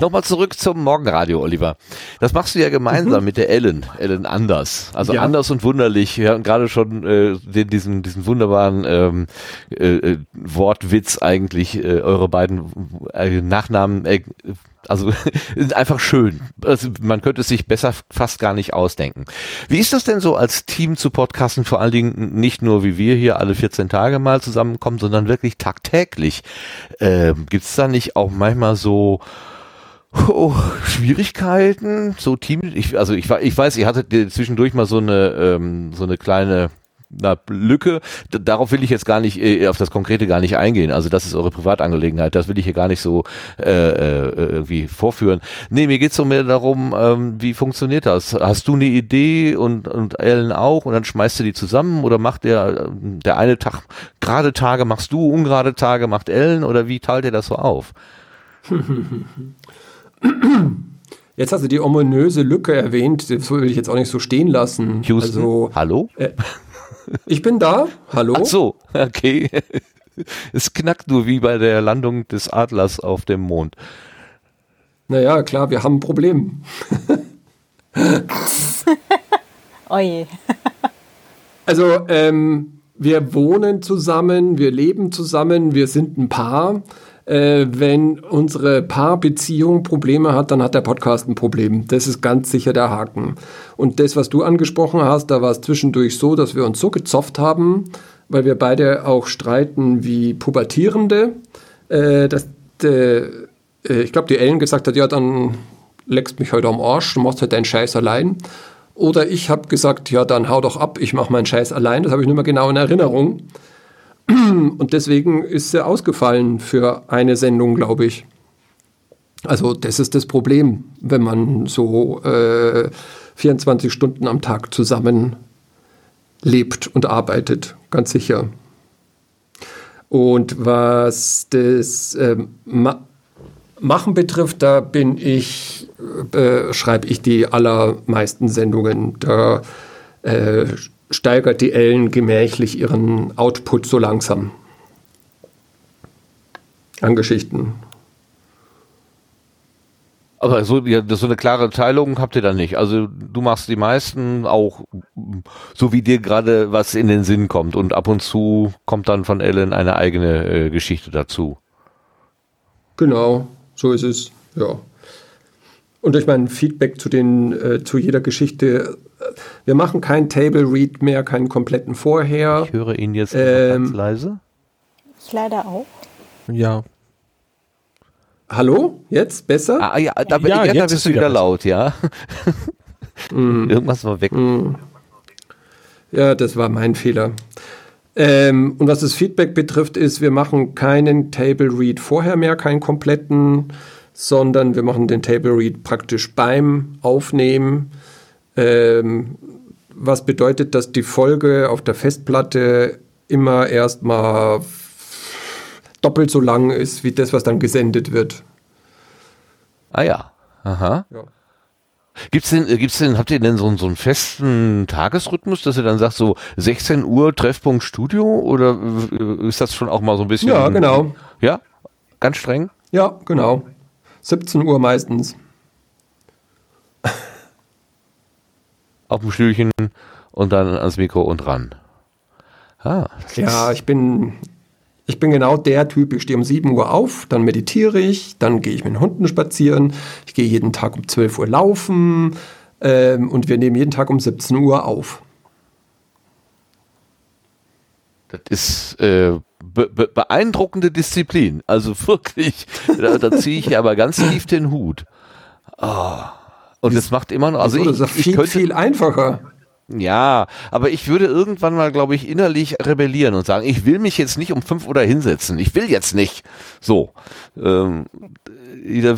Nochmal zurück zum Morgenradio, Oliver. Das machst du ja gemeinsam mhm. mit der Ellen, Ellen Anders. Also ja. anders und wunderlich. Wir hatten gerade schon äh, den, diesen, diesen wunderbaren ähm, äh, äh Wortwitz eigentlich, äh, eure beiden äh, Nachnamen, Also einfach schön. Also, man könnte es sich besser fast gar nicht ausdenken. Wie ist das denn so als Team zu podcasten, vor allen Dingen nicht nur wie wir hier alle 14 Tage mal zusammenkommen, sondern wirklich tagtäglich? Ähm, Gibt es da nicht auch manchmal so oh, Schwierigkeiten? So Team, ich, also ich, ich weiß, ihr hattet zwischendurch mal so eine, ähm, so eine kleine einer Lücke. Darauf will ich jetzt gar nicht, äh, auf das Konkrete gar nicht eingehen. Also das ist eure Privatangelegenheit. Das will ich hier gar nicht so äh, äh, irgendwie vorführen. Nee, mir geht's so mehr darum, ähm, wie funktioniert das? Hast du eine Idee und, und Ellen auch und dann schmeißt du die zusammen oder macht der, der eine Tag gerade Tage machst du, ungerade Tage macht Ellen oder wie teilt ihr das so auf? Jetzt hast du die ominöse Lücke erwähnt, das will ich jetzt auch nicht so stehen lassen. Houston, also, hallo? Äh, ich bin da. Hallo. Ach so, okay. Es knackt nur wie bei der Landung des Adlers auf dem Mond. Naja, klar, wir haben ein Problem. Oje. also, ähm, wir wohnen zusammen, wir leben zusammen, wir sind ein Paar äh, wenn unsere Paarbeziehung Probleme hat, dann hat der Podcast ein Problem. Das ist ganz sicher der Haken. Und das, was du angesprochen hast, da war es zwischendurch so, dass wir uns so gezofft haben, weil wir beide auch streiten wie Pubertierende, äh, dass äh, ich glaube, die Ellen gesagt hat, ja, dann leckst mich heute am Arsch, du machst halt deinen Scheiß allein. Oder ich habe gesagt, ja, dann hau doch ab, ich mache meinen Scheiß allein. Das habe ich nicht mehr genau in Erinnerung. Und deswegen ist sie ausgefallen für eine Sendung, glaube ich. Also das ist das Problem, wenn man so äh, 24 Stunden am Tag zusammen lebt und arbeitet, ganz sicher. Und was das äh, Ma Machen betrifft, da bin ich, äh, schreibe ich die allermeisten Sendungen. Da äh, steigert die Ellen gemächlich ihren Output so langsam an Geschichten. Aber so, ja, so eine klare Teilung habt ihr da nicht. Also du machst die meisten auch so wie dir gerade was in den Sinn kommt und ab und zu kommt dann von Ellen eine eigene äh, Geschichte dazu. Genau, so ist es, ja. Und durch mein Feedback zu den äh, zu jeder Geschichte wir machen kein Table Read mehr, keinen kompletten Vorher. Ich höre ihn jetzt ähm, ganz leise. Ich leider auch. Ja. Hallo? Jetzt besser? Ah, ja, da, ja, ja, jetzt bist du wieder, wieder laut, ja. mm. Irgendwas war weg. Mm. Ja, das war mein Fehler. Ähm, und was das Feedback betrifft, ist, wir machen keinen Table Read vorher mehr, keinen kompletten, sondern wir machen den Table Read praktisch beim Aufnehmen. Ähm, was bedeutet, dass die Folge auf der Festplatte immer erstmal doppelt so lang ist wie das, was dann gesendet wird. Ah ja. Aha. Ja. Gibt's denn, gibt's denn, habt ihr denn so, so einen festen Tagesrhythmus, dass ihr dann sagt, so 16 Uhr Treffpunkt Studio oder ist das schon auch mal so ein bisschen? Ja, genau. Ja? Ganz streng? Ja, genau. 17 Uhr meistens. Auf dem Stühlchen und dann ans Mikro und ran. Ah, ja, ich bin, ich bin genau der Typ, ich stehe um 7 Uhr auf, dann meditiere ich, dann gehe ich mit den Hunden spazieren, ich gehe jeden Tag um 12 Uhr laufen ähm, und wir nehmen jeden Tag um 17 Uhr auf. Das ist äh, be be beeindruckende Disziplin. Also wirklich, da, da ziehe ich aber ganz tief den Hut. Oh. Und es macht immer noch, also ich, das ist viel, könnte, viel einfacher. Ja, aber ich würde irgendwann mal, glaube ich, innerlich rebellieren und sagen, ich will mich jetzt nicht um fünf Uhr hinsetzen. Ich will jetzt nicht. So. Ähm, da,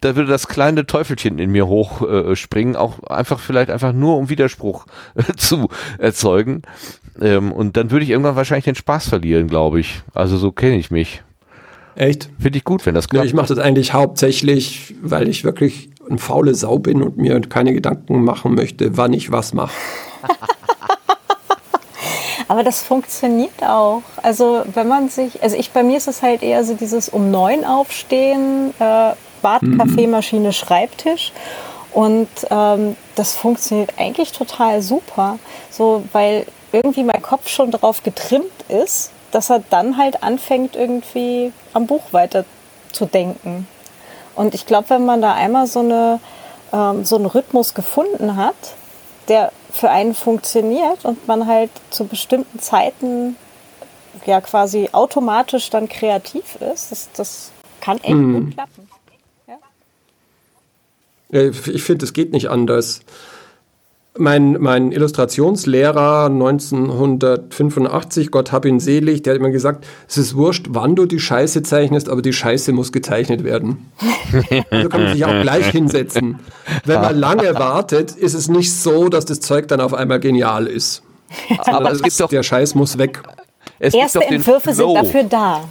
da, würde das kleine Teufelchen in mir hochspringen, äh, auch einfach vielleicht einfach nur um Widerspruch äh, zu erzeugen. Ähm, und dann würde ich irgendwann wahrscheinlich den Spaß verlieren, glaube ich. Also so kenne ich mich. Echt? Finde ich gut, wenn das klappt. Ja, ich mache das eigentlich hauptsächlich, weil ich wirklich eine faule Sau bin und mir keine Gedanken machen möchte, wann ich was mache. Aber das funktioniert auch. Also wenn man sich, also ich bei mir ist es halt eher so dieses um neun aufstehen, äh, Bad, mhm. Kaffeemaschine, Schreibtisch. Und ähm, das funktioniert eigentlich total super. So, weil irgendwie mein Kopf schon darauf getrimmt ist, dass er dann halt anfängt, irgendwie am Buch weiter zu denken. Und ich glaube, wenn man da einmal so, eine, ähm, so einen Rhythmus gefunden hat, der für einen funktioniert und man halt zu bestimmten Zeiten ja quasi automatisch dann kreativ ist, das, das kann echt mhm. gut klappen. Ja. Ich finde, es geht nicht anders. Mein, mein Illustrationslehrer 1985, Gott hab ihn selig, der hat immer gesagt, es ist wurscht, wann du die Scheiße zeichnest, aber die Scheiße muss gezeichnet werden. also kann man sich auch gleich hinsetzen. Wenn man lange wartet, ist es nicht so, dass das Zeug dann auf einmal genial ist. Aber es gibt doch, der Scheiß muss weg. Erste Entwürfe sind dafür da.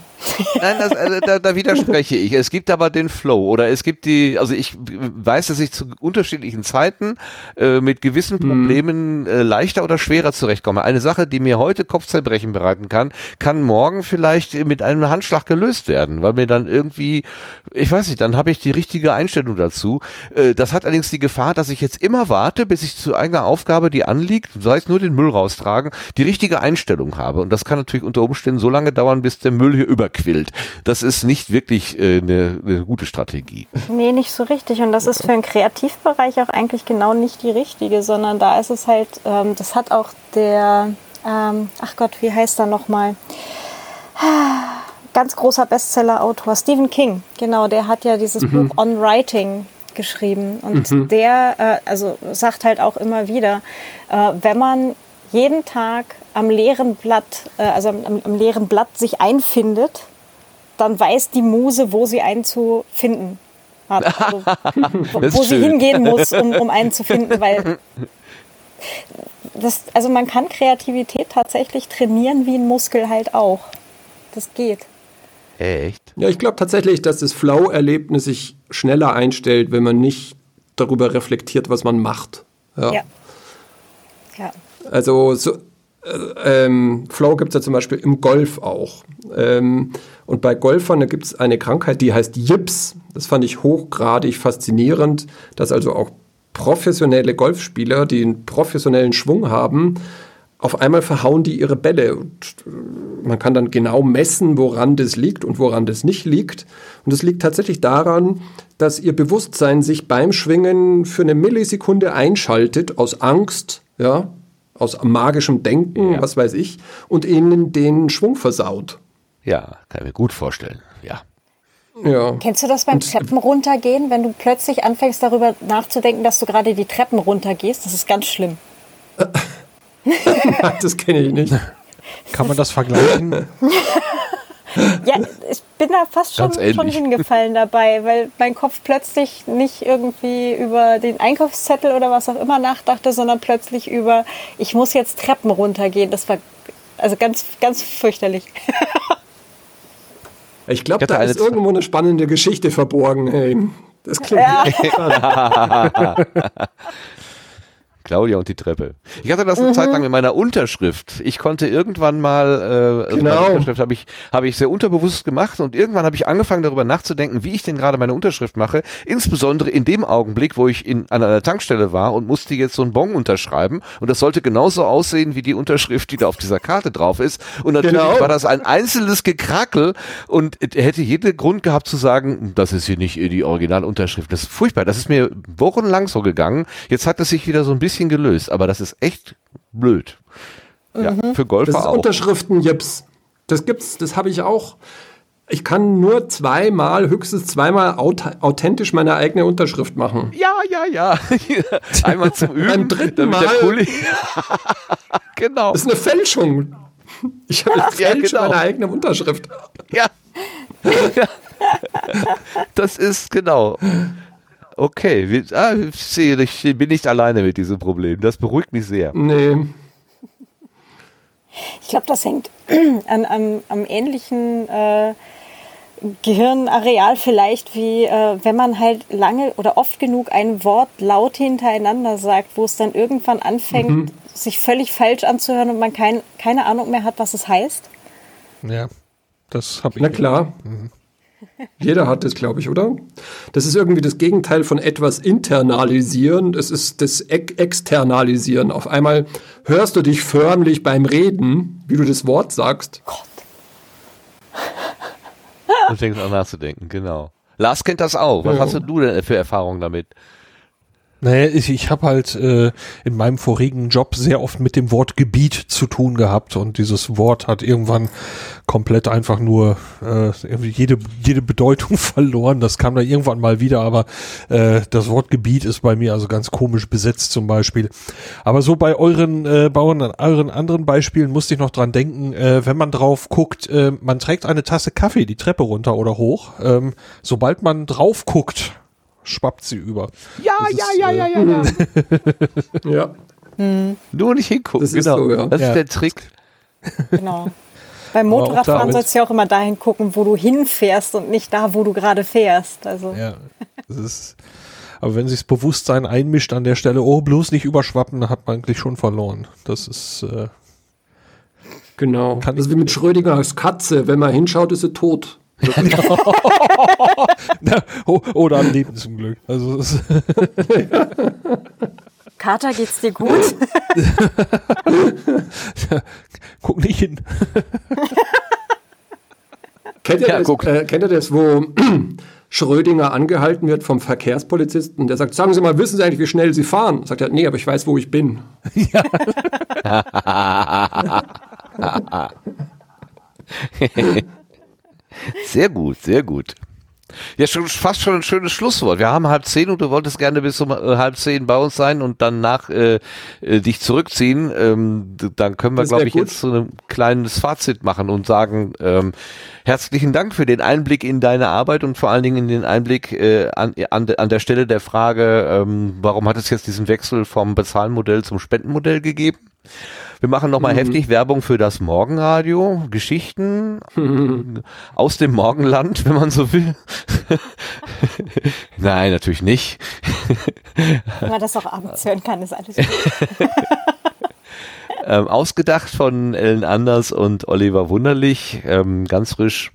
Nein, das, also, da, da widerspreche ich. Es gibt aber den Flow oder es gibt die, also ich weiß, dass ich zu unterschiedlichen Zeiten äh, mit gewissen hm. Problemen äh, leichter oder schwerer zurechtkomme. Eine Sache, die mir heute Kopfzerbrechen bereiten kann, kann morgen vielleicht mit einem Handschlag gelöst werden, weil mir dann irgendwie, ich weiß nicht, dann habe ich die richtige Einstellung dazu. Äh, das hat allerdings die Gefahr, dass ich jetzt immer warte, bis ich zu einer Aufgabe, die anliegt, sei es nur den Müll raustragen, die richtige Einstellung habe. Und das kann natürlich unter Umständen so lange dauern, bis der Müll hier über überquillt. Das ist nicht wirklich äh, eine, eine gute Strategie. Nee, nicht so richtig. Und das ist für den Kreativbereich auch eigentlich genau nicht die richtige, sondern da ist es halt, ähm, das hat auch der, ähm, ach Gott, wie heißt er nochmal? Ganz großer Bestseller-Autor, Stephen King. Genau, der hat ja dieses mhm. Buch On Writing geschrieben. Und mhm. der, äh, also sagt halt auch immer wieder, äh, wenn man jeden Tag am leeren Blatt, äh, also am, am, leeren Blatt sich einfindet, dann weiß die Muse, wo sie einen zu finden hat. Also, wo, wo sie hingehen muss, um, um einen zu finden, weil das, also man kann Kreativität tatsächlich trainieren wie ein Muskel halt auch. Das geht. Echt? Ja, ich glaube tatsächlich, dass das Flow-Erlebnis sich schneller einstellt, wenn man nicht darüber reflektiert, was man macht. Ja. ja. ja. Also so, ähm, Flow gibt es ja zum Beispiel im Golf auch. Ähm, und bei Golfern gibt es eine Krankheit, die heißt Jips. Das fand ich hochgradig faszinierend, dass also auch professionelle Golfspieler, die einen professionellen Schwung haben, auf einmal verhauen die ihre Bälle. Und äh, man kann dann genau messen, woran das liegt und woran das nicht liegt. Und es liegt tatsächlich daran, dass ihr Bewusstsein sich beim Schwingen für eine Millisekunde einschaltet aus Angst, ja, aus magischem Denken, ja. was weiß ich, und ihnen den Schwung versaut. Ja, kann ich mir gut vorstellen, ja. Ja. Kennst du das beim Treppen runtergehen, wenn du plötzlich anfängst darüber nachzudenken, dass du gerade die Treppen runtergehst? Das ist ganz schlimm. das kenne ich nicht. Kann man das vergleichen? Ja, ich bin da fast schon, schon hingefallen dabei, weil mein Kopf plötzlich nicht irgendwie über den Einkaufszettel oder was auch immer nachdachte, sondern plötzlich über, ich muss jetzt Treppen runtergehen. Das war also ganz, ganz fürchterlich. Ich glaube, da ist irgendwo eine spannende Geschichte verborgen. Ey. Das klingt ja. Claudia und die Treppe. Ich hatte das eine mhm. Zeit lang mit meiner Unterschrift. Ich konnte irgendwann mal, äh, also genau. meine Unterschrift habe ich, habe ich sehr unterbewusst gemacht und irgendwann habe ich angefangen darüber nachzudenken, wie ich denn gerade meine Unterschrift mache. Insbesondere in dem Augenblick, wo ich in, an einer Tankstelle war und musste jetzt so einen Bon unterschreiben und das sollte genauso aussehen wie die Unterschrift, die da auf dieser Karte drauf ist. Und natürlich genau. war das ein einzelnes Gekrackel und hätte jeder Grund gehabt zu sagen, das ist hier nicht die Originalunterschrift. Das ist furchtbar. Das ist mir wochenlang so gegangen. Jetzt hat es sich wieder so ein bisschen bisschen gelöst, aber das ist echt blöd. Ja, mhm. für Golfer das ist auch. Unterschriften Jips. Das gibt's, das habe ich auch. Ich kann nur zweimal, höchstens zweimal authentisch meine eigene Unterschrift machen. Ja, ja, ja. Einmal zum Üben. Beim dritten Mal. genau. Das ist eine Fälschung. Ich habe ja, genau. meine eigene Unterschrift. Ja. ja. Das ist genau. Okay, wir, ah, ich sehe, ich bin nicht alleine mit diesem Problem. Das beruhigt mich sehr. Nee. Ich glaube, das hängt an, am, am ähnlichen äh, Gehirnareal vielleicht, wie äh, wenn man halt lange oder oft genug ein Wort laut hintereinander sagt, wo es dann irgendwann anfängt, mhm. sich völlig falsch anzuhören und man kein, keine Ahnung mehr hat, was es heißt. Ja, das habe ich. Na klar. Mhm. Jeder hat das, glaube ich, oder? Das ist irgendwie das Gegenteil von etwas internalisieren. Es ist das Externalisieren. Auf einmal hörst du dich förmlich beim Reden, wie du das Wort sagst. Gott. Und fängst an nachzudenken, genau. Lars kennt das auch. Was Ja. hast du denn für Erfahrungen damit? Naja, ich, ich habe halt äh, in meinem vorigen Job sehr oft mit dem Wort Gebiet zu tun gehabt und dieses Wort hat irgendwann komplett einfach nur äh, irgendwie jede, jede Bedeutung verloren. Das kam da irgendwann mal wieder, aber äh, das Wort Gebiet ist bei mir also ganz komisch besetzt zum Beispiel. Aber so bei euren, äh, bei euren, euren anderen Beispielen musste ich noch dran denken, äh, wenn man drauf guckt, äh, man trägt eine Tasse Kaffee die Treppe runter oder hoch. Ähm, sobald man drauf guckt, schwappt sie über. Ja, Das ist, äh, ja, ja. Ja. Nur nicht hingucken. Das ist genau. so, ja. Das Ja. ist der Trick. Genau. Beim Motorradfahren sollst du ja auch immer dahin gucken, wo du hinfährst und nicht da, wo du gerade fährst. Also Ja, das ist. Aber wenn sich das Bewusstsein einmischt an der Stelle, oh, bloß nicht überschwappen, dann hat man eigentlich schon verloren. Das ist, äh, Genau. Kann das ist wie mit Schrödingers Katze. Wenn man hinschaut, ist sie tot. na, oh, oder ein Lebensunglück. Also, es ist, Kater, geht's dir gut? guck nicht hin. Kennt ihr, Ja, das, äh, kennt ihr das, wo Schrödinger angehalten wird vom Verkehrspolizisten? Der sagt, sagen Sie mal, wissen Sie eigentlich, wie schnell Sie fahren? Sagt er, nee, aber ich weiß, wo ich bin. Sehr gut, sehr gut. Ja, schon fast schon ein schönes Schlusswort. Wir haben halb zehn und du wolltest gerne bis um äh, halb zehn bei uns sein und danach äh, äh, dich zurückziehen. Ähm, dann können wir, glaube ich, gut. jetzt so ein kleines Fazit machen und sagen, ähm, herzlichen Dank für den Einblick in deine Arbeit und vor allen Dingen in den Einblick äh, an, an, an der Stelle der Frage, ähm, warum hat es jetzt diesen Wechsel vom Bezahlmodell zum Spendenmodell gegeben? Wir machen nochmal Mhm. heftig Werbung für das Morgenradio, Geschichten aus dem Morgenland, wenn man so will. Nein, natürlich nicht. Wenn man das auch abends hören kann, ist alles gut. Ähm, ausgedacht von Ellen Anders und Oliver Wunderlich, ähm, ganz frisch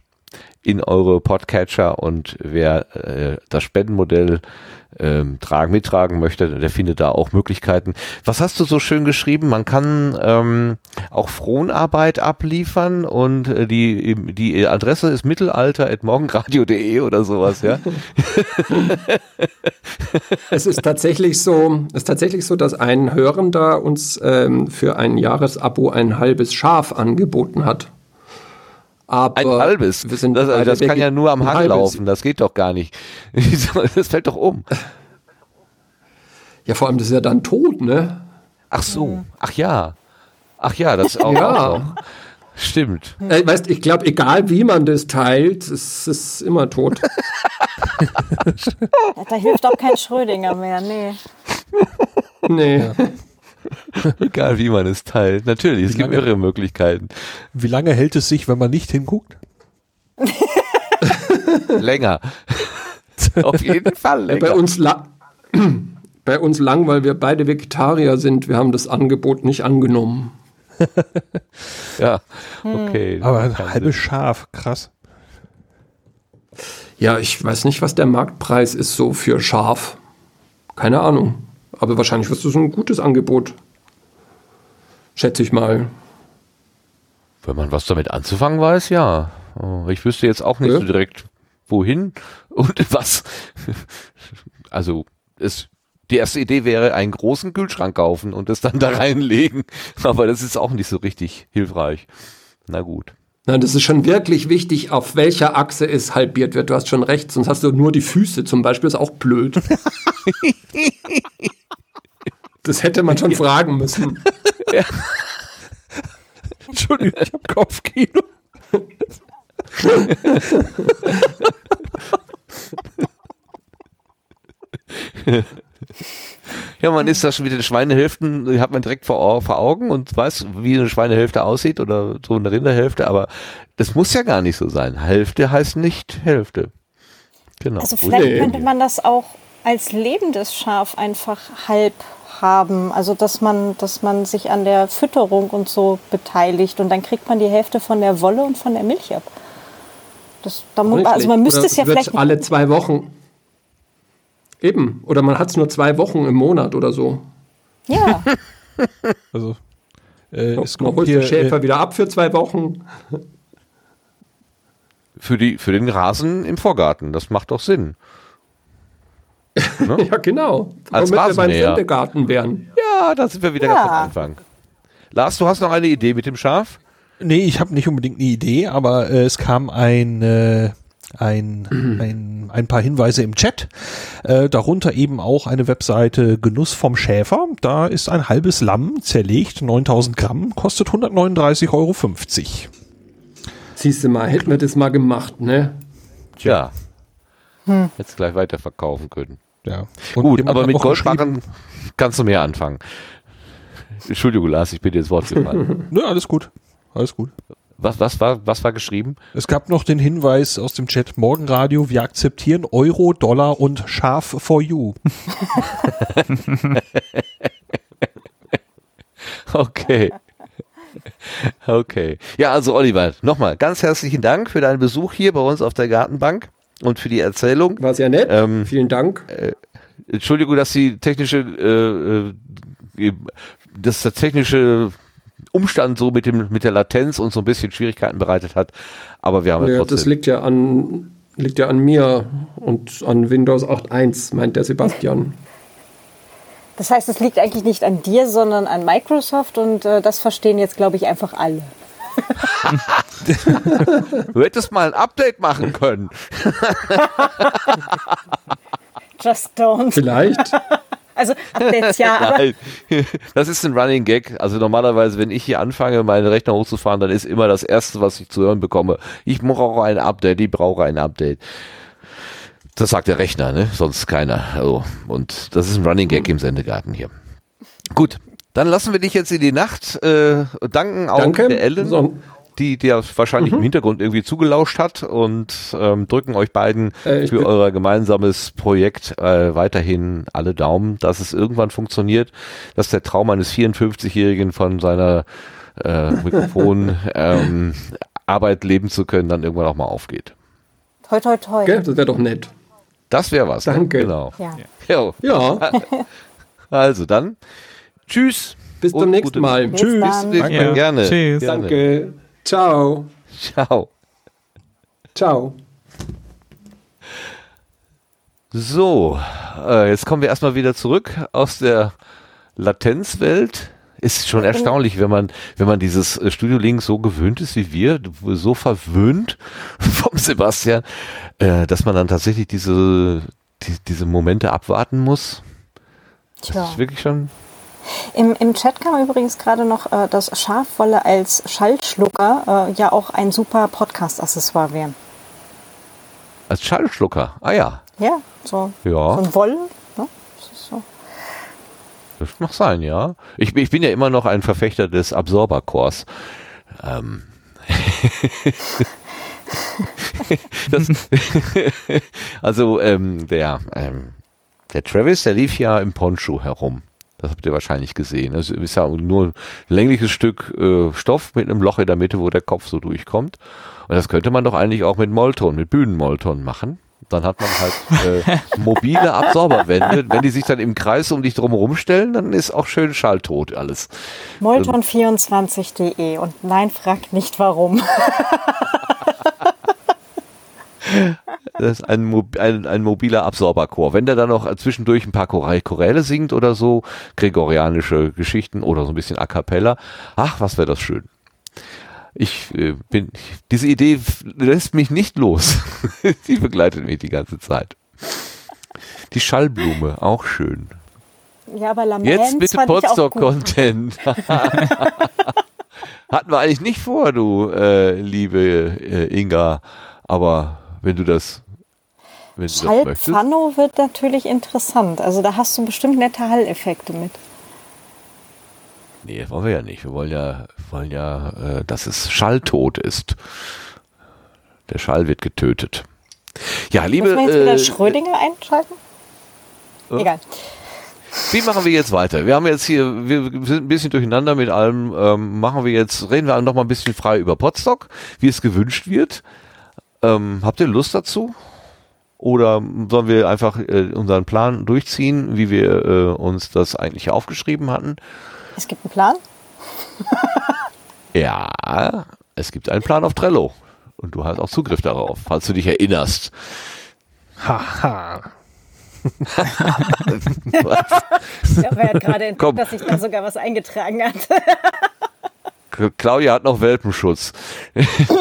in eure Podcatcher und wer äh, das Spendenmodell ähm, tragen, mittragen möchte, der findet da auch Möglichkeiten. Was hast du so schön geschrieben? Man kann ähm, auch Fronarbeit abliefern und äh, die, die Adresse ist mittelalter.morgenradio.de oder sowas, ja? Es ist tatsächlich so, es ist tatsächlich so, dass ein Hörender uns ähm, für ein Jahresabo ein halbes Schaf angeboten hat. Aber Ein halbes. Wir sind das beide das kann ja nur am Hang halbes. laufen, das geht doch gar nicht. Das fällt doch um. Ja, vor allem das ist ja dann tot, ne? Ach so, ach ja. Ach ja, das auch, Ja. auch noch. Stimmt. Äh, weißt, ich glaube, egal wie man das teilt, es ist immer tot. Ja, da hilft auch kein Schrödinger mehr, nee. nee. Egal wie man es teilt. Natürlich, es Wie gibt lange? mehrere Möglichkeiten. Wie lange hält es sich, wenn man nicht hinguckt? Länger. Auf jeden Fall länger. Bei uns, bei uns lang, weil wir beide Vegetarier sind. Wir haben das Angebot nicht angenommen. ja, okay. Aber ein halbes. Schaf, krass. Ja, ich weiß nicht, was der Marktpreis ist so für Schaf. Keine Ahnung. Aber wahrscheinlich wirst du so ein gutes Angebot. Schätze ich mal. Wenn man was damit anzufangen weiß, ja. Oh, Ich wüsste jetzt auch nicht Ja. so direkt, wohin und was. Also, es, die erste Idee wäre, einen großen Kühlschrank kaufen und es dann da reinlegen. Aber das ist auch nicht so richtig hilfreich. Na gut. Nein, das ist schon wirklich wichtig, auf welcher Achse es halbiert wird. Du hast schon recht, sonst hast du nur die Füße zum Beispiel, ist auch blöd. Das hätte man schon fragen müssen. Entschuldigung, ich habe Kopfkino. Ja, man ist das schon mit den Schweinehälften, die hat man direkt vor, vor Augen und weiß, wie eine Schweinehälfte aussieht oder so eine Rinderhälfte, aber das muss ja gar nicht so sein. Hälfte heißt nicht Hälfte. Genau. Also vielleicht Nee. könnte man das auch als lebendes Schaf einfach halb haben. Also dass man, dass man sich an der Fütterung und so beteiligt und dann kriegt man die Hälfte von der Wolle und von der Milch ab. Das, da also man müsste Oder es ja vielleicht alle zwei Wochen. Eben. Oder man hat es nur zwei Wochen im Monat oder so. ja, Also, äh, es Man kommt holt hier, den Schäfer äh, wieder ab für zwei Wochen. für, die, für den Rasen im Vorgarten. Das macht doch Sinn. Ne? ja, genau. Als Womit wir beim Sendegarten wären. Ja, da sind wir wieder ja. ganz am Anfang. Lars, du hast noch eine Idee mit dem Schaf? Nee, ich habe nicht unbedingt eine Idee, aber äh, es kam ein, äh, ein, ein, ein paar Hinweise im Chat. Äh, darunter eben auch eine Webseite Genuss vom Schäfer. Da ist ein halbes Lamm zerlegt, 9000 Gramm, kostet 139,50 Euro. Siehst du mal, hätten wir das mal gemacht, ne? Tja. Hm. Jetzt gleich weiterverkaufen können. Ja. Und Gut, aber mit Goldbarren kannst du mehr anfangen. Entschuldigung, Lars, ich bin dir ins Wort gefallen. Nö, alles gut. Alles gut. Was, was, war, was war geschrieben? Es gab noch den Hinweis aus dem Chat Morgenradio, wir akzeptieren Euro, Dollar und Schaf for you. okay. Okay. Ja, also Oliver, nochmal ganz herzlichen Dank für deinen Besuch hier bei uns auf der Gartenbank und für die Erzählung. War sehr nett. Ähm, Vielen Dank. Äh, Entschuldigung, dass die technische, äh, äh dass der technische Umstand so mit dem mit der Latenz und so ein bisschen Schwierigkeiten bereitet hat. Aber wir haben ja, trotzdem. Das liegt ja an liegt ja an mir und an Windows 8.1, meint der Sebastian. Das heißt, es liegt eigentlich nicht an dir, sondern an Microsoft und äh, das verstehen jetzt, glaube ich, einfach alle. du hättest mal ein Update machen können. Just don't. Vielleicht. Also Updates ja. Aber das ist ein Running Gag. Also normalerweise, wenn ich hier anfange, meinen Rechner hochzufahren, dann ist immer das Erste, was ich zu hören bekomme, ich brauche ein Update, ich brauche ein Update. Das sagt der Rechner, ne? Sonst keiner. Also, und das ist ein Running Gag im Sendegarten hier. Gut, dann lassen wir dich jetzt in die Nacht. Äh, danken auch Danke. der Ellen. So die, die ja wahrscheinlich mhm. im Hintergrund irgendwie zugelauscht hat und ähm, drücken euch beiden äh, für euer gemeinsames Projekt äh, weiterhin alle Daumen, dass es irgendwann funktioniert, dass der Traum eines 54-Jährigen von seiner äh, Mikrofon ähm, Arbeit leben zu können, dann irgendwann auch mal aufgeht. Toi, toi, toi. Okay, das wäre doch nett. Das wäre was. Ne? Danke. Ne? Genau. Ja. ja. Also dann, tschüss. Bis zum nächsten Mal. Bis Tschüss. Dann. Ja. Gerne. Tschüss. Gerne. Danke. Ciao. Ciao. Ciao. So, äh, jetzt kommen wir erstmal wieder zurück aus der Latenzwelt. Ist schon erstaunlich, wenn man, wenn man dieses äh, Studio Link so gewöhnt ist wie wir, so verwöhnt vom Sebastian, äh, dass man dann tatsächlich diese, die, diese Momente abwarten muss. Das Tja. ist wirklich schon im, Im Chat kam übrigens gerade noch, äh, dass Schafwolle als Schallschlucker äh, ja auch ein super Podcast-Accessoire wäre. Als Schallschlucker? Ah ja. Ja, so, ja. so ein Woll. Ne? Das, so. das mag sein, ja. Ich, ich bin ja immer noch ein Verfechter des Absorberkors. Ähm. das, also ähm, der, ähm, der Travis, der lief ja im Poncho herum. Das habt ihr wahrscheinlich gesehen. Es ist ja nur ein längliches Stück äh, Stoff mit einem Loch in der Mitte, wo der Kopf so durchkommt. Und das könnte man doch eigentlich auch mit Molton, mit Bühnenmolton machen. Dann hat man halt äh, mobile Absorberwände. Wenn die sich dann im Kreis um dich drum stellen, dann ist auch schön schalltot alles. Molton24.de und nein, frag nicht warum. Das ist ein, ein, ein mobiler Absorberchor. Wenn der dann noch zwischendurch ein paar Choräle singt oder so, gregorianische Geschichten oder so ein bisschen A Cappella, ach, was wäre das schön. Ich äh, bin, diese Idee lässt mich nicht los. Die begleitet mich die ganze Zeit. Die Schallblume, auch schön. Ja, aber Laments Jetzt bitte Podstock-Content. Hatten wir eigentlich nicht vor, du äh, liebe äh, Inga, aber wenn du das wenn Schallpfanno wird natürlich interessant. Also da hast du bestimmt nette Halleffekte mit. Nee, das wollen wir ja nicht. Wir wollen ja, wollen ja, äh, dass es schalltot ist. Der Schall wird getötet. Ja, liebe. Müssen wir jetzt wieder äh, Schrödinger einschalten? Äh? Egal. Wie machen wir jetzt weiter? Wir haben jetzt hier, wir sind ein bisschen durcheinander mit allem. Ähm, machen wir jetzt, reden wir noch mal ein bisschen frei über Podstock, wie es gewünscht wird. Ähm, habt ihr Lust dazu? Oder sollen wir einfach äh, unseren Plan durchziehen, wie wir äh, uns das eigentlich aufgeschrieben hatten? Es gibt einen Plan? ja, es gibt einen Plan auf Trello. Und du hast auch Zugriff darauf, falls du dich erinnerst. Haha. Ja, wer hat gerade Komm. entdeckt, dass sich da sogar was eingetragen hat. Claudia hat noch Welpenschutz.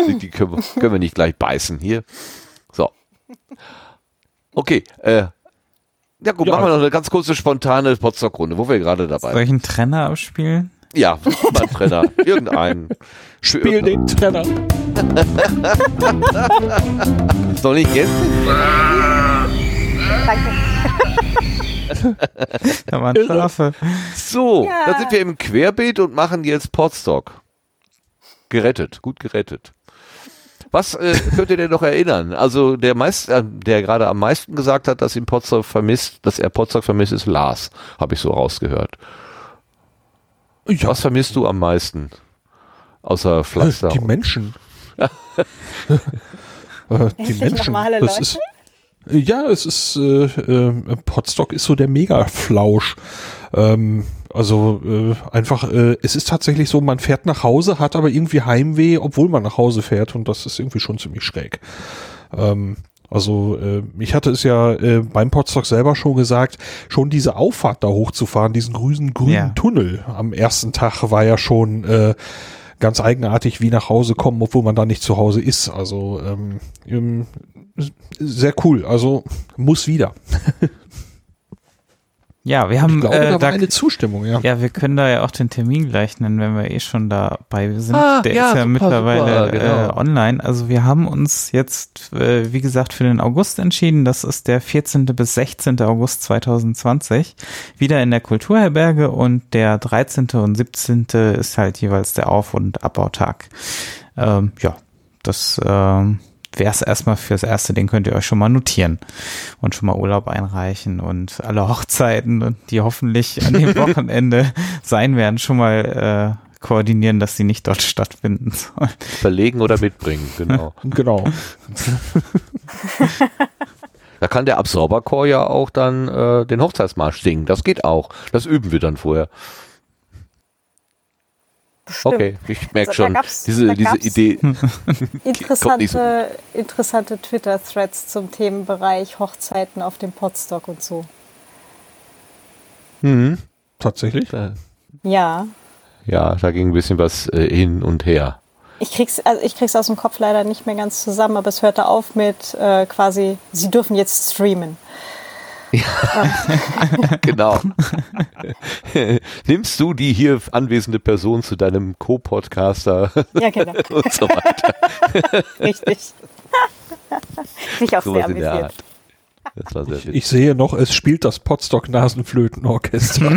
die die können, wir, können wir nicht gleich beißen hier. So. Okay, äh, ja gut, Ja. machen wir noch eine ganz kurze spontane Potsdok-Runde, wo wir gerade dabei Soll ich einen Trenner abspielen? Ja, beim Trainer. Irgendeinen. Spiel den Trenner. Ist noch nicht jetzt? Danke. Da waren Schafe. So, Ja. dann sind wir im Querbeet und machen jetzt Podstock. Gerettet, gut gerettet. Was äh, könnt ihr denn noch erinnern? Also der meist, äh, der gerade am meisten gesagt hat, dass ihn Potsdok vermisst, dass er Potsdok vermisst, ist Lars, habe ich so rausgehört. Ja, Was vermisst du am meisten? Außer Pflaster. die Menschen. äh, die Menschen. normale Das ist, ja, es ist, äh, äh, Potstock ist so der Mega-Flausch. Ähm, also äh, einfach, äh, es ist tatsächlich so, man fährt nach Hause, hat aber irgendwie Heimweh, obwohl man nach Hause fährt und das ist irgendwie schon ziemlich schräg. Ähm, also äh, ich hatte es ja äh, beim Potstock selber schon gesagt, schon diese Auffahrt da hochzufahren, diesen grünen grünen Ja. Tunnel am ersten Tag war ja schon äh, ganz eigenartig wie nach Hause kommen, obwohl man da nicht zu Hause ist. Also ähm, ähm, sehr cool. Also muss wieder. Ja, wir Ich haben glaube, äh, da da, eine Zustimmung, ja. ja, wir können da ja auch den Termin gleich nennen, wenn wir eh schon dabei sind. Ah, Der ja, ist ja super, mittlerweile super, genau. äh, online. Also wir haben uns jetzt, äh, wie gesagt, für den August entschieden. Das ist der 14. bis 16. August 2020. Wieder in der Kulturherberge und der 13. und 17. ist halt jeweils der Auf- und Abbautag. Ähm, ja, das ähm, wäre es erstmal fürs Erste, den könnt ihr euch schon mal notieren und schon mal Urlaub einreichen und alle Hochzeiten, die hoffentlich an dem Wochenende sein werden, schon mal äh, koordinieren, dass sie nicht dort stattfinden sollen. Verlegen oder mitbringen, genau. Genau. Da kann der Absorberchor ja auch dann äh, den Hochzeitsmarsch singen. Das geht auch. Das üben wir dann vorher. Bestimmt. Okay, ich merke Also, schon, diese, da diese Idee. Interessante, interessante Twitter-Threads zum Themenbereich Hochzeiten auf dem Podstock und so. Mhm. Tatsächlich. Da- Ja. Ja, da ging ein bisschen was äh, hin und her. Ich krieg's, also ich krieg's aus dem Kopf leider nicht mehr ganz zusammen, aber es hörte auf mit äh, quasi, sie dürfen jetzt streamen. genau. Nimmst du die hier anwesende Person zu deinem Co-Podcaster Ja, genau. und so weiter? Richtig. Mich auch sehr in der amüsiert. Art. Das war sehr witzig. Ich sehe noch, es spielt das Potstock Nasenflötenorchester.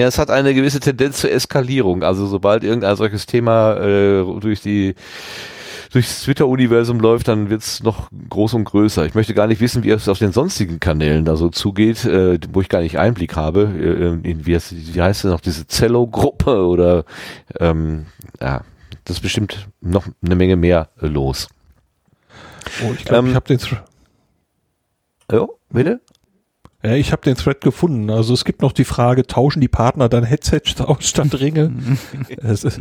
Ja, es hat eine gewisse Tendenz zur Eskalierung. Also sobald irgendein solches Thema äh, durch die durchs Twitter-Universum läuft, dann wird's noch groß und größer. Ich möchte gar nicht wissen, wie es auf den sonstigen Kanälen da so zugeht, äh, wo ich gar nicht Einblick habe. Äh, in, wie, heißt, wie heißt denn noch diese Zello-Gruppe oder ähm, ja, das ist bestimmt noch eine Menge mehr äh, los. Oh, ich glaube, Ähm, ich habe den, Jo, bitte? Ja, ich hab den Thread gefunden. Also es gibt noch die Frage, tauschen die Partner dann Headset aus statt Ringe? Es ist-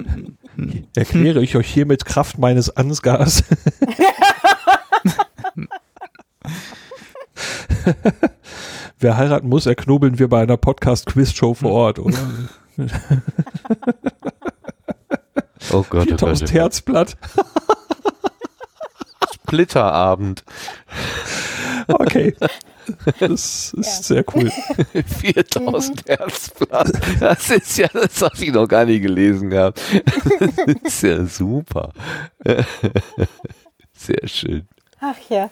erkläre ich euch hiermit Kraft meines Ansgars. Wer heiraten muss, erknobeln wir bei einer Podcast-Quiz-Show vor Ort, oder? Oh Gott, oh Gott, oh 4000 Gott. Herzblatt. Splitterabend. Okay. Das ist sehr cool. 4000 Herzblatt. Das ist ja, das habe ich noch gar nicht gelesen gehabt. Das ist ja super. Sehr schön. Ach ja.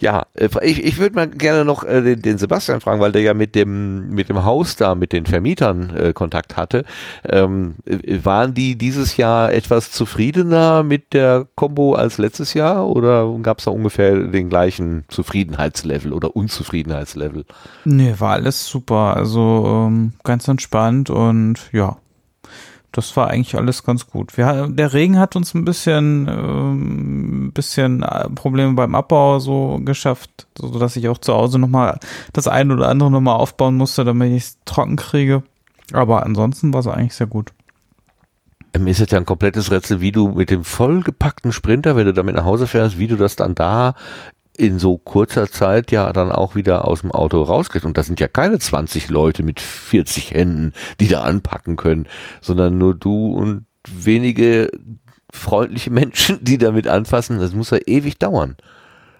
Ja, äh, ich, ich würde mal gerne noch äh, den, den Sebastian fragen, weil der ja mit dem mit dem Haus da, mit den Vermietern äh, Kontakt hatte. Ähm, äh, waren die dieses Jahr etwas zufriedener mit der Combo als letztes Jahr oder gab es da ungefähr den gleichen Zufriedenheitslevel oder Unzufriedenheitslevel? Nee, war alles super. Also ähm, ganz entspannt und ja, das war eigentlich alles ganz gut. Wir, der Regen hat uns ein bisschen, ähm, bisschen äh, Probleme beim Abbau so geschafft, so dass ich auch zu Hause nochmal das eine oder andere nochmal aufbauen musste, damit ich es trocken kriege. Aber ansonsten war es eigentlich sehr gut. Mir ist jetzt ja ein komplettes Rätsel, wie du mit dem vollgepackten Sprinter, wenn du damit nach Hause fährst, wie du das dann da in so kurzer Zeit ja dann auch wieder aus dem Auto rauskriegst. Und das sind ja keine 20 Leute mit 40 Händen, die da anpacken können, sondern nur du und wenige freundliche Menschen, die damit anfassen. Das muss ja ewig dauern.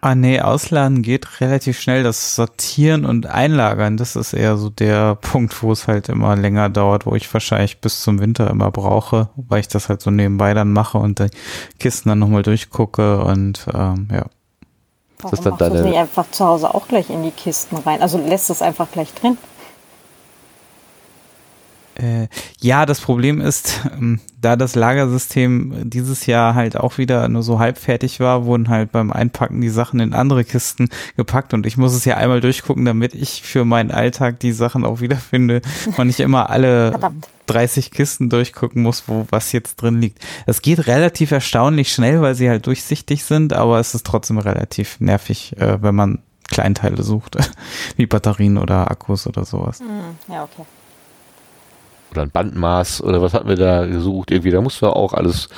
Ah nee, ausladen geht relativ schnell. Das Sortieren und Einlagern, das ist eher so der Punkt, wo es halt immer länger dauert, wo ich wahrscheinlich bis zum Winter immer brauche, weil ich das halt so nebenbei dann mache und die Kisten dann nochmal durchgucke und ähm, ja. Warum das dann machst du nicht einfach zu Hause auch gleich in die Kisten rein? Also lässt es einfach gleich drin? Äh, ja, das Problem ist, ähm, da das Lagersystem dieses Jahr halt auch wieder nur so halb fertig war, wurden halt beim Einpacken die Sachen in andere Kisten gepackt und ich muss es ja einmal durchgucken, damit ich für meinen Alltag die Sachen auch wiederfinde und nicht immer alle Verdammt. 30 Kisten durchgucken muss, wo was jetzt drin liegt. Das geht relativ erstaunlich schnell, weil sie halt durchsichtig sind, aber es ist trotzdem relativ nervig, äh, wenn man Kleinteile sucht, wie Batterien oder Akkus oder sowas. Hm, ja, okay oder ein Bandmaß oder was hatten wir da gesucht? Irgendwie, da musst du auch alles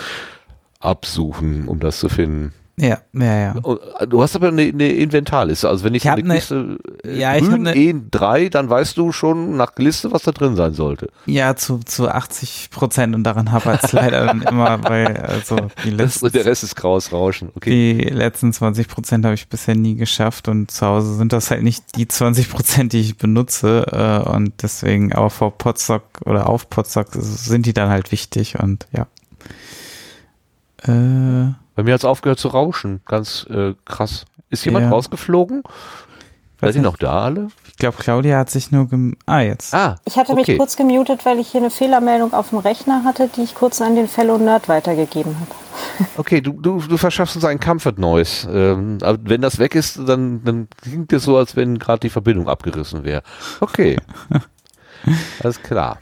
absuchen, um das zu finden. Ja, ja, ja. Äh, du hast aber eine, eine Inventarliste. Also wenn ich, ich eine ne, Kiste äh, ja, ich grün E3, dann weißt du schon nach Liste, was da drin sein sollte. Ja, zu, zu 80 Prozent und daran hapert es leider dann immer, weil also die letzten, der Rest ist graues Rauschen. Okay. Die letzten 20 Prozent habe ich bisher nie geschafft und zu Hause sind das halt nicht die 20 Prozent, die ich benutze äh, und deswegen auch vor Potstock oder auf Potstock sind die dann halt wichtig und ja. Äh, bei mir hat es aufgehört zu rauschen. Ganz äh, krass. Ist jemand ja. rausgeflogen? Seid ihr noch da alle? Ich glaube, Claudia hat sich nur gem Ah, jetzt. Ah, ich hatte okay. mich kurz gemutet, weil ich hier eine Fehlermeldung auf dem Rechner hatte, die ich kurz an den Fellow Nerd weitergegeben habe. Okay, du, du, du verschaffst uns ein Comfort Noise. Ähm, aber wenn das weg ist, dann, dann klingt es so, als wenn gerade die Verbindung abgerissen wäre. Okay. Alles klar.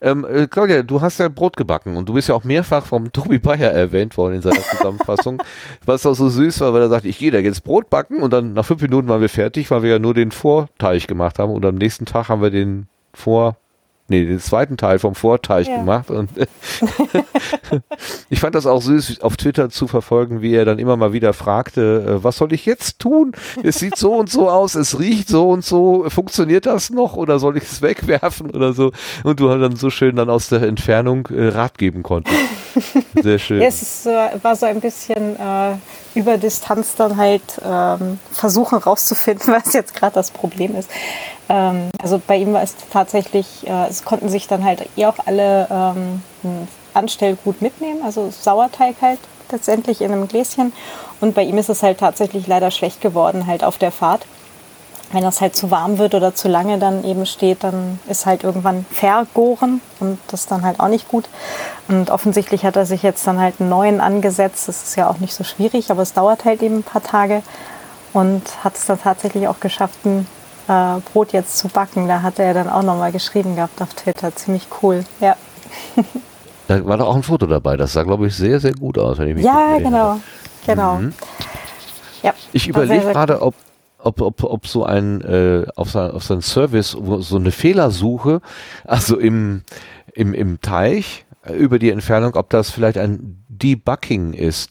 Ähm, äh, Claudia, du hast ja Brot gebacken und du bist ja auch mehrfach vom Tobi Bayer erwähnt worden in seiner Zusammenfassung, was auch so süß war, weil er sagte, ich gehe da jetzt Brot backen und dann nach fünf Minuten waren wir fertig, weil wir ja nur den Vorteig gemacht haben und am nächsten Tag haben wir den Vor nee, den zweiten Teil vom Vorteich ja. gemacht. Und ich fand das auch süß, auf Twitter zu verfolgen, wie er dann immer mal wieder fragte, äh, was soll ich jetzt tun? Es sieht so und so aus, es riecht so und so, funktioniert das noch oder soll ich es wegwerfen oder so? Und du halt dann so schön dann aus der Entfernung äh, Rat geben konntest. Sehr schön. Ja, es ist, war so ein bisschen äh, über Distanz dann halt ähm, versuchen rauszufinden, was jetzt gerade das Problem ist. Ähm, also bei ihm war es tatsächlich, äh, es konnten sich dann halt eh auch alle ähm, Anstellgut mitnehmen, also Sauerteig halt letztendlich in einem Gläschen. Und bei ihm ist es halt tatsächlich leider schlecht geworden, halt auf der Fahrt. Wenn das halt zu warm wird oder zu lange dann eben steht, dann ist halt irgendwann vergoren und das ist dann halt auch nicht gut. Und offensichtlich hat er sich jetzt dann halt einen neuen angesetzt. Das ist ja auch nicht so schwierig, aber es dauert halt eben ein paar Tage und hat es dann tatsächlich auch geschafft, ein äh, Brot jetzt zu backen. Da hat er dann auch nochmal geschrieben gehabt auf Twitter. Ziemlich cool, ja. da war doch auch ein Foto dabei. Das sah, glaube ich, sehr, sehr gut aus. Wenn ich mich ja, genau. Genau. Mhm. Ja, ich überlege gerade, ob, ob, ob, ob so ein äh, auf, sein, auf seinen Service so eine Fehlersuche, also im, im, im Teich äh, über die Entfernung, ob das vielleicht ein Debugging ist.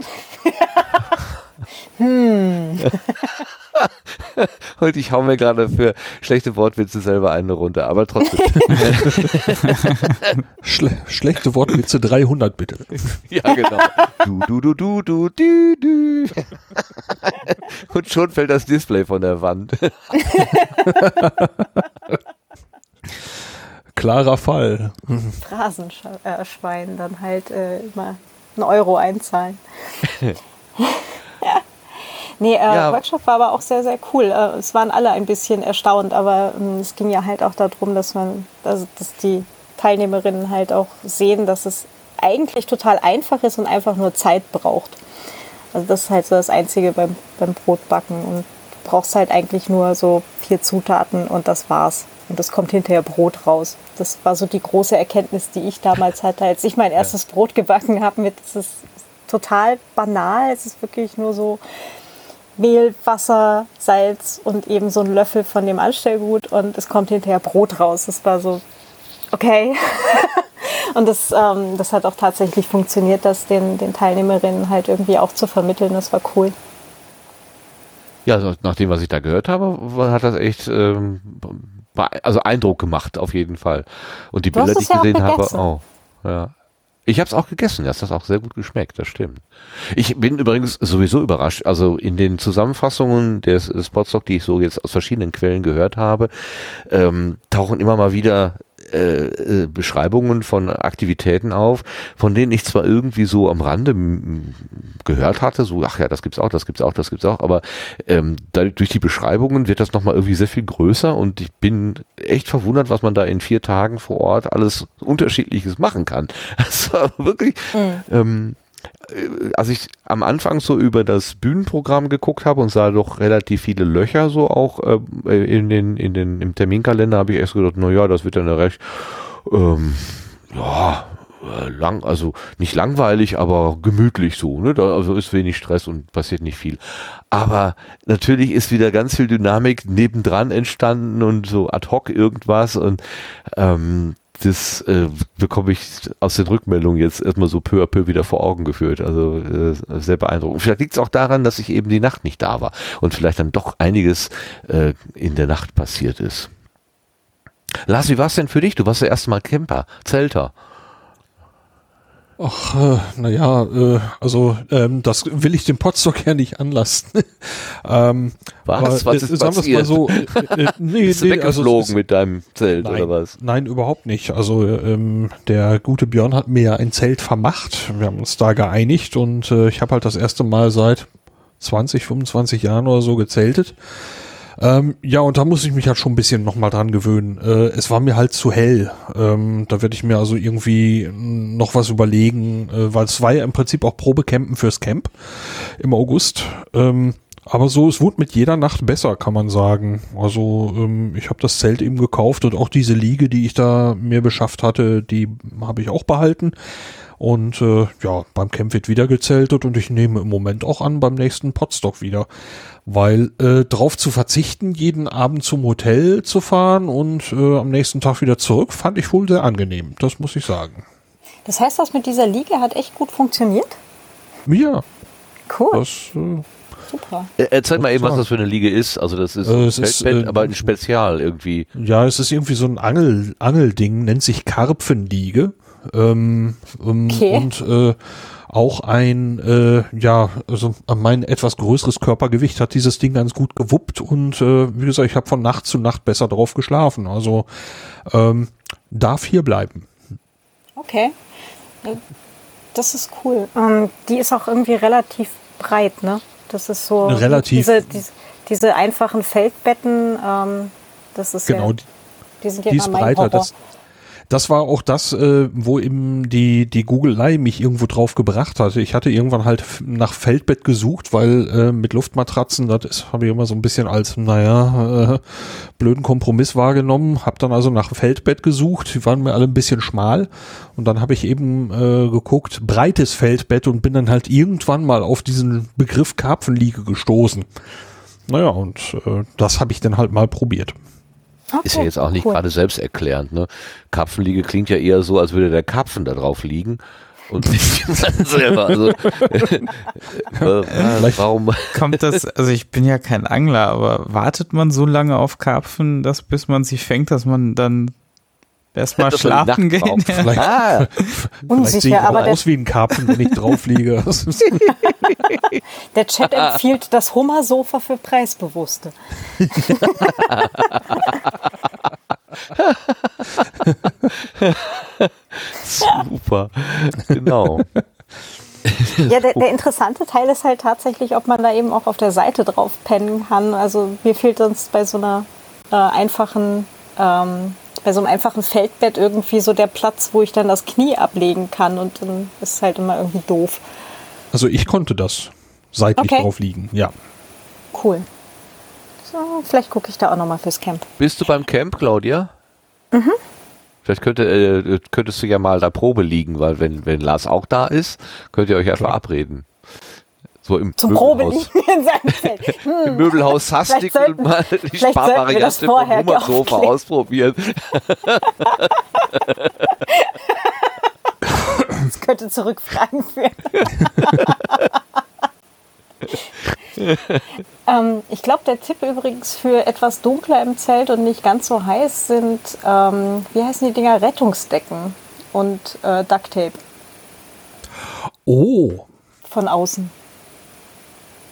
hm. Und ich hau mir gerade für schlechte Wortwitze selber eine runter, aber trotzdem. Schle schlechte Wortwitze 300 bitte. Ja, genau. Du, du, du, du, du, du, du. Und schon fällt das Display von der Wand. Klarer Fall. Phrasenschwein, dann halt äh, immer einen Euro einzahlen. ja. Nee, äh, ja. Workshop war aber auch sehr, sehr cool. Äh, es waren alle ein bisschen erstaunt, aber äh, es ging ja halt auch darum, dass man, also, dass die Teilnehmerinnen halt auch sehen, dass es eigentlich total einfach ist und einfach nur Zeit braucht. Also das ist halt so das Einzige beim, beim Brotbacken. Und brauchst halt eigentlich nur so vier Zutaten und das war's. Und es kommt hinterher Brot raus. Das war so die große Erkenntnis, die ich damals hatte, als ich mein erstes Brot gebacken habe. Mit, es ist total banal. Es ist wirklich nur so Mehl, Wasser, Salz und eben so ein Löffel von dem Anstellgut und es kommt hinterher Brot raus. Das war so, okay. und das, ähm, das hat auch tatsächlich funktioniert, das den, den Teilnehmerinnen halt irgendwie auch zu vermitteln. Das war cool. Ja, also nach dem, was ich da gehört habe, hat das echt ähm, also Eindruck gemacht, auf jeden Fall. Und die Du Bilder, die ich ja gesehen habe, auch. Ja. Ich habe es auch gegessen, das hat auch sehr gut geschmeckt, das stimmt. Ich bin übrigens sowieso überrascht, also in den Zusammenfassungen des, des Podstock, die ich so jetzt aus verschiedenen Quellen gehört habe, ähm, tauchen immer mal wieder äh, äh, Beschreibungen von Aktivitäten auf, von denen ich zwar irgendwie so am Rande gehört hatte, so ach ja, das gibt's auch, das gibt's auch, das gibt's auch, aber ähm, da, durch die Beschreibungen wird das nochmal irgendwie sehr viel größer und ich bin echt verwundert, was man da in vier Tagen vor Ort alles Unterschiedliches machen kann. Das war wirklich ähm, äh, als ich am Anfang so über das Bühnenprogramm geguckt habe und sah doch relativ viele Löcher so auch äh, in den, in den, im Terminkalender, habe ich erst gedacht, na ja, das wird dann recht, ähm, ja, äh, lang, also nicht langweilig, aber gemütlich so, ne? Da, also ist wenig Stress und passiert nicht viel. Aber natürlich ist wieder ganz viel Dynamik nebendran entstanden und so ad hoc irgendwas und ähm, das äh, bekomme ich aus den Rückmeldungen jetzt erstmal so peu à peu wieder vor Augen geführt. Also äh, sehr beeindruckend. Vielleicht liegt es auch daran, dass ich eben die Nacht nicht da war und vielleicht dann doch einiges äh, in der Nacht passiert ist. Lars, wie war es denn für dich? Du warst ja erst mal Camper, Zelter. Ach, äh, naja, äh, also ähm, das will ich dem Potstock ja nicht anlassen. ähm, Was? Was ist äh, sagen es mal passiert? so. Äh, äh, nee, Bist du nee, also weggeflogen ist- mit deinem Zelt Nein, oder was? nein, überhaupt nicht. Also ähm, der gute Björn hat mir ja ein Zelt vermacht. Wir haben uns da geeinigt und äh, ich habe halt das erste Mal seit 20, 25 Jahren oder so gezeltet. Ähm, ja, und da muss ich mich halt schon ein bisschen nochmal dran gewöhnen. Äh, es war mir halt zu hell. Ähm, da werde ich mir also irgendwie noch was überlegen, äh, weil es war ja im Prinzip auch Probecampen fürs Camp im August. Ähm, aber so, es wurde mit jeder Nacht besser, kann man sagen. Also ähm, ich habe das Zelt eben gekauft und auch diese Liege, die ich da mir beschafft hatte, die habe ich auch behalten. Und äh, ja, beim Camp wird wieder gezeltet und ich nehme im Moment auch an, beim nächsten Potstock wieder. Weil äh, drauf zu verzichten, jeden Abend zum Hotel zu fahren und äh, am nächsten Tag wieder zurück, fand ich wohl sehr angenehm. Das muss ich sagen. Das heißt, das mit dieser Liege hat echt gut funktioniert? Ja, Cool, das äh, super. Äh, Erzähl mal eben, was das für eine Liege ist. Also das ist, Äh, ist, Feldbett, äh, aber ein Spezial irgendwie. Ja, es ist irgendwie so ein Angel, Angelding, nennt sich Karpfenliege. Ähm, ähm, Okay. Und äh, auch ein, äh, ja, also mein etwas größeres Körpergewicht hat dieses Ding ganz gut gewuppt und äh, wie gesagt, ich habe von Nacht zu Nacht besser drauf geschlafen. Also ähm, darf hier bleiben. Okay. Das ist cool. Ähm, die ist auch irgendwie relativ breit, ne? Das ist so Relativ. Diese, diese, diese einfachen Feldbetten, ähm, das ist Genau, ja, die, sind ja die ist mein breiter. Das, das war auch das, äh, wo eben die, die Googelei mich irgendwo drauf gebracht hatte. Ich hatte irgendwann halt nach Feldbett gesucht, weil äh, mit Luftmatratzen, das habe ich immer so ein bisschen als, naja, äh, blöden Kompromiss wahrgenommen. Hab dann also nach Feldbett gesucht, die waren mir alle ein bisschen schmal. Und dann habe ich eben äh, geguckt, breites Feldbett und bin dann halt irgendwann mal auf diesen Begriff Karpfenliege gestoßen. Naja, und äh, das habe ich dann halt mal probiert. Ist ja jetzt auch nicht cool. gerade selbsterklärend. Ne? Karpfenliege klingt ja eher so, als würde der Karpfen da drauf liegen. Und nicht selber. Also, äh, warum? Kommt das, also ich bin ja kein Angler, aber wartet man so lange auf Karpfen, dass bis man sie fängt, dass man dann erstmal schlafen braucht. Ja. Vielleicht, Ah, vielleicht sehe ich Unsicher, auch aber aus wie ein Karpfen, wenn ich drauf liege. Der Chat empfiehlt das Hummersofa für Preisbewusste. super. Genau. Ja, der, der interessante Teil ist halt tatsächlich, ob man da eben auch auf der Seite drauf pennen kann. Also mir fehlt sonst bei so einer äh, einfachen, ähm, bei so einem einfachen Feldbett irgendwie so der Platz, wo ich dann das Knie ablegen kann und dann ist es halt immer irgendwie doof. Also ich konnte das seitlich Okay. drauf liegen, ja. Cool. So, vielleicht gucke ich da auch nochmal fürs Camp. Bist du beim Camp, Claudia? Mhm. Vielleicht könnte, äh, könntest du ja mal da Probe liegen, weil wenn, wenn Lars auch da ist, könnt ihr euch ja verabreden. So im Zum Möbelhaus. In seinem Zelt. Hm. Im Möbelhaus Sastik mal die Sparvariante vom Hummersofa ausprobieren. Das könnte zu Rückfragen führen. ähm, ich glaube, der Tipp übrigens für etwas dunkler im Zelt und nicht ganz so heiß sind, ähm, wie heißen die Dinger, Rettungsdecken und äh, Ducktape Oh, von außen.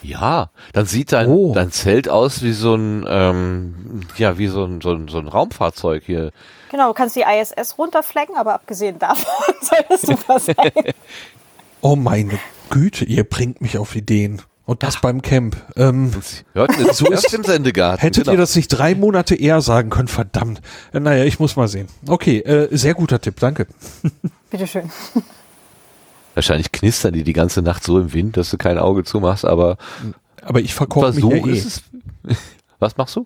Ja, dann sieht dein, Oh. dein Zelt aus wie so ein, ähm, ja, wie so ein, so ein, so ein Raumfahrzeug hier. Genau, du kannst die ISS runterflecken, aber abgesehen davon soll das super sein. oh meine Güte, ihr bringt mich auf Ideen. Und das beim Camp. Ähm, Hört ihr, So ist im Sendegarten. hättet genau. ihr das nicht drei Monate eher sagen können? Verdammt. Äh, Naja, ich muss mal sehen. Okay, äh, sehr guter Tipp, danke. Bitteschön. Wahrscheinlich knistern die die ganze Nacht so im Wind, dass du kein Auge zumachst, aber Aber ich verkorke mich ja eh. es. Was machst du?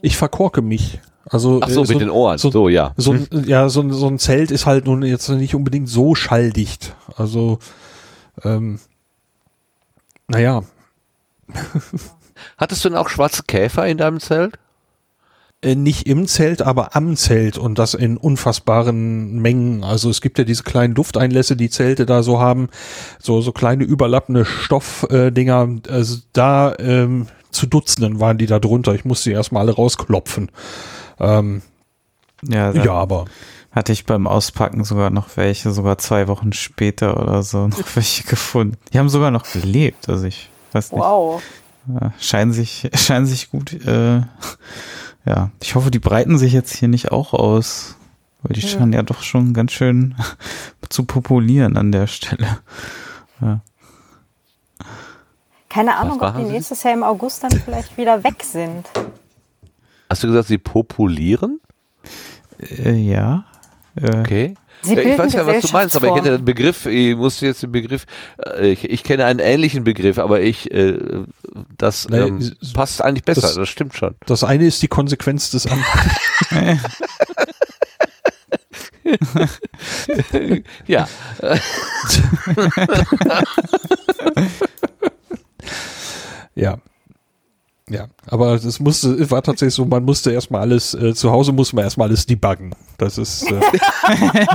Ich verkorke mich. Also, Ach so, äh, mit den Ohren. So, ja. So, ein, ja, so, ein- so ein Zelt ist halt nun jetzt nicht unbedingt so schalldicht. Also, ähm, naja, Hattest du denn auch schwarze Käfer in deinem Zelt? Äh, nicht im Zelt, aber am Zelt und das in unfassbaren Mengen. Also es gibt ja diese kleinen Lufteinlässe, die Zelte da so haben, so, so kleine überlappende Stoffdinger. Äh, also da ähm, zu Dutzenden waren die da drunter. Ich musste die erstmal alle rausklopfen. Ähm, Ja, ja, aber hatte ich beim Auspacken sogar noch welche, sogar zwei Wochen später oder so, noch welche gefunden. Die haben sogar noch gelebt, also ich weiß nicht. Wow. Ja, scheinen sich, scheinen sich gut, äh, ja. Ich hoffe, die breiten sich jetzt hier nicht auch aus, weil die Ja. scheinen ja doch schon ganz schön zu populieren an der Stelle. Keine Ahnung, ob die nächstes Jahr im August dann vielleicht wieder weg sind. Hast du gesagt, sie populieren? Äh, ja. Äh, Okay. Sie Ja, ich weiß ja, was du meinst, aber ich kenne den Begriff, ich musste jetzt den Begriff, äh, ich, ich kenne einen ähnlichen Begriff, aber ich, äh, das Naja, ähm, passt eigentlich besser, das- das, stimmt schon. das eine ist die Konsequenz des anderen. Ja, Ja. Ja, aber das musste, war tatsächlich so, man musste erstmal alles, äh, zu Hause muss man erstmal alles debuggen. Das ist, äh,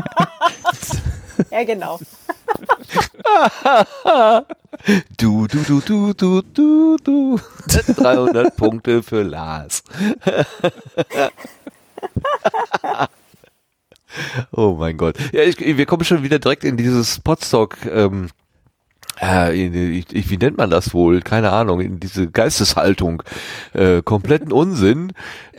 Ja, genau. du, du, du, du, du, du, du. 300 Punkte für Lars. oh mein Gott. Ja, ich, wir kommen schon wieder direkt in dieses Potstock, ähm, äh, ich, wie nennt man das wohl? Keine Ahnung, in diese Geisteshaltung. Äh, kompletten Unsinn.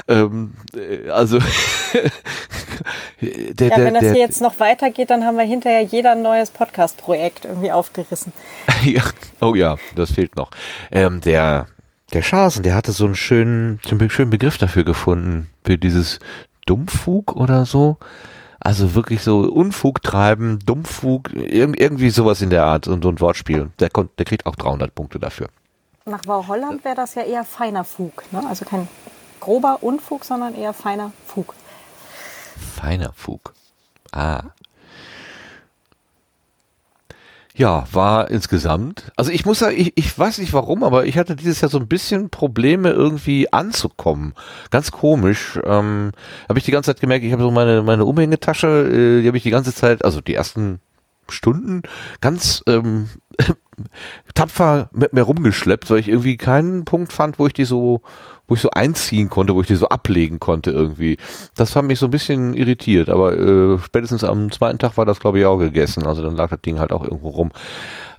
Ähm, äh, also der, Ja, der, wenn das der, hier jetzt noch weitergeht, dann haben wir hinterher jeder ein neues Podcast-Projekt irgendwie aufgerissen. ja, oh ja, das fehlt noch. Ähm, der, der Schasen, der hatte so einen schönen, so einen schönen Begriff dafür gefunden, für dieses Dummfug oder so. Also wirklich so Unfug treiben, Dummfug, irg irgendwie sowas in der Art und so ein Wortspiel. Der, der kriegt auch 300 Punkte dafür. Nach Holland wäre das ja eher feiner Fug. Ne? Also kein grober Unfug, sondern eher feiner Fug. Feiner Fug. Ah. Ja, war insgesamt. Also ich muss sagen, ich, ich weiß nicht warum, aber ich hatte dieses Jahr so ein bisschen Probleme irgendwie anzukommen. Ganz komisch. Ähm, habe ich die ganze Zeit gemerkt, ich habe so meine, meine Umhängetasche, äh, die habe ich die ganze Zeit, also die ersten Stunden ganz ähm, tapfer mit mir rumgeschleppt, weil ich irgendwie keinen Punkt fand, wo ich die so, wo ich so einziehen konnte, wo ich die so ablegen konnte irgendwie. Das hat mich so ein bisschen irritiert, aber äh, spätestens am zweiten Tag war das, glaube ich, auch gegessen. Also dann lag das Ding halt auch irgendwo rum.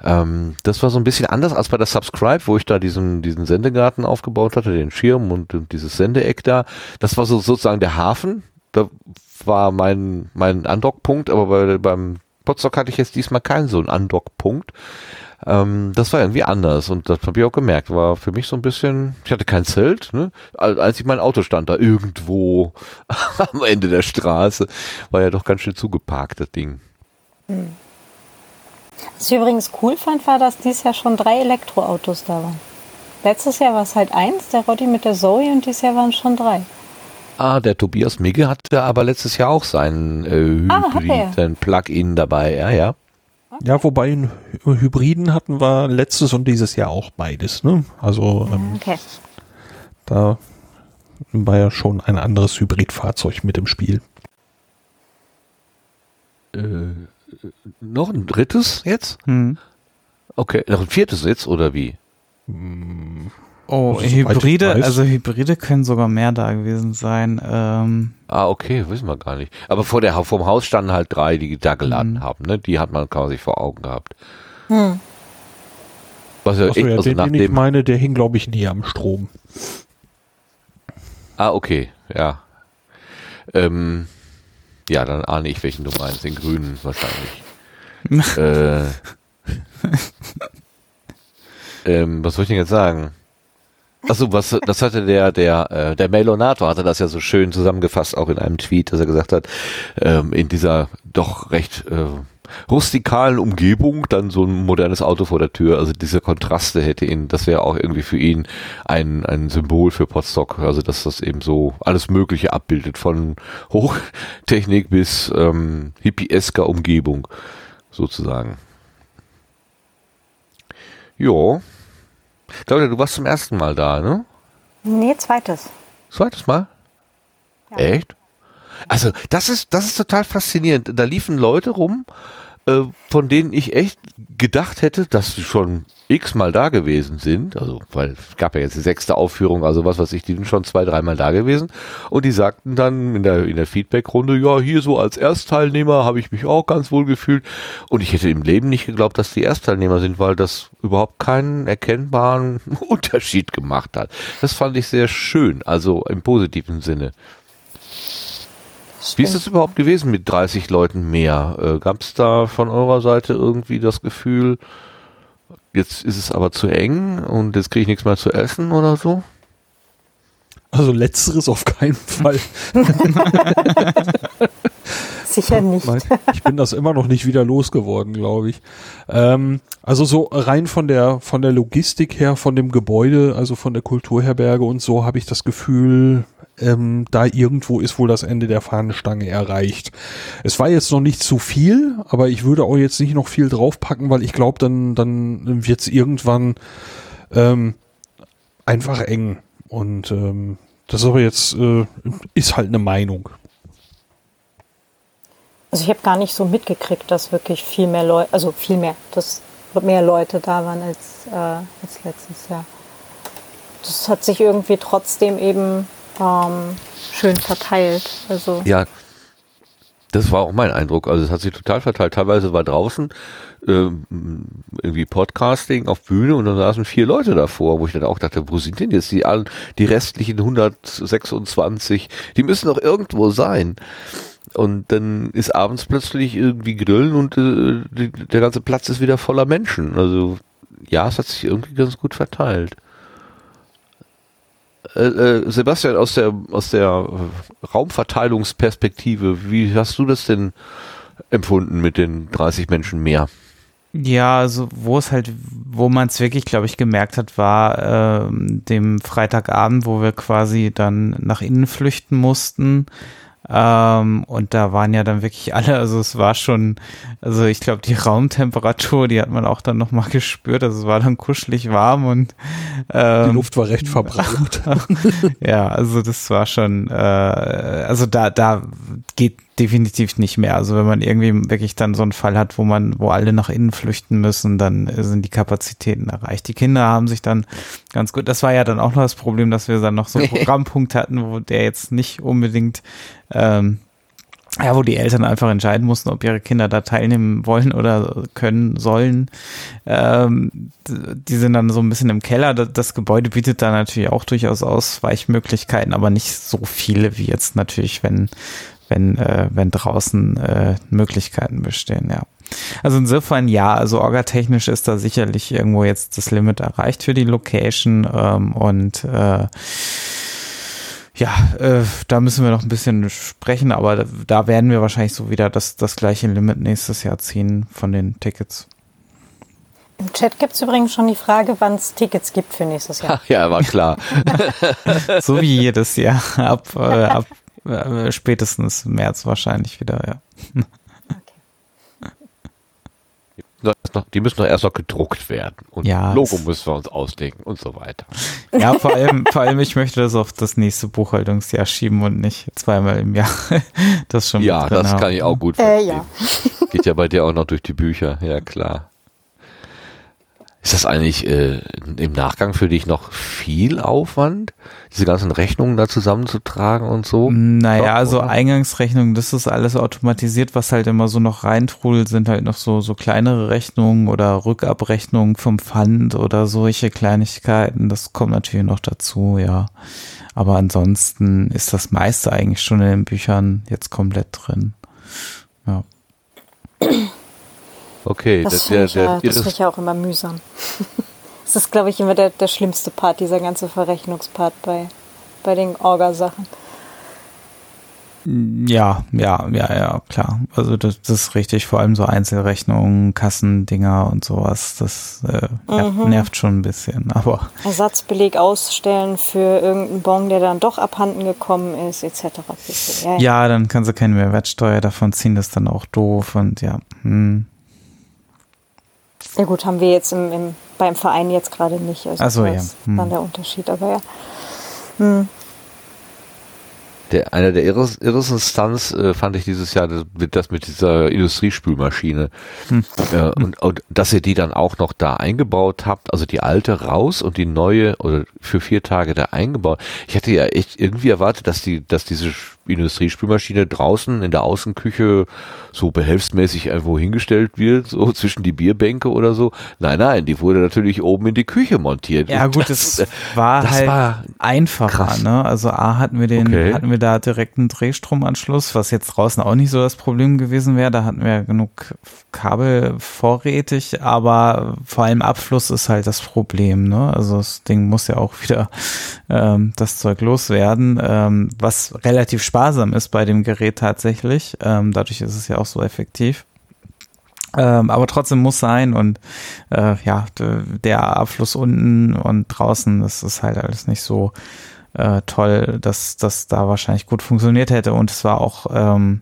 Ähm, das war so ein bisschen anders als bei der Subscribe, wo ich da diesen, diesen Sendegarten aufgebaut hatte, den Schirm und, und dieses Sendeeck da. Das war so sozusagen der Hafen. Da war mein, mein Andockpunkt, aber bei, beim Potsdok hatte ich jetzt diesmal keinen so einen Andockpunkt. Ähm, das war irgendwie anders und das habe ich auch gemerkt. War für mich so ein bisschen, ich hatte kein Zelt, ne? Als ich mein Auto stand da irgendwo am Ende der Straße, war ja doch ganz schön zugeparkt, das Ding. Was ich übrigens cool fand, war, dass dies Jahr schon drei Elektroautos da waren. Letztes Jahr war es halt eins, der Rotti mit der Zoe und dieses Jahr waren es schon drei. Ah, der Tobias Migge hatte aber letztes Jahr auch seinen äh, Ah, Hybrid, er. seinen Plug-in dabei, ja, ja. Ja, wobei Hybriden hatten wir letztes und dieses Jahr auch beides. Ne? Also ähm, Okay. da war ja schon ein anderes Hybridfahrzeug mit im Spiel. Äh, noch ein drittes jetzt? Hm. Okay, noch ein viertes jetzt oder wie? Oh, Also, Hybride, also Hybride können sogar mehr da gewesen sein. Ähm, Ah, okay, wissen wir gar nicht. Aber vor der, vom Haus standen halt drei, die da geladen Mhm. haben, ne? Die hat man quasi vor Augen gehabt. Hm. Was ja, Achso, echt, ja, also den, den ich meine, der hing, glaube ich, näher am Strom. ah, okay, ja. Ähm, ja, dann ahne ich, welchen du meinst, den grünen wahrscheinlich. äh, ähm, was soll ich denn jetzt sagen? Achso, was, das hatte der, der, äh, der Mailonator hatte das ja so schön zusammengefasst, auch in einem Tweet, dass er gesagt hat, ähm, in dieser doch recht äh, rustikalen Umgebung dann so ein modernes Auto vor der Tür, also diese Kontraste hätte ihn, das wäre auch irgendwie für ihn ein, ein Symbol für Potsdok, also dass das eben so alles Mögliche abbildet, von Hochtechnik bis ähm, hippiesker Umgebung, sozusagen. Jo. Claudia, du warst zum ersten Mal da, ne? Nee, zweites. Zweites Mal? Ja. Echt? Also, das ist, das ist total faszinierend. Da liefen Leute rum, äh, von denen ich echt gedacht hätte, dass sie schon x-mal da gewesen sind. Also, weil es gab ja jetzt die sechste Aufführung, also was weiß ich, die sind schon zwei, dreimal da gewesen. Und die sagten dann in der, in der Feedback-Runde, ja, hier so als Erstteilnehmer habe ich mich auch ganz wohl gefühlt. Und ich hätte im Leben nicht geglaubt, dass die Erstteilnehmer sind, weil das überhaupt keinen erkennbaren Unterschied gemacht hat. Das fand ich sehr schön, also im positiven Sinne. Wie ist es überhaupt gewesen mit 30 Leuten mehr? Äh, Gab es da von eurer Seite irgendwie das Gefühl, jetzt ist es aber zu eng und jetzt kriege ich nichts mehr zu essen oder so? Also letzteres auf keinen Fall. Sicher nicht. Nein, ich bin das immer noch nicht wieder losgeworden, glaube ich. Ähm, also so rein von der von der Logistik her, von dem Gebäude, also von der Kulturherberge und so, habe ich das Gefühl, ähm, da irgendwo ist wohl das Ende der Fahnenstange erreicht. Es war jetzt noch nicht zu viel, aber ich würde auch jetzt nicht noch viel draufpacken, weil ich glaube, dann dann wird es irgendwann ähm, einfach eng. Und ähm, das ist aber jetzt äh, ist halt eine Meinung. Also ich habe gar nicht so mitgekriegt, dass wirklich viel mehr Leute, also viel mehr, dass mehr Leute da waren als, äh, als letztes Jahr. Das hat sich irgendwie trotzdem eben ähm, schön verteilt. Also Ja, das war auch mein Eindruck. Also es hat sich total verteilt. Teilweise war draußen ähm, irgendwie Podcasting auf Bühne und dann saßen vier Leute davor, wo ich dann auch dachte, wo sind denn jetzt die, die restlichen 126? Die müssen doch irgendwo sein. Und dann ist abends plötzlich irgendwie Grillen und äh, die, der ganze Platz ist wieder voller Menschen. Also ja, es hat sich irgendwie ganz gut verteilt. Äh, äh, Sebastian, aus der, aus der äh, Raumverteilungsperspektive, wie hast du das denn empfunden mit den 30 Menschen mehr? Ja, also wo es halt, wo man es wirklich, glaube ich, gemerkt hat, war ähm, dem Freitagabend, wo wir quasi dann nach innen flüchten mussten. Ähm, und da waren ja dann wirklich alle, also es war schon, also ich glaube, die Raumtemperatur, die hat man auch dann nochmal gespürt. Also es war dann kuschelig warm und ähm, Die Luft war recht verbraucht. ja, also das war schon, äh, also da, da geht definitiv nicht mehr. Also wenn man irgendwie wirklich dann so einen Fall hat, wo man, wo alle nach innen flüchten müssen, dann sind die Kapazitäten erreicht. Die Kinder haben sich dann ganz gut, das war ja dann auch noch das Problem, dass wir dann noch so einen Programmpunkt hatten, wo der jetzt nicht unbedingt ähm, ja, wo die Eltern einfach entscheiden mussten, ob ihre Kinder da teilnehmen wollen oder können, sollen. Ähm, die sind dann so ein bisschen im Keller. Das, Gebäude bietet da natürlich auch durchaus Ausweichmöglichkeiten, aber nicht so viele wie jetzt natürlich, wenn, wenn, äh, wenn draußen äh, Möglichkeiten bestehen, ja. Also insofern ja, also orgatechnisch ist da sicherlich irgendwo jetzt das Limit erreicht für die Location ähm, und äh, ja, äh, da müssen wir noch ein bisschen sprechen, aber da, da werden wir wahrscheinlich so wieder das, das gleiche Limit nächstes Jahr ziehen von den Tickets. Im Chat gibt es übrigens schon die Frage, wann es Tickets gibt für nächstes Jahr. ja, war klar. so wie jedes Jahr. Ab, äh, ab äh, spätestens März wahrscheinlich wieder, ja. Die müssen doch erst noch gedruckt werden. Und Ja, Logo müssen wir uns auslegen und so weiter. Ja, vor allem, vor allem, ich möchte das auf das nächste Buchhaltungsjahr schieben und nicht zweimal im Jahr. Das schon Ja, mit drin das haben. kann ich auch gut Äh, verstehen. Geht ja bei dir auch noch durch die Bücher, ja klar. Ist das eigentlich äh, im Nachgang für dich noch viel Aufwand, diese ganzen Rechnungen da zusammenzutragen und so? Naja, Doch, also oder? Eingangsrechnungen, das ist alles automatisiert, was halt immer so noch reintrudelt, sind halt noch so, so kleinere Rechnungen oder Rückabrechnungen vom Pfand oder solche Kleinigkeiten. Das kommt natürlich noch dazu, ja. Aber ansonsten ist das meiste eigentlich schon in den Büchern jetzt komplett drin. Ja. Okay, Das das, ja, das finde ich ja auch immer mühsam. Das ist, glaube ich, immer der, der schlimmste Part, dieser ganze Verrechnungspart bei, bei den Orga-Sachen. Ja, ja, ja, ja, klar. Also das, das ist richtig, vor allem so Einzelrechnungen, Kassendinger und sowas, das äh, nervt, Mhm. nervt schon ein bisschen, aber Ersatzbeleg ausstellen für irgendeinen Bon, der dann doch abhanden gekommen ist, etc. Ja, ja. ja, dann kann sie keine Mehrwertsteuer davon ziehen, das ist dann auch doof und ja, hm. Ja gut, haben wir jetzt im, im, beim Verein jetzt gerade nicht. Also Ach so, das ja. ist Hm. dann der Unterschied, aber ja. Hm. Der, einer der irres, irresten Stunts äh, fand ich dieses Jahr das, mit- das mit dieser Industriespülmaschine. Hm. Äh, und, und dass ihr die dann auch noch da eingebaut habt, also die alte raus und die neue oder für vier Tage da eingebaut. Ich hätte ja echt irgendwie erwartet, dass die, dass diese Sch- Industriespülmaschine draußen in der Außenküche so behelfsmäßig irgendwo hingestellt wird, so zwischen die Bierbänke oder so. Nein, nein, die wurde natürlich oben in die Küche montiert. ja gut, das, das war das halt war einfacher, krass. ne? Also A hatten wir den, Okay. hatten wir da direkt einen Drehstromanschluss, was jetzt draußen auch nicht so das Problem gewesen wäre. Da hatten wir genug Kabel vorrätig, aber vor allem Abfluss ist halt das Problem, ne? Also das Ding muss ja auch wieder ähm, das Zeug loswerden, ähm, was relativ sparsam ist bei dem Gerät tatsächlich. Ähm, dadurch ist es ja auch so effektiv. Ähm, aber trotzdem muss sein und äh, ja, der Abfluss unten und draußen, das ist halt alles nicht so äh, toll, dass das da wahrscheinlich gut funktioniert hätte und es war auch ähm,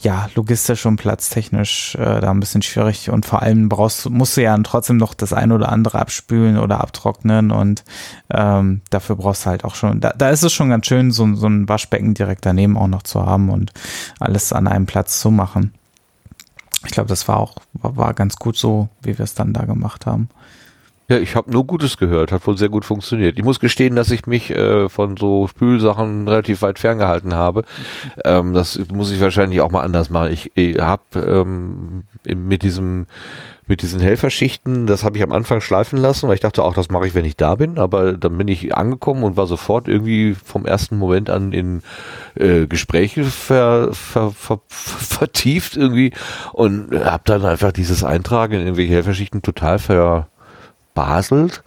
ja logistisch und platztechnisch äh, da ein bisschen schwierig und vor allem brauchst musst du ja trotzdem noch das ein oder andere abspülen oder abtrocknen und ähm, dafür brauchst du halt auch schon da, da ist es schon ganz schön so, so ein Waschbecken direkt daneben auch noch zu haben und alles an einem Platz zu machen. Ich glaube, das war auch war, war ganz gut so, wie wir es dann da gemacht haben. Ja, ich habe nur Gutes gehört, hat wohl sehr gut funktioniert. Ich muss gestehen, dass ich mich äh, von so Spülsachen relativ weit ferngehalten habe. Ähm, das muss ich wahrscheinlich auch mal anders machen. Ich, ich habe ähm, mit diesem mit diesen Helferschichten, das habe ich am Anfang schleifen lassen, weil ich dachte auch, das mache ich, wenn ich da bin. Aber dann bin ich angekommen und war sofort irgendwie vom ersten Moment an in äh, Gespräche ver, ver, ver, vertieft irgendwie und habe dann einfach dieses Eintragen in irgendwelche Helferschichten total ver baselt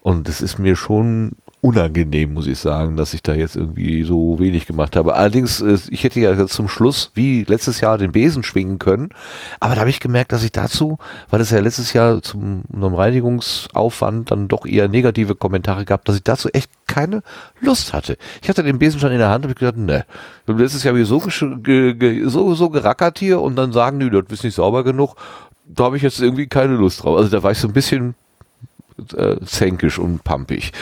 und es ist mir schon unangenehm, muss ich sagen, dass ich da jetzt irgendwie so wenig gemacht habe. Allerdings, äh, ich hätte ja zum Schluss wie letztes Jahr den Besen schwingen können, aber da habe ich gemerkt, dass ich dazu, weil es ja letztes Jahr zum einem Reinigungsaufwand dann doch eher negative Kommentare gab, dass ich dazu echt keine Lust hatte. Ich hatte den Besen schon in der Hand und hab gedacht, ne, letztes Jahr so, gesch- ge, ge, so, so gerackert hier und dann sagen die, das ist nicht sauber genug. Da habe ich jetzt irgendwie keine Lust drauf. Also da war ich so ein bisschen äh, zänkisch und pampig.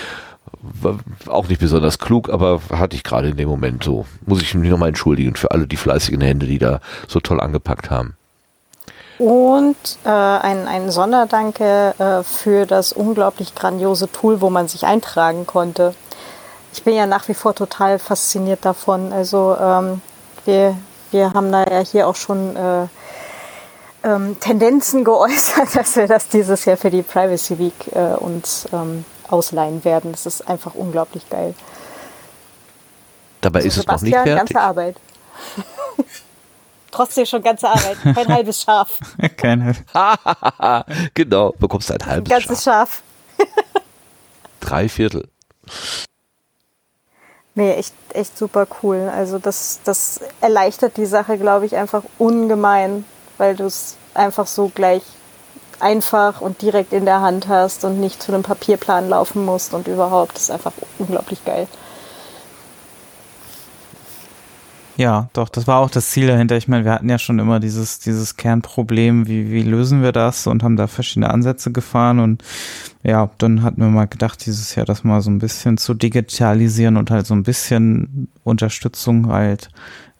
War auch nicht besonders klug, aber hatte ich gerade in dem Moment so. Muss ich mich nochmal entschuldigen für alle die fleißigen Hände, die da so toll angepackt haben. Und äh, ein, ein Sonderdanke äh, für das unglaublich grandiose Tool, wo man sich eintragen konnte. Ich bin ja nach wie vor total fasziniert davon. Also ähm, wir, wir haben da ja hier auch schon äh, ähm, Tendenzen geäußert, dass wir das dieses Jahr für die Privacy Week äh, uns ähm, ausleihen werden. Das ist einfach unglaublich geil. Dabei ist es noch nicht fertig. ganze Arbeit. Trotzdem schon ganze Arbeit. Kein halbes Schaf. Keine. genau, bekommst ein Ein halbes ganzes Schaf. Schaf. Drei Viertel. Nee, echt, echt super cool. Also das, das erleichtert die Sache, glaube ich, einfach ungemein, weil du es einfach so gleich einfach und direkt in der Hand hast und nicht zu einem Papierplan laufen musst und überhaupt. Das ist einfach unglaublich geil. Ja, doch, das war auch das Ziel dahinter. Ich meine, wir hatten ja schon immer dieses, dieses Kernproblem, wie, wie lösen wir das und haben da verschiedene Ansätze gefahren und ja, dann hatten wir mal gedacht, dieses Jahr das mal so ein bisschen zu digitalisieren und halt so ein bisschen Unterstützung halt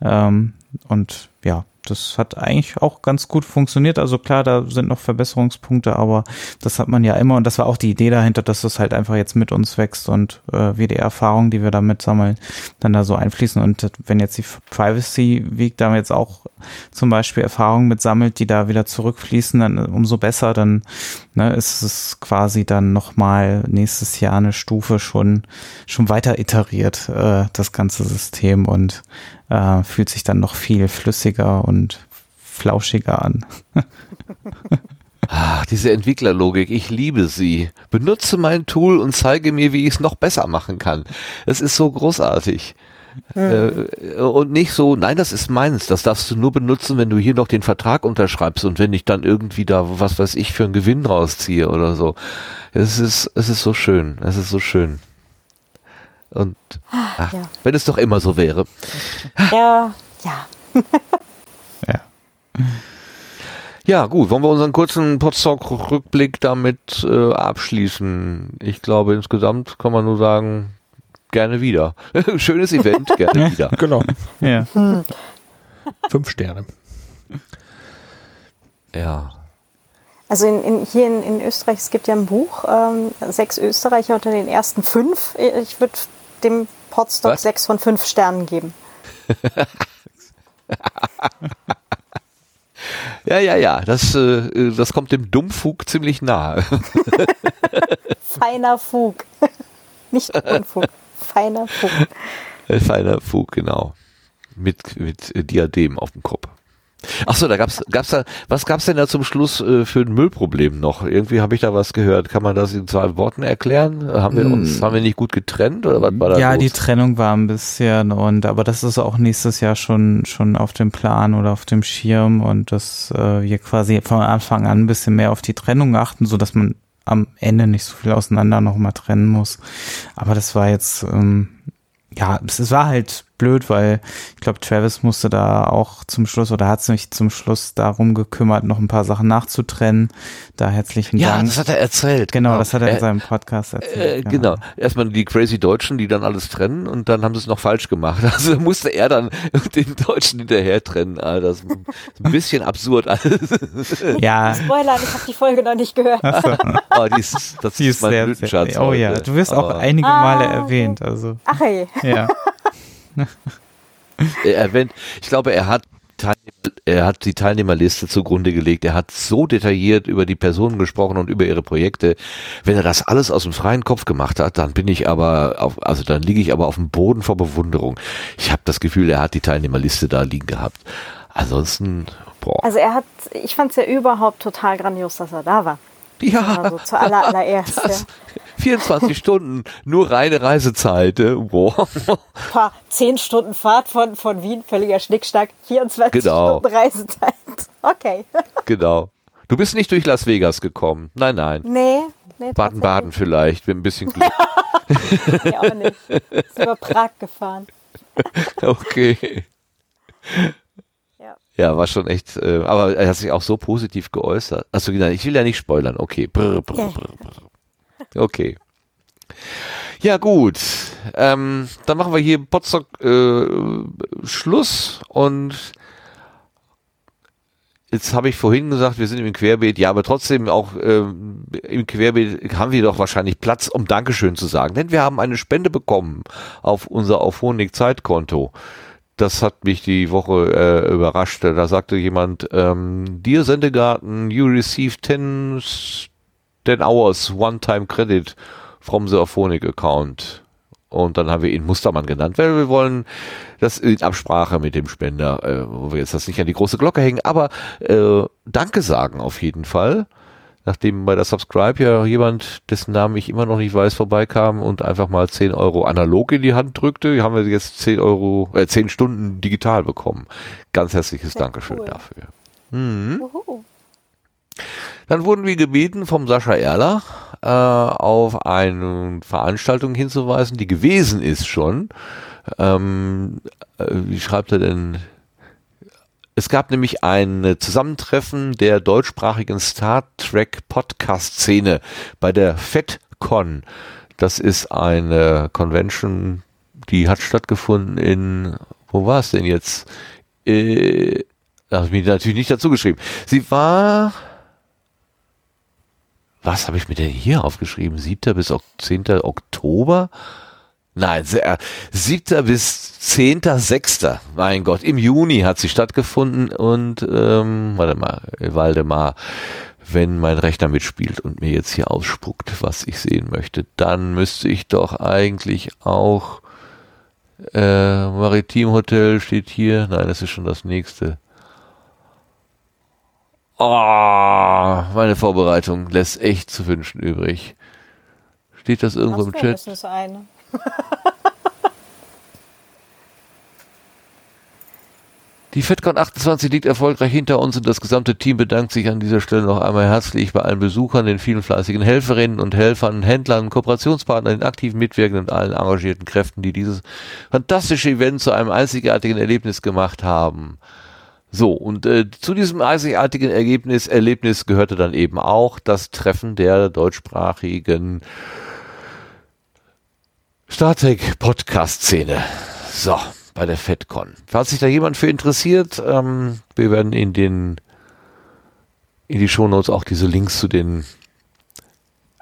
ähm, und ja, das hat eigentlich auch ganz gut funktioniert. Also klar, da sind noch Verbesserungspunkte, aber das hat man ja immer und das war auch die Idee dahinter, dass das halt einfach jetzt mit uns wächst und äh, wir die Erfahrungen, die wir damit sammeln, dann da so einfließen. Und wenn jetzt die Privacy Week da jetzt auch zum Beispiel Erfahrungen mit sammelt, die da wieder zurückfließen, dann umso besser, dann ne, ist es quasi dann nochmal nächstes Jahr eine Stufe schon, schon weiter iteriert, äh, das ganze System und äh, fühlt sich dann noch viel flüssiger und flauschiger an. Ach, diese Entwicklerlogik, ich liebe sie. Benutze mein Tool und zeige mir, wie ich es noch besser machen kann. Es ist so großartig. Hm. Äh, und nicht so, nein, das ist meins, das darfst du nur benutzen, wenn du hier noch den Vertrag unterschreibst und wenn ich dann irgendwie da, was weiß ich, für einen Gewinn rausziehe oder so. Es ist, es ist so schön, es ist so schön. Und ach, ja. wenn es doch immer so wäre. Ja, ja. ja. Ja, gut, wollen wir unseren kurzen Potsdok-Rückblick damit äh, abschließen? Ich glaube, insgesamt kann man nur sagen, gerne wieder. Schönes Event, gerne wieder. Genau. Ja. Fünf Sterne. Ja. Also in, in, hier in, in, Österreich, es gibt ja ein Buch, ähm, sechs Österreicher unter den ersten fünf. Ich würde dem Potstock sechs von fünf Sternen geben. ja, ja, ja, das, äh, das kommt dem Dummfug ziemlich nahe. Feiner Fug. Nicht Unfug, feiner Fug. Feiner Fug, genau. Mit, mit Diadem auf dem Kopf. Achso, da gab's, gab's da, was gab's denn da zum Schluss äh, für ein Müllproblem noch? Irgendwie habe ich da was gehört. Kann man das in zwei Worten erklären? Haben wir uns, hm. haben wir nicht gut getrennt oder was war da Ja, los? die Trennung war ein bisschen und, aber das ist auch nächstes Jahr schon, schon auf dem Plan oder auf dem Schirm und dass äh, wir quasi von Anfang an ein bisschen mehr auf die Trennung achten, so dass man am Ende nicht so viel auseinander noch mal trennen muss. Aber das war jetzt, ähm, ja, es war halt blöd, weil ich glaube, Travis musste da auch zum Schluss oder hat sich zum Schluss darum gekümmert, noch ein paar Sachen nachzutrennen. Da herzlichen ja, Dank. Ja, das hat er erzählt. Genau, genau. das hat er in äh, seinem Podcast erzählt. Äh, genau. genau. Erstmal die crazy Deutschen, die dann alles trennen und dann haben sie es noch falsch gemacht. Also musste er dann den Deutschen hinterher trennen. Alter. Das ist ein bisschen absurd alles. Ja. Spoiler, ich habe die Folge noch nicht gehört. So. oh, die ist, das die ist, ist mein sehr, Blütenschatz. Oh ja, du wirst auch oh. einige Male ah, erwähnt. Also. Ach hey. Ja. er erwähnt, ich glaube, er hat er hat die Teilnehmerliste zugrunde gelegt. Er hat so detailliert über die Personen gesprochen und über ihre Projekte. Wenn er das alles aus dem freien Kopf gemacht hat, dann bin ich aber auf, also dann liege ich aber auf dem Boden vor Bewunderung. Ich habe das Gefühl, er hat die Teilnehmerliste da liegen gehabt. Ansonsten, boah. Also er hat, ich fand es ja überhaupt total grandios, dass er da war. Ja. Also zu aller, allererst. Das, 24 Stunden, nur reine Reisezeit. Boah. Paar, 10 Stunden Fahrt von, von Wien, völliger Schnickschnack, 24 genau. Stunden Reisezeit. Okay. Genau. Du bist nicht durch Las Vegas gekommen. Nein, nein. Nee. nee Baden-Baden vielleicht, mit ein bisschen Glück. nee, auch nicht. Ist über Prag gefahren. okay. Ja, war schon echt, äh, aber er hat sich auch so positiv geäußert. Achso, genau, ich will ja nicht spoilern. Okay. Brr, brr, brr, okay. Ja, gut. Ähm, dann machen wir hier Potsdok äh, Schluss und Jetzt habe ich vorhin gesagt, wir sind im Querbeet, ja, aber trotzdem auch äh, im Querbeet haben wir doch wahrscheinlich Platz, um Dankeschön zu sagen. Denn wir haben eine Spende bekommen auf unser Auphonic-Zeitkonto das hat mich die Woche äh, überrascht. Da sagte jemand, ähm, Dear Sendegarten, you received 10, 10 hours one-time credit from the Aphonic account. Und dann haben wir ihn Mustermann genannt, weil wir wollen das in Absprache mit dem Spender, äh, wo wir jetzt das nicht an die große Glocke hängen, aber äh, Danke sagen auf jeden Fall nachdem bei der Subscribe ja jemand, dessen Namen ich immer noch nicht weiß, vorbeikam und einfach mal 10 Euro analog in die Hand drückte, haben wir jetzt 10 Euro, äh, 10 Stunden digital bekommen. Ganz herzliches Sehr Dankeschön cool. dafür. Mhm. Dann wurden wir gebeten vom Sascha Erler äh, auf eine Veranstaltung hinzuweisen, die gewesen ist schon. Ähm, äh, wie schreibt er denn? Es gab nämlich ein Zusammentreffen der deutschsprachigen Star Trek Podcast Szene bei der FedCon. Das ist eine Convention, die hat stattgefunden in, wo war es denn jetzt? Äh, da habe ich mir natürlich nicht dazu geschrieben. Sie war, was habe ich mir denn hier aufgeschrieben? 7. bis 10. Oktober? Nein, 7. bis 10. 6. Mein Gott, im Juni hat sie stattgefunden und ähm, warte mal, Waldemar, wenn mein Rechner mitspielt und mir jetzt hier ausspuckt, was ich sehen möchte, dann müsste ich doch eigentlich auch äh, Maritim Hotel steht hier. Nein, das ist schon das nächste. Oh, meine Vorbereitung lässt echt zu wünschen übrig. Steht das irgendwo im Chat? Das eine. Die FedCon 28 liegt erfolgreich hinter uns und das gesamte Team bedankt sich an dieser Stelle noch einmal herzlich bei allen Besuchern, den vielen fleißigen Helferinnen und Helfern, Händlern, Kooperationspartnern, den aktiven Mitwirkenden und allen engagierten Kräften, die dieses fantastische Event zu einem einzigartigen Erlebnis gemacht haben. So, und äh, zu diesem einzigartigen Ergebnis, Erlebnis gehörte dann eben auch das Treffen der deutschsprachigen Star Trek Podcast-Szene. So bei der FedCon. Falls sich da jemand für interessiert, ähm, wir werden in den in die Shownotes auch diese Links zu den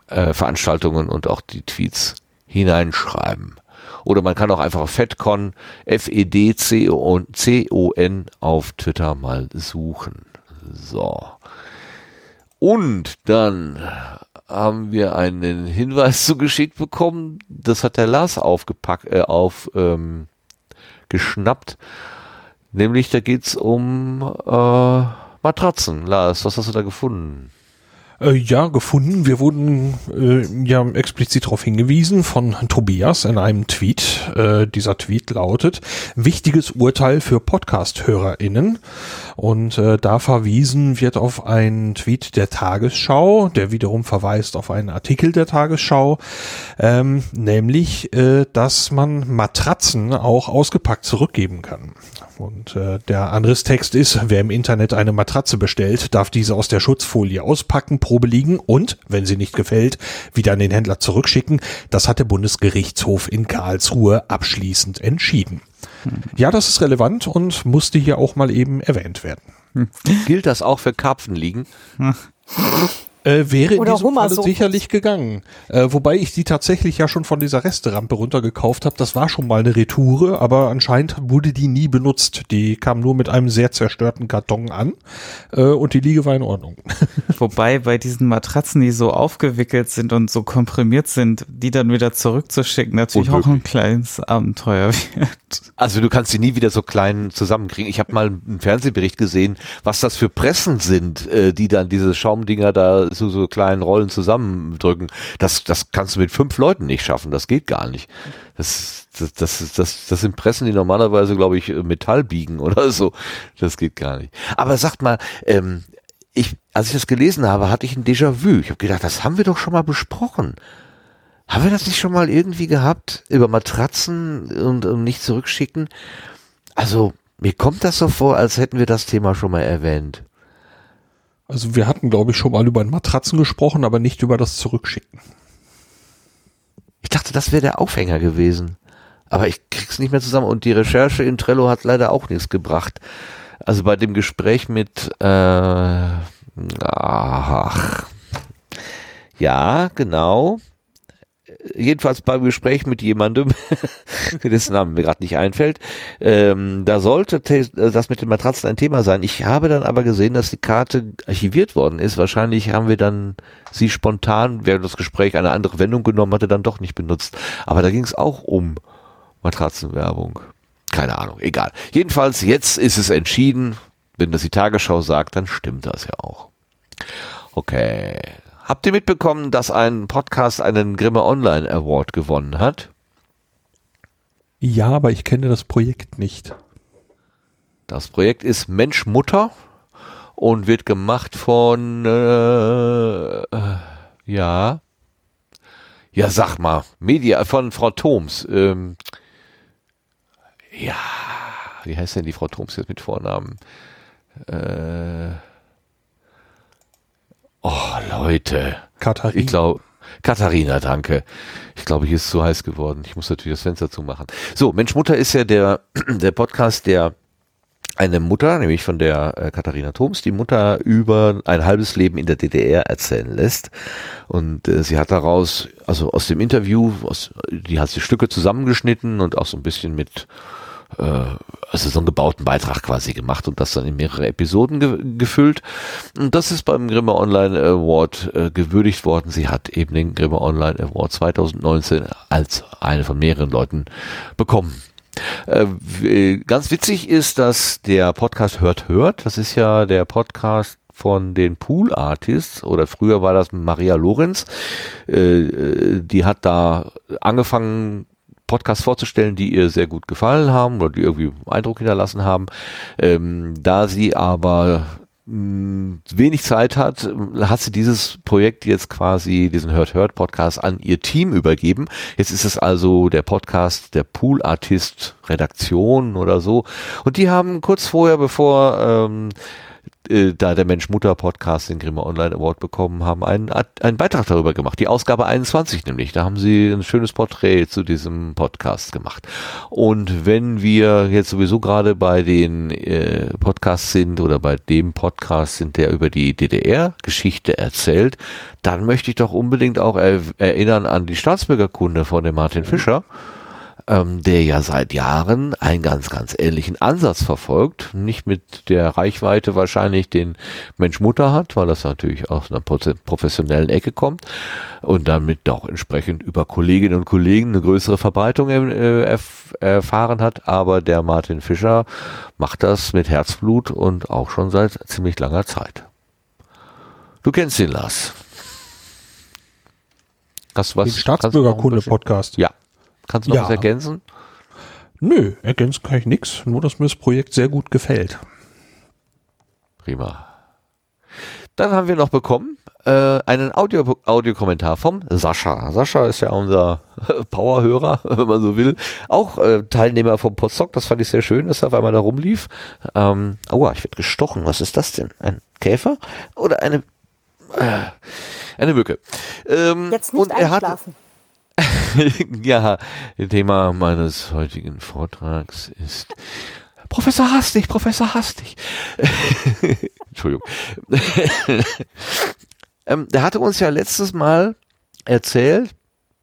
äh, Veranstaltungen und auch die Tweets hineinschreiben. Oder man kann auch einfach FedCon, F-E-D-C-O-N auf Twitter mal suchen. So. Und dann haben wir einen Hinweis zugeschickt bekommen. Das hat der Lars aufgepackt, äh, auf ähm, geschnappt. Nämlich, da geht's um äh, Matratzen. Lars, was hast du da gefunden? Äh, ja, gefunden. Wir wurden äh, ja explizit darauf hingewiesen von Tobias in einem Tweet. Äh, dieser Tweet lautet, wichtiges Urteil für Podcast-HörerInnen. Und äh, da verwiesen wird auf einen Tweet der Tagesschau, der wiederum verweist auf einen Artikel der Tagesschau, ähm, nämlich, äh, dass man Matratzen auch ausgepackt zurückgeben kann. Und äh, der andere Text ist, wer im Internet eine Matratze bestellt, darf diese aus der Schutzfolie auspacken, Probe liegen und, wenn sie nicht gefällt, wieder an den Händler zurückschicken. Das hat der Bundesgerichtshof in Karlsruhe abschließend entschieden. Ja, das ist relevant und musste hier auch mal eben erwähnt werden. Gilt das auch für Karpfenliegen? Äh, wäre Oder in diesem Falle sicherlich gegangen. Äh, wobei ich die tatsächlich ja schon von dieser Resterampe runtergekauft habe. Das war schon mal eine Retoure, aber anscheinend wurde die nie benutzt. Die kam nur mit einem sehr zerstörten Karton an äh, und die Liege war in Ordnung. Wobei bei diesen Matratzen, die so aufgewickelt sind und so komprimiert sind, die dann wieder zurückzuschicken, natürlich Unmöglich. auch ein kleines Abenteuer wird. Also du kannst sie nie wieder so klein zusammenkriegen. Ich habe mal einen Fernsehbericht gesehen, was das für Pressen sind, äh, die dann diese Schaumdinger da zu so kleinen Rollen zusammendrücken. Das, das kannst du mit fünf Leuten nicht schaffen. Das geht gar nicht. Das, das, das, das, das sind Pressen, die normalerweise, glaube ich, Metall biegen oder so. Das geht gar nicht. Aber sagt mal, ähm, ich, als ich das gelesen habe, hatte ich ein Déjà-vu. Ich habe gedacht, das haben wir doch schon mal besprochen. Haben wir das nicht schon mal irgendwie gehabt? Über Matratzen und, und nicht zurückschicken? Also, mir kommt das so vor, als hätten wir das Thema schon mal erwähnt. Also wir hatten, glaube ich, schon mal über Matratzen gesprochen, aber nicht über das Zurückschicken. Ich dachte, das wäre der Aufhänger gewesen. Aber ich krieg's nicht mehr zusammen und die Recherche in Trello hat leider auch nichts gebracht. Also bei dem Gespräch mit äh, ach, ja, genau jedenfalls beim Gespräch mit jemandem, dessen Namen mir gerade nicht einfällt, ähm, da sollte das mit den Matratzen ein Thema sein. Ich habe dann aber gesehen, dass die Karte archiviert worden ist. Wahrscheinlich haben wir dann sie spontan, während das Gespräch eine andere Wendung genommen hatte, dann doch nicht benutzt. Aber da ging es auch um Matratzenwerbung. Keine Ahnung, egal. Jedenfalls, jetzt ist es entschieden. Wenn das die Tagesschau sagt, dann stimmt das ja auch. Okay. Habt ihr mitbekommen, dass ein Podcast einen Grimme Online Award gewonnen hat? Ja, aber ich kenne das Projekt nicht. Das Projekt ist Mensch Mutter und wird gemacht von, äh, ja, ja, sag mal, Media von Frau Thoms. Ähm, ja, wie heißt denn die Frau Thoms jetzt mit Vornamen? Äh, oh, Leute. Katharina. Ich glaube, Katharina, danke. Ich glaube, hier ist zu heiß geworden. Ich muss natürlich das Fenster zumachen. So, Mensch Mutter ist ja der, der Podcast, der eine Mutter, nämlich von der äh, Katharina Thoms, die Mutter über ein halbes Leben in der DDR erzählen lässt. Und äh, sie hat daraus, also aus dem Interview, aus, die hat sie Stücke zusammengeschnitten und auch so ein bisschen mit also so einen gebauten Beitrag quasi gemacht und das dann in mehrere Episoden ge gefüllt. Und das ist beim Grimme Online Award äh, gewürdigt worden. Sie hat eben den Grimme Online Award 2019 als eine von mehreren Leuten bekommen. Äh, ganz witzig ist, dass der Podcast Hört Hört, das ist ja der Podcast von den Pool Artists oder früher war das Maria Lorenz, äh, äh die hat da angefangen Podcasts vorzustellen, die ihr sehr gut gefallen haben oder die irgendwie Eindruck hinterlassen haben. Ähm, da sie aber mh, wenig Zeit hat, hat sie dieses Projekt jetzt quasi, diesen Hört Hört Podcast an ihr Team übergeben. Jetzt ist es also der Podcast der Pool Artist Redaktion oder so. Und die haben kurz vorher, bevor ähm, äh, da der Mensch-Mutter-Podcast den Grimme Online Award bekommen haben, einen, einen Beitrag darüber gemacht. Die Ausgabe 21 nämlich. Da haben sie ein schönes Porträt zu diesem Podcast gemacht. Und wenn wir jetzt sowieso gerade bei den äh, Podcasts sind oder bei dem Podcast sind, der über die DDR-Geschichte erzählt, dann möchte ich doch unbedingt auch er erinnern an die Staatsbürgerkunde von dem Martin Fischer ähm, der ja seit Jahren einen ganz, ganz ähnlichen Ansatz verfolgt. Nicht mit der Reichweite wahrscheinlich, den Mensch Mutter hat, weil das natürlich aus einer professionellen Ecke kommt und damit auch entsprechend über Kolleginnen und Kollegen eine größere Verbreitung äh, erf erfahren hat. Aber der Martin Fischer macht das mit Herzblut und auch schon seit ziemlich langer Zeit. Du kennst ihn, Lars. Hast du was? Den Staatsbürgerkunde-Podcast. Ja. Kannst du noch ja. was ergänzen? Nö, ergänzen kann ich nichts, nur dass mir das Projekt sehr gut gefällt. Prima. Dann haben wir noch bekommen äh, einen Audio Audiokommentar vom Sascha. Sascha ist ja unser Powerhörer, wenn man so will. Auch äh, Teilnehmer vom Postdoc, das fand ich sehr schön, dass er auf einmal da rumlief. Ähm, aua, ich werde gestochen. Was ist das denn? Ein Käfer? Oder eine äh, eine Mücke? Ähm, Jetzt nicht und er einschlafen. Ja, Thema meines heutigen Vortrags ist Professor Hastig, Professor Hastig. Entschuldigung. ähm, der hatte uns ja letztes Mal erzählt,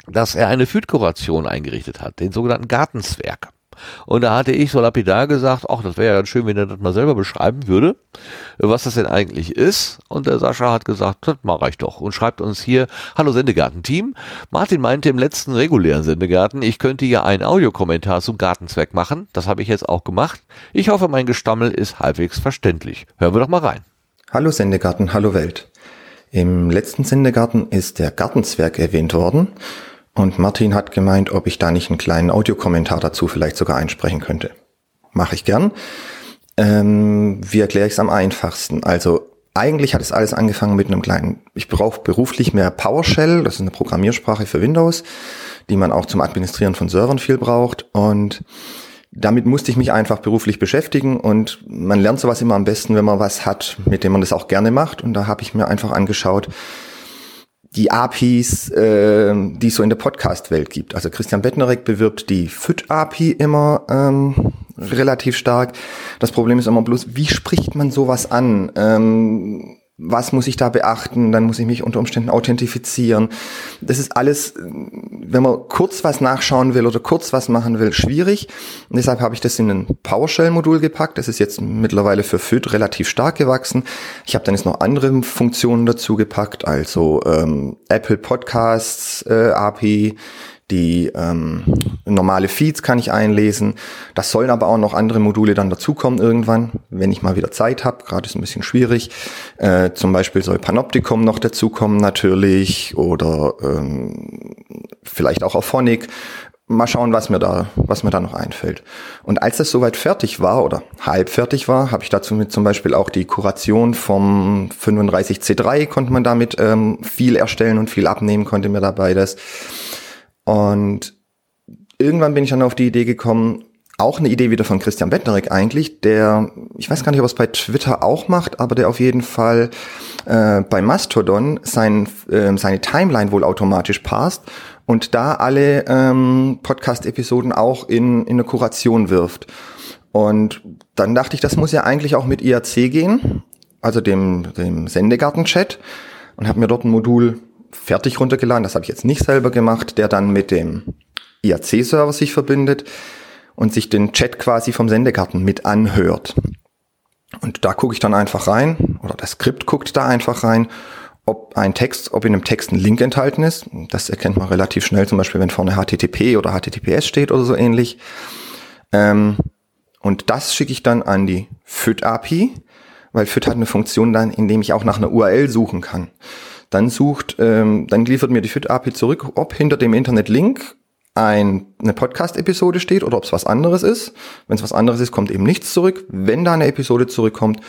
dass er eine Food-Kuration eingerichtet hat, den sogenannten Gartenzwerg. Und da hatte ich so lapidar gesagt, ach, das wäre ja ganz schön, wenn er das mal selber beschreiben würde, was das denn eigentlich ist. Und der Sascha hat gesagt, das mache ich doch. Und schreibt uns hier, hallo Sendegarten-Team. Martin meinte im letzten regulären Sendegarten, ich könnte ja einen Audiokommentar zum Gartenzweck machen. Das habe ich jetzt auch gemacht. Ich hoffe, mein Gestammel ist halbwegs verständlich. Hören wir doch mal rein. Hallo Sendegarten, hallo Welt. Im letzten Sendegarten ist der Gartenzwerg erwähnt worden. Und Martin hat gemeint, ob ich da nicht einen kleinen Audiokommentar dazu vielleicht sogar einsprechen könnte. Mache ich gern. Ähm, wie erkläre ich es am einfachsten? Also eigentlich hat es alles angefangen mit einem kleinen, ich brauche beruflich mehr PowerShell, das ist eine Programmiersprache für Windows, die man auch zum Administrieren von Servern viel braucht. Und damit musste ich mich einfach beruflich beschäftigen und man lernt sowas immer am besten, wenn man was hat, mit dem man das auch gerne macht. Und da habe ich mir einfach angeschaut, die APIs, äh, die es so in der Podcast-Welt gibt. Also Christian Bettnerek bewirbt die FIT-API immer ähm, relativ stark. Das Problem ist immer bloß, wie spricht man sowas an? Ähm, was muss ich da beachten? Dann muss ich mich unter Umständen authentifizieren. Das ist alles, wenn man kurz was nachschauen will oder kurz was machen will, schwierig. Und deshalb habe ich das in ein PowerShell-Modul gepackt. Das ist jetzt mittlerweile für FIT relativ stark gewachsen. Ich habe dann jetzt noch andere Funktionen dazu gepackt, also ähm, Apple Podcasts äh, API, die ähm, normale Feeds kann ich einlesen. Das sollen aber auch noch andere Module dann dazukommen irgendwann, wenn ich mal wieder Zeit habe. Gerade ist ein bisschen schwierig. Äh, zum Beispiel soll Panopticon noch dazukommen natürlich oder ähm, vielleicht auch Auphonic. mal schauen, was mir da, was mir da noch einfällt. Und als das soweit fertig war oder halb fertig war, habe ich dazu mit zum Beispiel auch die Kuration vom 35C3 konnte man damit ähm, viel erstellen und viel abnehmen, konnte mir dabei das. Und irgendwann bin ich dann auf die Idee gekommen, auch eine Idee wieder von Christian Bettnerek eigentlich, der, ich weiß gar nicht, ob er es bei Twitter auch macht, aber der auf jeden Fall äh, bei Mastodon sein, äh, seine Timeline wohl automatisch passt und da alle ähm, Podcast-Episoden auch in, in eine Kuration wirft. Und dann dachte ich, das muss ja eigentlich auch mit IRC gehen, also dem, dem Sendegarten-Chat, und habe mir dort ein Modul fertig runtergeladen, das habe ich jetzt nicht selber gemacht, der dann mit dem IRC-Server sich verbindet und sich den Chat quasi vom Sendegarten mit anhört. Und da gucke ich dann einfach rein, oder das Skript guckt da einfach rein ob ein Text, ob in einem Text ein Link enthalten ist. Das erkennt man relativ schnell, zum Beispiel, wenn vorne HTTP oder HTTPS steht oder so ähnlich. Ähm, und das schicke ich dann an die FIT-API, weil FIT hat eine Funktion dann, in dem ich auch nach einer URL suchen kann. Dann sucht, ähm, dann liefert mir die FIT-API zurück, ob hinter dem Internet-Link ein, eine Podcast-Episode steht oder ob es was anderes ist. Wenn es was anderes ist, kommt eben nichts zurück. Wenn da eine Episode zurückkommt,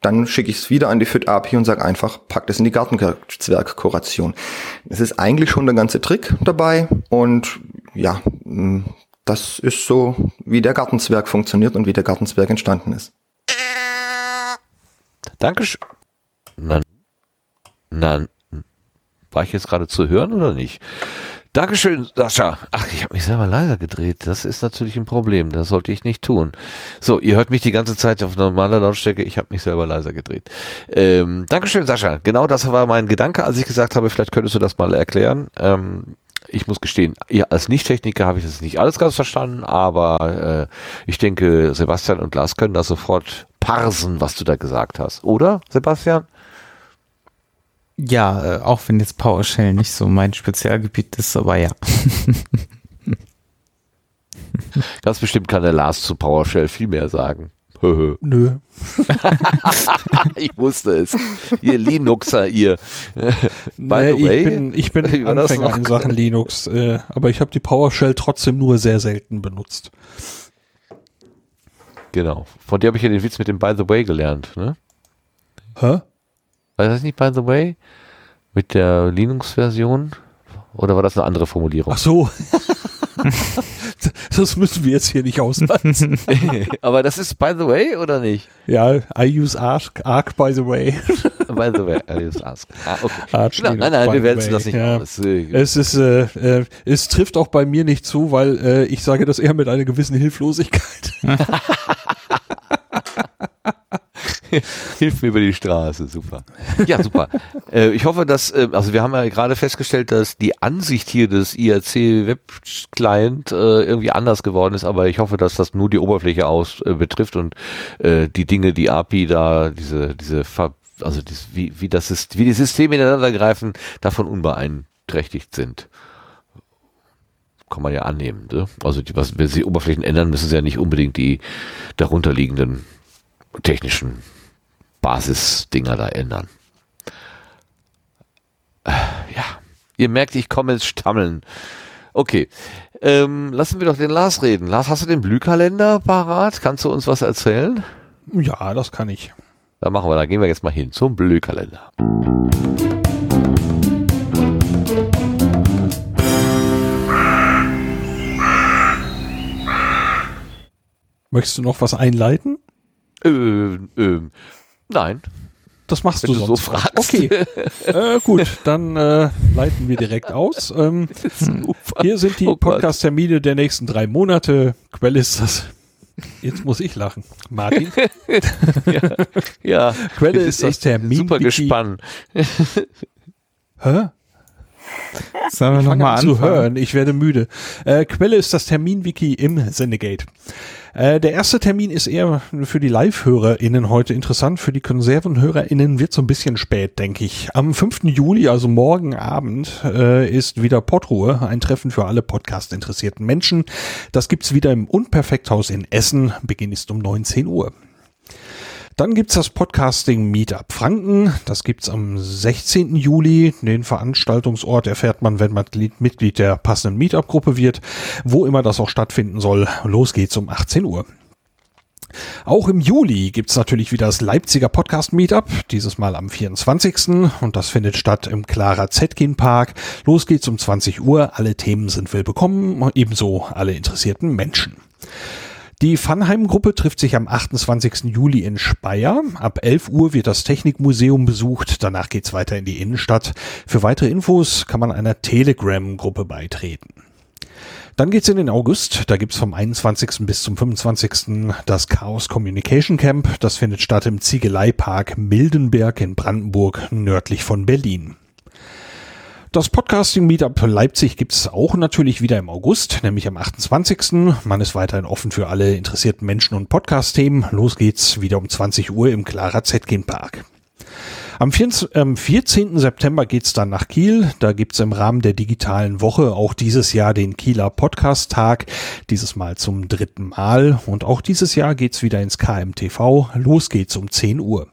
dann schicke ich es wieder an die FIT API und sage einfach, pack das in die Gartenzwerg-Kuration. Es ist eigentlich schon der ganze Trick dabei und ja, mm, das ist so, wie der Gartenzwerg funktioniert und wie der Gartenzwerg entstanden ist. Dankeschön. Nein. Nein. War ich jetzt gerade zu hören oder nicht? Dankeschön, Sascha. Ach, ich habe mich selber leiser gedreht. Das ist natürlich ein Problem. Das sollte ich nicht tun. So, ihr hört mich die ganze Zeit auf normaler Lautstärke. Ich habe mich selber leiser gedreht. Ähm, Dankeschön, Sascha. Genau das war mein Gedanke, als ich gesagt habe, vielleicht könntest du das mal erklären. Ähm, ich muss gestehen, ja, als Nicht-Techniker habe ich das nicht alles ganz verstanden, aber äh, ich denke, Sebastian und Lars können das sofort parsen, was du da gesagt hast. Oder, Sebastian? Ja, äh, auch wenn jetzt PowerShell nicht so mein Spezialgebiet ist, aber ja. Ganz bestimmt kann der Lars zu PowerShell viel mehr sagen. Nö. ich wusste es. Ihr Linuxer, ihr. By nee, way, ich bin, ich bin Anfänger in Sachen Linux, äh, aber ich habe die PowerShell trotzdem nur sehr selten benutzt. Genau. Von dir habe ich ja den Witz mit dem By the way gelernt. Ne? Hä? War das nicht By the way? Mit der Linux-Version? Oder war das eine andere Formulierung? Ach so. das müssen wir jetzt hier nicht ausweisen. Aber das ist by the way oder nicht? Ja, I use Arc, Arc by the way. by the way, I use Ask. Ah, okay. Arch nein, nein, nein wir werden das nicht ja. aus. Es ist, äh, äh, es trifft auch bei mir nicht zu, weil äh, ich sage das eher mit einer gewissen Hilflosigkeit. Hilf mir über die Straße, super. Ja, super. äh, ich hoffe, dass, äh, also wir haben ja gerade festgestellt, dass die Ansicht hier des IRC Web Client äh, irgendwie anders geworden ist, aber ich hoffe, dass das nur die Oberfläche aus äh, betrifft und äh, die Dinge, die API da, diese, diese, also dies, wie, wie das ist, wie die Systeme ineinander greifen, davon unbeeinträchtigt sind kann man ja annehmen. Ne? Also die, was, wenn sie Oberflächen ändern, müssen sie ja nicht unbedingt die darunterliegenden technischen Basisdinger da ändern. Äh, ja, ihr merkt, ich komme ins Stammeln. Okay, ähm, lassen wir doch den Lars reden. Lars, hast du den Blühkalender parat? Kannst du uns was erzählen? Ja, das kann ich. Da machen wir, da gehen wir jetzt mal hin zum Blühkalender. Möchtest du noch was einleiten? Äh, äh, nein. Das machst Wenn du, du sonst. so fragst. Okay, äh, gut, dann äh, leiten wir direkt aus. Ähm, hier sind die oh Podcast-Termine der nächsten drei Monate. Quelle ist das. Jetzt muss ich lachen. Martin? ja, ja. Quelle ist das Termin. Super gespannt. Hä? Sollen wir nochmal zu hören? Ich werde müde. Äh, Quelle ist das Terminwiki im Sendegate. Äh, der erste Termin ist eher für die Live-HörerInnen heute interessant. Für die Konservenhörerinnen wird so ein bisschen spät, denke ich. Am 5. Juli, also morgen Abend, äh, ist wieder Podruhe, ein Treffen für alle Podcast-interessierten Menschen. Das gibt's wieder im Unperfekthaus in Essen. Beginn ist um 19 Uhr. Dann gibt's das Podcasting Meetup Franken. Das gibt's am 16. Juli. Den Veranstaltungsort erfährt man, wenn man Mitglied der passenden Meetup-Gruppe wird. Wo immer das auch stattfinden soll. Los geht's um 18 Uhr. Auch im Juli gibt's natürlich wieder das Leipziger Podcast Meetup, dieses Mal am 24. Und das findet statt im Clara Zetkin Park. Los geht's um 20 Uhr. Alle Themen sind willkommen, ebenso alle interessierten Menschen. Die Funheim-Gruppe trifft sich am 28. Juli in Speyer. Ab 11 Uhr wird das Technikmuseum besucht. Danach geht's weiter in die Innenstadt. Für weitere Infos kann man einer Telegram-Gruppe beitreten. Dann geht's in den August. Da gibt's vom 21. bis zum 25. das Chaos Communication Camp. Das findet statt im Ziegeleipark Mildenberg in Brandenburg, nördlich von Berlin. Das Podcasting Meetup Leipzig gibt's auch natürlich wieder im August, nämlich am 28. Man ist weiterhin offen für alle interessierten Menschen und Podcast-Themen. Los geht's wieder um 20 Uhr im Clara Zetkin Park. Am 14. September geht's dann nach Kiel. Da gibt's im Rahmen der digitalen Woche auch dieses Jahr den Kieler Podcast-Tag. Dieses Mal zum dritten Mal. Und auch dieses Jahr geht's wieder ins KMTV. Los geht's um 10 Uhr.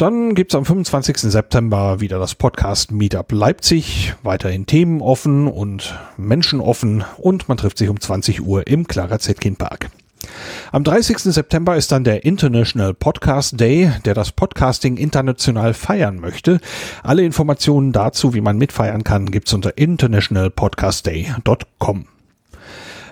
Dann gibt's am 25. September wieder das Podcast Meetup Leipzig. Weiterhin Themen offen und Menschen offen und man trifft sich um 20 Uhr im Clara Zetkin Park. Am 30. September ist dann der International Podcast Day, der das Podcasting international feiern möchte. Alle Informationen dazu, wie man mitfeiern kann, gibt's unter internationalpodcastday.com.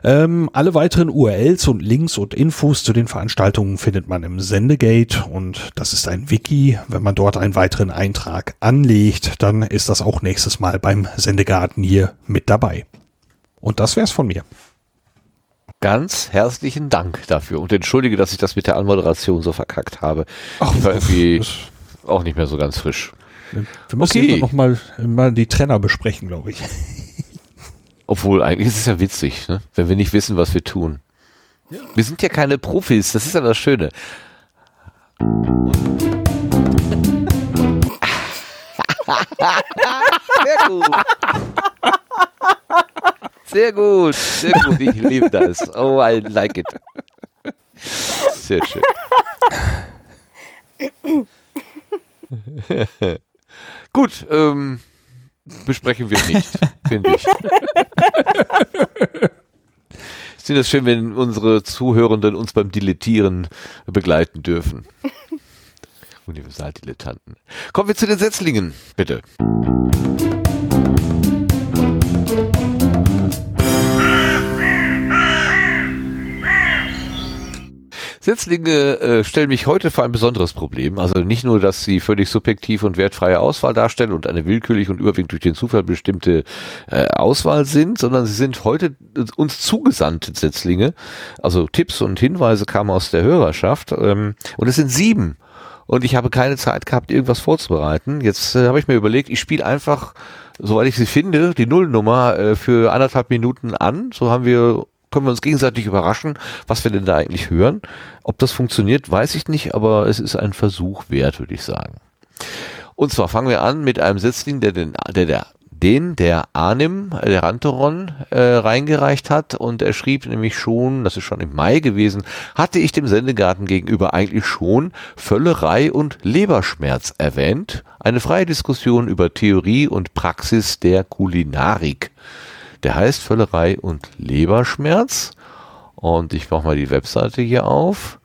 Ähm, alle weiteren URLs und Links und Infos zu den Veranstaltungen findet man im Sendegate und das ist ein Wiki. Wenn man dort einen weiteren Eintrag anlegt, dann ist das auch nächstes Mal beim Sendegarten hier mit dabei. Und das wär's von mir. Ganz herzlichen Dank dafür und entschuldige, dass ich das mit der Anmoderation so verkackt habe. Ach, ich war irgendwie auch nicht mehr so ganz frisch. Wir müssen okay. noch mal, mal die Trenner besprechen, glaube ich. Obwohl, eigentlich ist es ja witzig, ne? wenn wir nicht wissen, was wir tun. Ja. Wir sind ja keine Profis, das ist ja das Schöne. Sehr gut. Sehr gut, sehr gut, ich liebe das. Oh, I like it. Sehr schön. gut, ähm, besprechen wir nicht, finde ich. Ich finde es schön, wenn unsere Zuhörenden uns beim Dilettieren begleiten dürfen. Universaldilettanten. Kommen wir zu den Setzlingen, bitte. Setzlinge äh, stellen mich heute vor ein besonderes Problem. Also nicht nur, dass sie völlig subjektiv und wertfreie Auswahl darstellen und eine willkürlich und überwiegend durch den Zufall bestimmte äh, Auswahl sind, sondern sie sind heute uns zugesandte Setzlinge. Also Tipps und Hinweise kamen aus der Hörerschaft ähm, und es sind sieben. Und ich habe keine Zeit gehabt, irgendwas vorzubereiten. Jetzt äh, habe ich mir überlegt, ich spiele einfach, soweit ich sie finde, die Nullnummer äh, für anderthalb Minuten an. So haben wir können wir uns gegenseitig überraschen, was wir denn da eigentlich hören. Ob das funktioniert, weiß ich nicht, aber es ist ein Versuch wert, würde ich sagen. Und zwar fangen wir an mit einem Setzling, der den, der, der, den der Arnim, der Rantoron, äh, reingereicht hat und er schrieb nämlich schon, das ist schon im Mai gewesen, hatte ich dem Sendegarten gegenüber eigentlich schon Völlerei und Leberschmerz erwähnt. Eine freie Diskussion über Theorie und Praxis der Kulinarik. Der heißt Völlerei und Leberschmerz. Und ich mache mal die Webseite hier auf.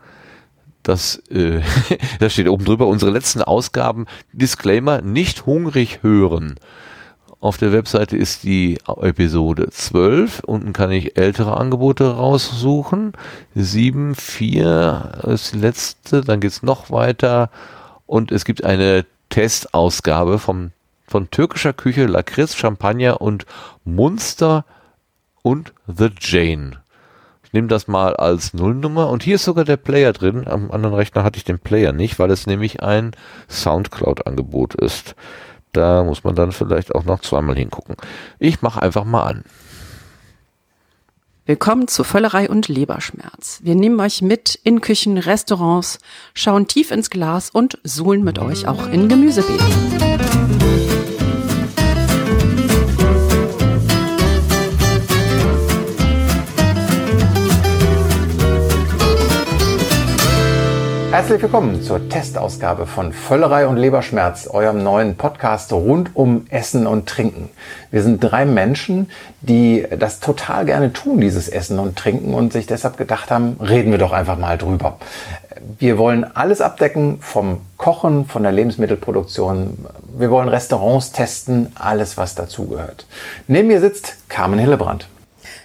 Das, äh, da steht oben drüber, unsere letzten Ausgaben, Disclaimer, nicht hungrig hören. Auf der Webseite ist die Episode 12. Unten kann ich ältere Angebote raussuchen. 7, 4 ist die letzte. Dann geht's noch weiter. Und es gibt eine Testausgabe vom von türkischer Küche, Lakritz, Champagner und Munster und The Jane. Ich nehme das mal als Nullnummer und hier ist sogar der Player drin. Am anderen Rechner hatte ich den Player nicht, weil es nämlich ein Soundcloud-Angebot ist. Da muss man dann vielleicht auch noch zweimal hingucken. Ich mache einfach mal an. Willkommen zu Völlerei und Leberschmerz. Wir nehmen euch mit in Küchen, Restaurants, schauen tief ins Glas und suhlen mit euch auch in Gemüsebeeten. Herzlich willkommen zur Testausgabe von Völlerei und Leberschmerz, eurem neuen Podcast rund um Essen und Trinken. Wir sind drei Menschen, die das total gerne tun, dieses Essen und Trinken und sich deshalb gedacht haben, reden wir doch einfach mal drüber. Wir wollen alles abdecken vom Kochen, von der Lebensmittelproduktion. Wir wollen Restaurants testen, alles was dazugehört. Neben mir sitzt Carmen Hillebrand.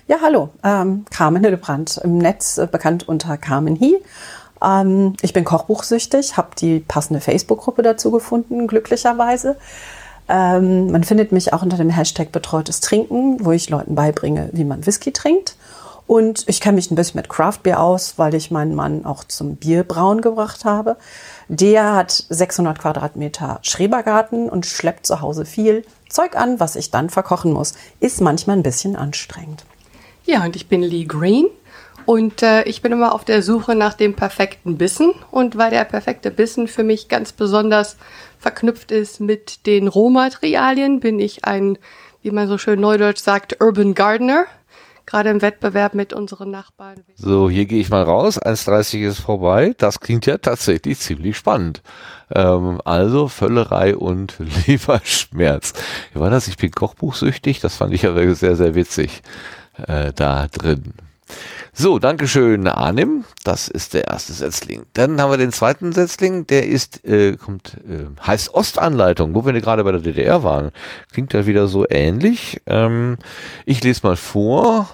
Ja, hallo, ähm, Carmen Hillebrand, im Netz äh, bekannt unter Carmen Hie. Ähm, ich bin kochbuchsüchtig, habe die passende Facebook-Gruppe dazu gefunden, glücklicherweise. Ähm, man findet mich auch unter dem Hashtag betreutes Trinken, wo ich Leuten beibringe, wie man Whisky trinkt. Und ich kenne mich ein bisschen mit Craft Beer aus, weil ich meinen Mann auch zum Bierbrauen gebracht habe. Der hat 600 Quadratmeter Schrebergarten und schleppt zu Hause viel Zeug an, was ich dann verkochen muss. Ist manchmal ein bisschen anstrengend. Ja, und ich bin Lee Green und äh, ich bin immer auf der Suche nach dem perfekten Bissen. Und weil der perfekte Bissen für mich ganz besonders verknüpft ist mit den Rohmaterialien, bin ich ein, wie man so schön neudeutsch sagt, Urban Gardener. Gerade im Wettbewerb mit unseren Nachbarn. So, hier gehe ich mal raus. 1,30 ist vorbei. Das klingt ja tatsächlich ziemlich spannend. Ähm, also Völlerei und Leberschmerz. Wie war das? Ich bin kochbuchsüchtig. Das fand ich aber sehr, sehr witzig äh, da drin. So, Dankeschön, Arnim. Das ist der erste Setzling. Dann haben wir den zweiten Setzling, der ist, äh, kommt, äh, heißt Ostanleitung, wo wir gerade bei der DDR waren. Klingt ja wieder so ähnlich. Ähm, ich lese mal vor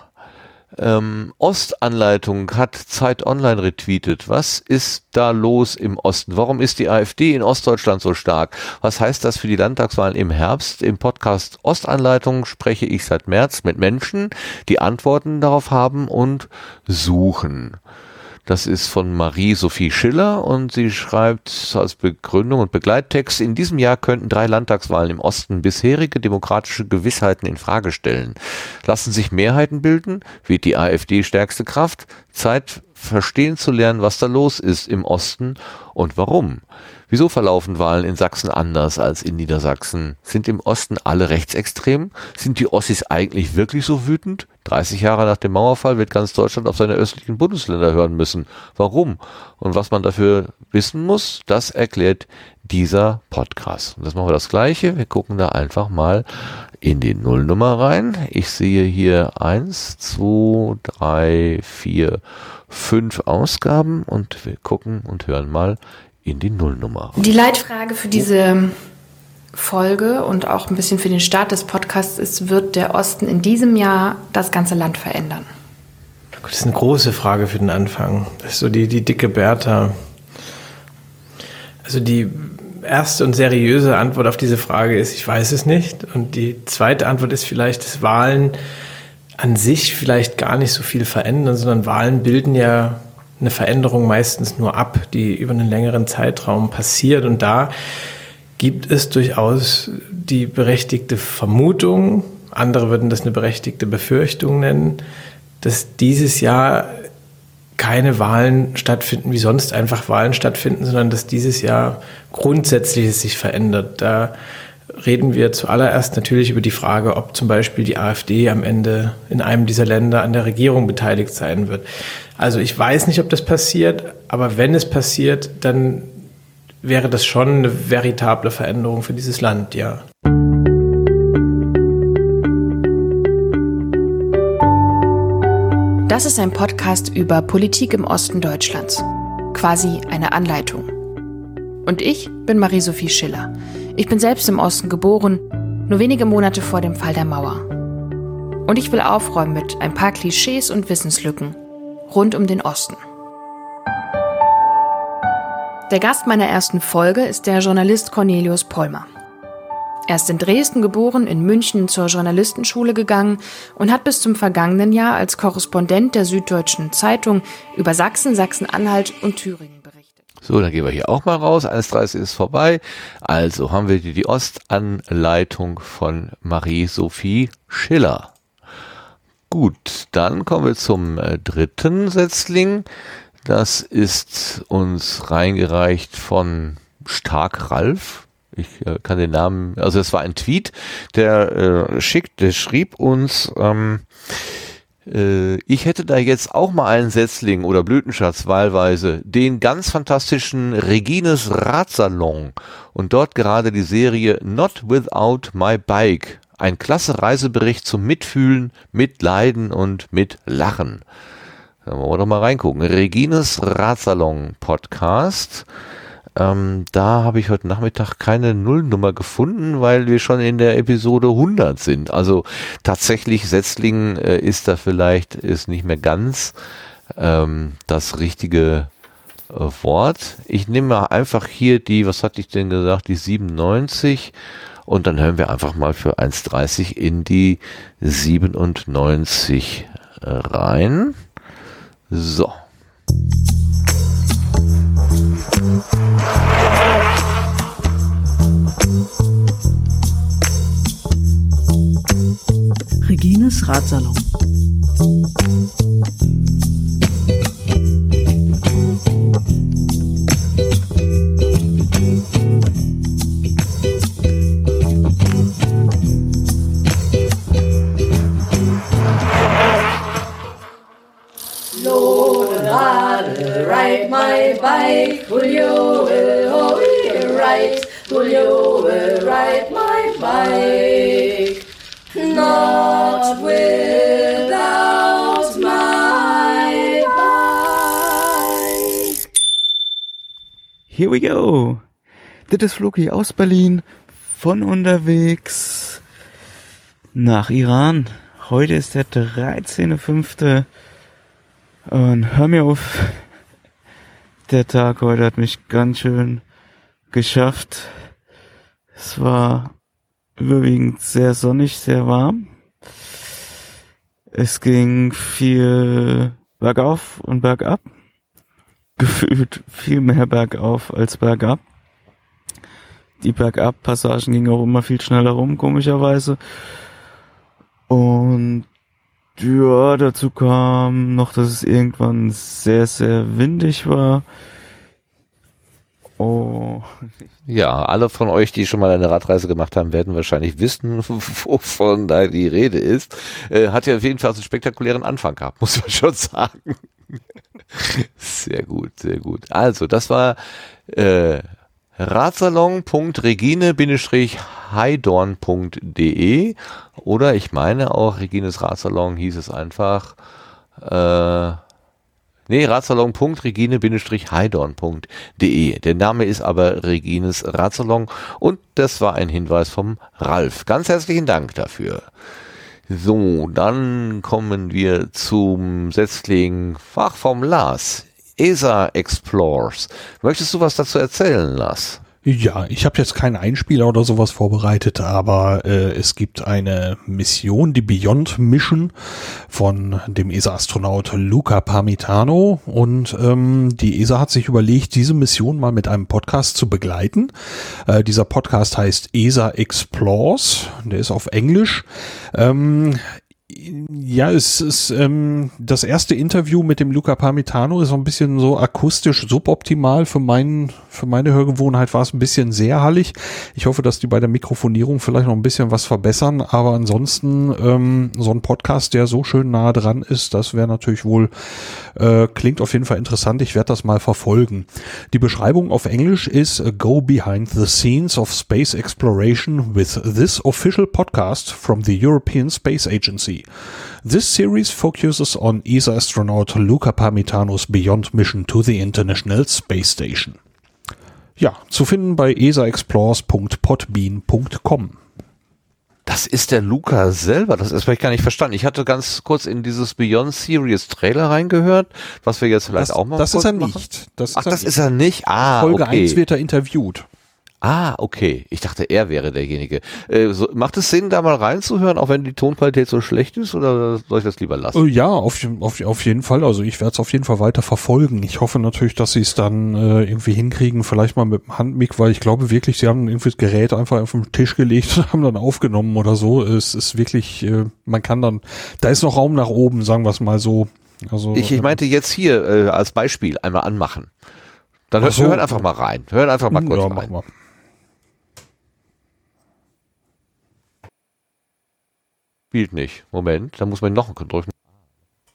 ähm, Ostanleitung hat Zeit Online retweetet. Was ist da los im Osten? Warum ist die AfD in Ostdeutschland so stark? Was heißt das für die Landtagswahlen im Herbst? Im Podcast Ostanleitung spreche ich seit März mit Menschen, die Antworten darauf haben und suchen. Das ist von Marie-Sophie Schiller und sie schreibt als Begründung und Begleittext, in diesem Jahr könnten drei Landtagswahlen im Osten bisherige demokratische Gewissheiten in Frage stellen. Lassen sich Mehrheiten bilden? Wird die AfD stärkste Kraft? Zeit verstehen zu lernen, was da los ist im Osten und warum. Wieso verlaufen Wahlen in Sachsen anders als in Niedersachsen? Sind im Osten alle rechtsextrem? Sind die Ossis eigentlich wirklich so wütend? 30 Jahre nach dem Mauerfall wird ganz Deutschland auf seine östlichen Bundesländer hören müssen. Warum? Und was man dafür wissen muss, das erklärt dieser Podcast. Und das machen wir das gleiche. Wir gucken da einfach mal in die Nullnummer rein. Ich sehe hier eins, zwei, drei, vier, fünf Ausgaben und wir gucken und hören mal in die Nullnummer. Die Leitfrage für diese Folge und auch ein bisschen für den Start des Podcasts ist, wird der Osten in diesem Jahr das ganze Land verändern? Das ist eine große Frage für den Anfang. Das ist so die, die dicke Bertha. Also die erste und seriöse Antwort auf diese Frage ist, ich weiß es nicht. Und die zweite Antwort ist vielleicht, dass Wahlen an sich vielleicht gar nicht so viel verändern, sondern Wahlen bilden ja eine Veränderung meistens nur ab, die über einen längeren Zeitraum passiert. Und da gibt es durchaus die berechtigte Vermutung, andere würden das eine berechtigte Befürchtung nennen, dass dieses Jahr keine Wahlen stattfinden, wie sonst einfach Wahlen stattfinden, sondern dass dieses Jahr Grundsätzliches sich verändert. Da reden wir zuallererst natürlich über die Frage, ob zum Beispiel die AfD am Ende in einem dieser Länder an der Regierung beteiligt sein wird. Also ich weiß nicht, ob das passiert, aber wenn es passiert, dann wäre das schon eine veritable Veränderung für dieses Land, ja. Das ist ein Podcast über Politik im Osten Deutschlands. Quasi eine Anleitung. Und ich bin Marie-Sophie Schiller. Ich bin selbst im Osten geboren, nur wenige Monate vor dem Fall der Mauer. Und ich will aufräumen mit ein paar Klischees und Wissenslücken rund um den Osten. Der Gast meiner ersten Folge ist der Journalist Cornelius Pollmer. Er ist in Dresden geboren, in München zur Journalistenschule gegangen und hat bis zum vergangenen Jahr als Korrespondent der Süddeutschen Zeitung über Sachsen, Sachsen-Anhalt und Thüringen berichtet. So, dann gehen wir hier auch mal raus. 1.30 ist vorbei. Also haben wir die, die Ostanleitung von Marie-Sophie Schiller. Gut, dann kommen wir zum äh, dritten Setzling. Das ist uns reingereicht von Stark Ralf. Ich äh, kann den Namen, also es war ein Tweet, der äh, schickt, der schrieb uns, ähm, Äh, ich hätte da jetzt auch mal einen Setzling oder Blütenschatz wahlweise, den ganz fantastischen Regines Radsalon und dort gerade die Serie Not Without My Bike. Ein klasse Reisebericht zum Mitfühlen, Mitleiden und Mitlachen. Da wollen wir doch mal reingucken. Regines Radsalon Podcast. Ähm, da habe ich heute Nachmittag keine Nullnummer gefunden, weil wir schon in der Episode 100 sind. Also tatsächlich Setzling äh, ist da vielleicht ist nicht mehr ganz ähm, das richtige äh, Wort. Ich nehme mal einfach hier die, was hatte ich denn gesagt, die 97 und dann hören wir einfach mal für 1,30 in die 97 rein. So. Regines Ratsalon. Ride my bike, Julio will only ride, Julio will ride my bike, not without my bike. Here we go. Das ist Floki aus Berlin von unterwegs nach Iran. Heute ist der 13.05. Und hör mir auf, der Tag heute hat mich ganz schön geschafft. Es war überwiegend sehr sonnig, sehr warm. Es ging viel bergauf und bergab. Gefühlt viel mehr bergauf als bergab. Die Bergab-Passagen gingen auch immer viel schneller rum, komischerweise. Und ja, dazu kam noch, dass es irgendwann sehr, sehr windig war. Oh. Ja, alle von euch, die schon mal eine Radreise gemacht haben, werden wahrscheinlich wissen, wovon da die Rede ist. Äh, hat ja auf jeden Fall einen spektakulären Anfang gehabt, muss man schon sagen. sehr gut, sehr gut. Also, das war äh, radsalon.regine-heidorn.de oder ich meine auch Regines Radsalon hieß es einfach äh, nee, radsalon.regine-heidorn.de Der Name ist aber Regines Radsalon und das war ein Hinweis vom Ralf. Ganz herzlichen Dank dafür. So, dann kommen wir zum Setzling Fach vom Lars. ESA Explores. Möchtest du was dazu erzählen, Lars? Ja, ich habe jetzt keinen Einspieler oder sowas vorbereitet, aber äh, es gibt eine Mission, die Beyond Mission von dem ESA-Astronaut Luca Parmitano und ähm, die ESA hat sich überlegt, diese Mission mal mit einem Podcast zu begleiten. Äh, dieser Podcast heißt ESA Explores, der ist auf Englisch. Ähm, ja, es ist ähm, das erste Interview mit dem Luca Parmitano ist so ein bisschen so akustisch suboptimal. Für meinen, für meine Hörgewohnheit war es ein bisschen sehr hallig. Ich hoffe, dass die bei der Mikrofonierung vielleicht noch ein bisschen was verbessern. Aber ansonsten ähm, so ein Podcast, der so schön nah dran ist, das wäre natürlich wohl äh, klingt auf jeden Fall interessant. Ich werde das mal verfolgen. Die Beschreibung auf Englisch ist Go behind the scenes of space exploration with this official podcast from the European Space Agency. This series focuses on ESA astronaut Luca Parmitano's Beyond mission to the International Space Station. Ja, zu finden bei esaexplores.podbean.com. Das ist der Luca selber. Das ist vielleicht gar nicht verstanden. Ich hatte ganz kurz in dieses Beyond Series Trailer reingehört, was wir jetzt vielleicht das, auch mal Das ist er machen. nicht. Das Ach, er das nicht. ist er nicht. Ah, Folge okay. 1 wird er interviewt. Ah, okay. Ich dachte, er wäre derjenige. Äh, so, macht es Sinn, da mal reinzuhören, auch wenn die Tonqualität so schlecht ist, oder soll ich das lieber lassen? Äh, Ja, auf, auf, auf jeden Fall. Also ich werde es auf jeden Fall weiter verfolgen. Ich hoffe natürlich, dass sie es dann äh, irgendwie hinkriegen, vielleicht mal mit dem Handmic, weil ich glaube wirklich, sie haben irgendwie das Gerät einfach auf den Tisch gelegt und haben dann aufgenommen oder so. Es ist wirklich, äh, man kann dann, da ist noch Raum nach oben, sagen wir es mal so. Also Ich, ich meinte jetzt hier äh, als Beispiel einmal anmachen. Dann hört, so. hört einfach mal rein. Hört einfach mal kurz ja, rein. mach mal. Spielt nicht. Moment, da muss man noch drücken.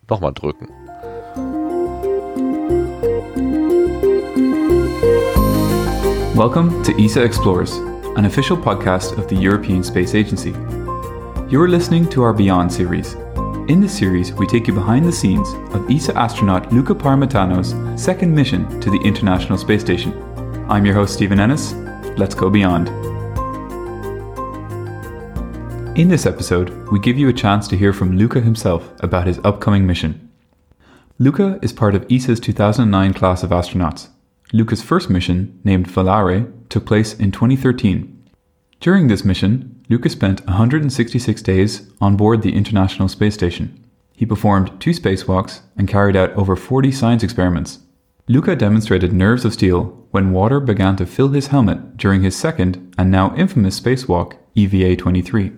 nochmal drücken. Welcome to ESA Explorers, an official podcast of the European Space Agency. You're listening to our Beyond series. In this series, we take you behind the scenes of ESA astronaut Luca Parmitano's second mission to the International Space Station. I'm your host, Stephen Ennis. Let's go beyond. In this episode, we give you a chance to hear from Luca himself about his upcoming mission. Luca is part of ESA's 2009 class of astronauts. Luca's first mission, named Valare, took place in 2013. During this mission, Luca spent 166 days on board the International Space Station. He performed two spacewalks and carried out over 40 science experiments. Luca demonstrated nerves of steel when water began to fill his helmet during his second and now infamous spacewalk, EVA 23.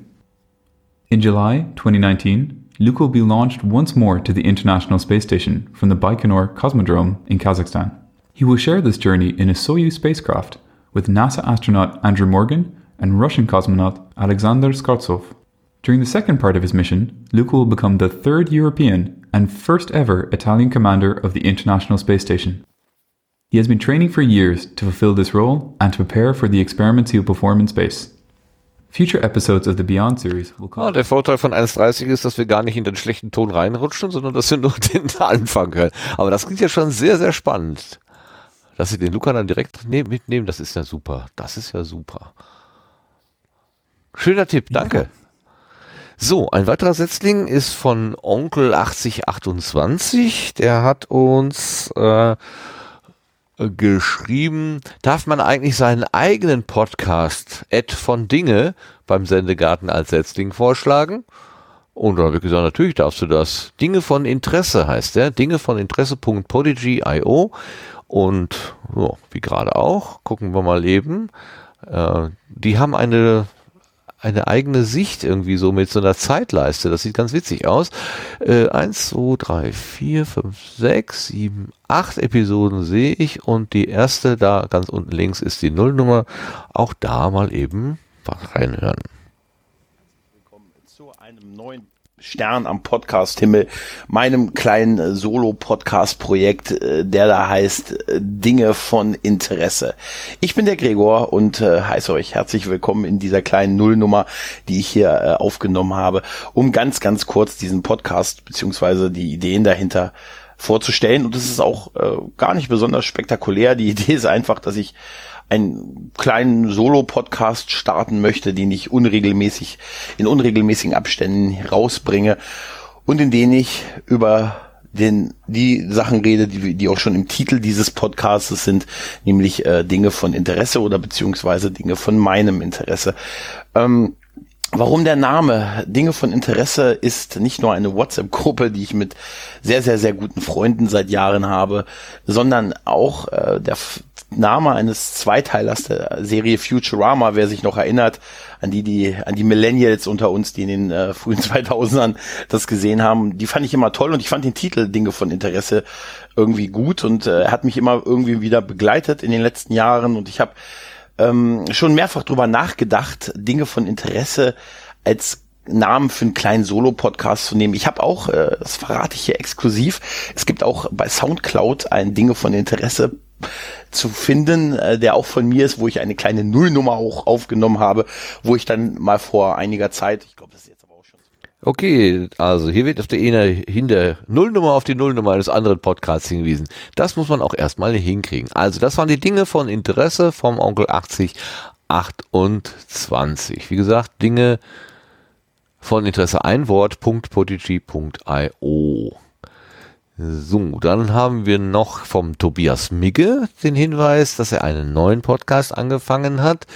In July 2019, Luca will be launched once more to the International Space Station from the Baikonur Cosmodrome in Kazakhstan. He will share this journey in a Soyuz spacecraft with NASA astronaut Andrew Morgan and Russian cosmonaut Alexander Skvortsov. During the second part of his mission, Luca will become the third European and first ever Italian commander of the International Space Station. He has been training for years to fulfill this role and to prepare for the experiments he will perform in space. Future episodes of the Beyond series will Ah, der Vorteil von 1.30 ist, dass wir gar nicht in den schlechten Ton reinrutschen, sondern dass wir nur den Anfang hören. Aber das klingt ja schon sehr, sehr spannend. Dass sie den Luca dann direkt ne mitnehmen, das ist ja super. Das ist ja super. Schöner Tipp, danke. So, ein weiterer Setzling ist von Onkel 8028. Der hat uns äh, geschrieben, darf man eigentlich seinen eigenen Podcast, Ed von Dinge, beim Sendegarten als Setzling vorschlagen? Und dann habe ich gesagt, natürlich darfst du das. Dinge von Interesse heißt der. Dinge von Interesse.podigy.io. Und so, wie gerade auch, gucken wir mal eben. Äh, die haben eine eine eigene Sicht irgendwie so mit so einer Zeitleiste. Das sieht ganz witzig aus. Äh, eins, zwei, drei, vier, fünf, sechs, sieben, acht Episoden sehe ich und die erste da ganz unten links ist die Nullnummer. Auch da mal eben reinhören. neuen Stern am Podcast-Himmel, meinem kleinen äh, Solo-Podcast-Projekt, äh, der da heißt äh, Dinge von Interesse. Ich bin der Gregor und äh, heiße euch herzlich willkommen in dieser kleinen Nullnummer, die ich hier äh, aufgenommen habe, um ganz, ganz kurz diesen Podcast beziehungsweise die Ideen dahinter vorzustellen. Und es ist auch äh, gar nicht besonders spektakulär. Die Idee ist einfach, dass ich einen kleinen Solo-Podcast starten möchte, den ich unregelmäßig, in unregelmäßigen Abständen rausbringe und in denen ich über den, die Sachen rede, die, die auch schon im Titel dieses Podcasts sind, nämlich äh, Dinge von Interesse oder beziehungsweise Dinge von meinem Interesse. Ähm, Warum der Name Dinge von Interesse ist nicht nur eine WhatsApp-Gruppe, die ich mit sehr, sehr, sehr guten Freunden seit Jahren habe, sondern auch äh, der Name eines Zweiteilers der Serie Futurama, wer sich noch erinnert, an die, die, an die Millennials unter uns, die in den äh, frühen 2000ern das gesehen haben, die fand ich immer toll und ich fand den Titel Dinge von Interesse irgendwie gut und äh, hat mich immer irgendwie wieder begleitet in den letzten Jahren und ich habe ähm, schon mehrfach drüber nachgedacht, Dinge von Interesse als Namen für einen kleinen Solo-Podcast zu nehmen. Ich habe auch, äh, das verrate ich hier exklusiv, es gibt auch bei Soundcloud ein Dinge von Interesse zu finden, äh, der auch von mir ist, wo ich eine kleine Nullnummer auch aufgenommen habe, wo ich dann mal vor einiger Zeit, ich glaube, das ist jetzt aber auch schon. Okay, also hier wird auf der eine hinter Nullnummer auf die Nullnummer eines anderen Podcasts hingewiesen. Das muss man auch erstmal hinkriegen. Also das waren die Dinge von Interesse vom Onkel 80 28. Wie gesagt, Dinge von Interesse ein Wort, .podigy.io. So, dann haben wir noch vom Tobias Migge den Hinweis, dass er einen neuen Podcast angefangen hat.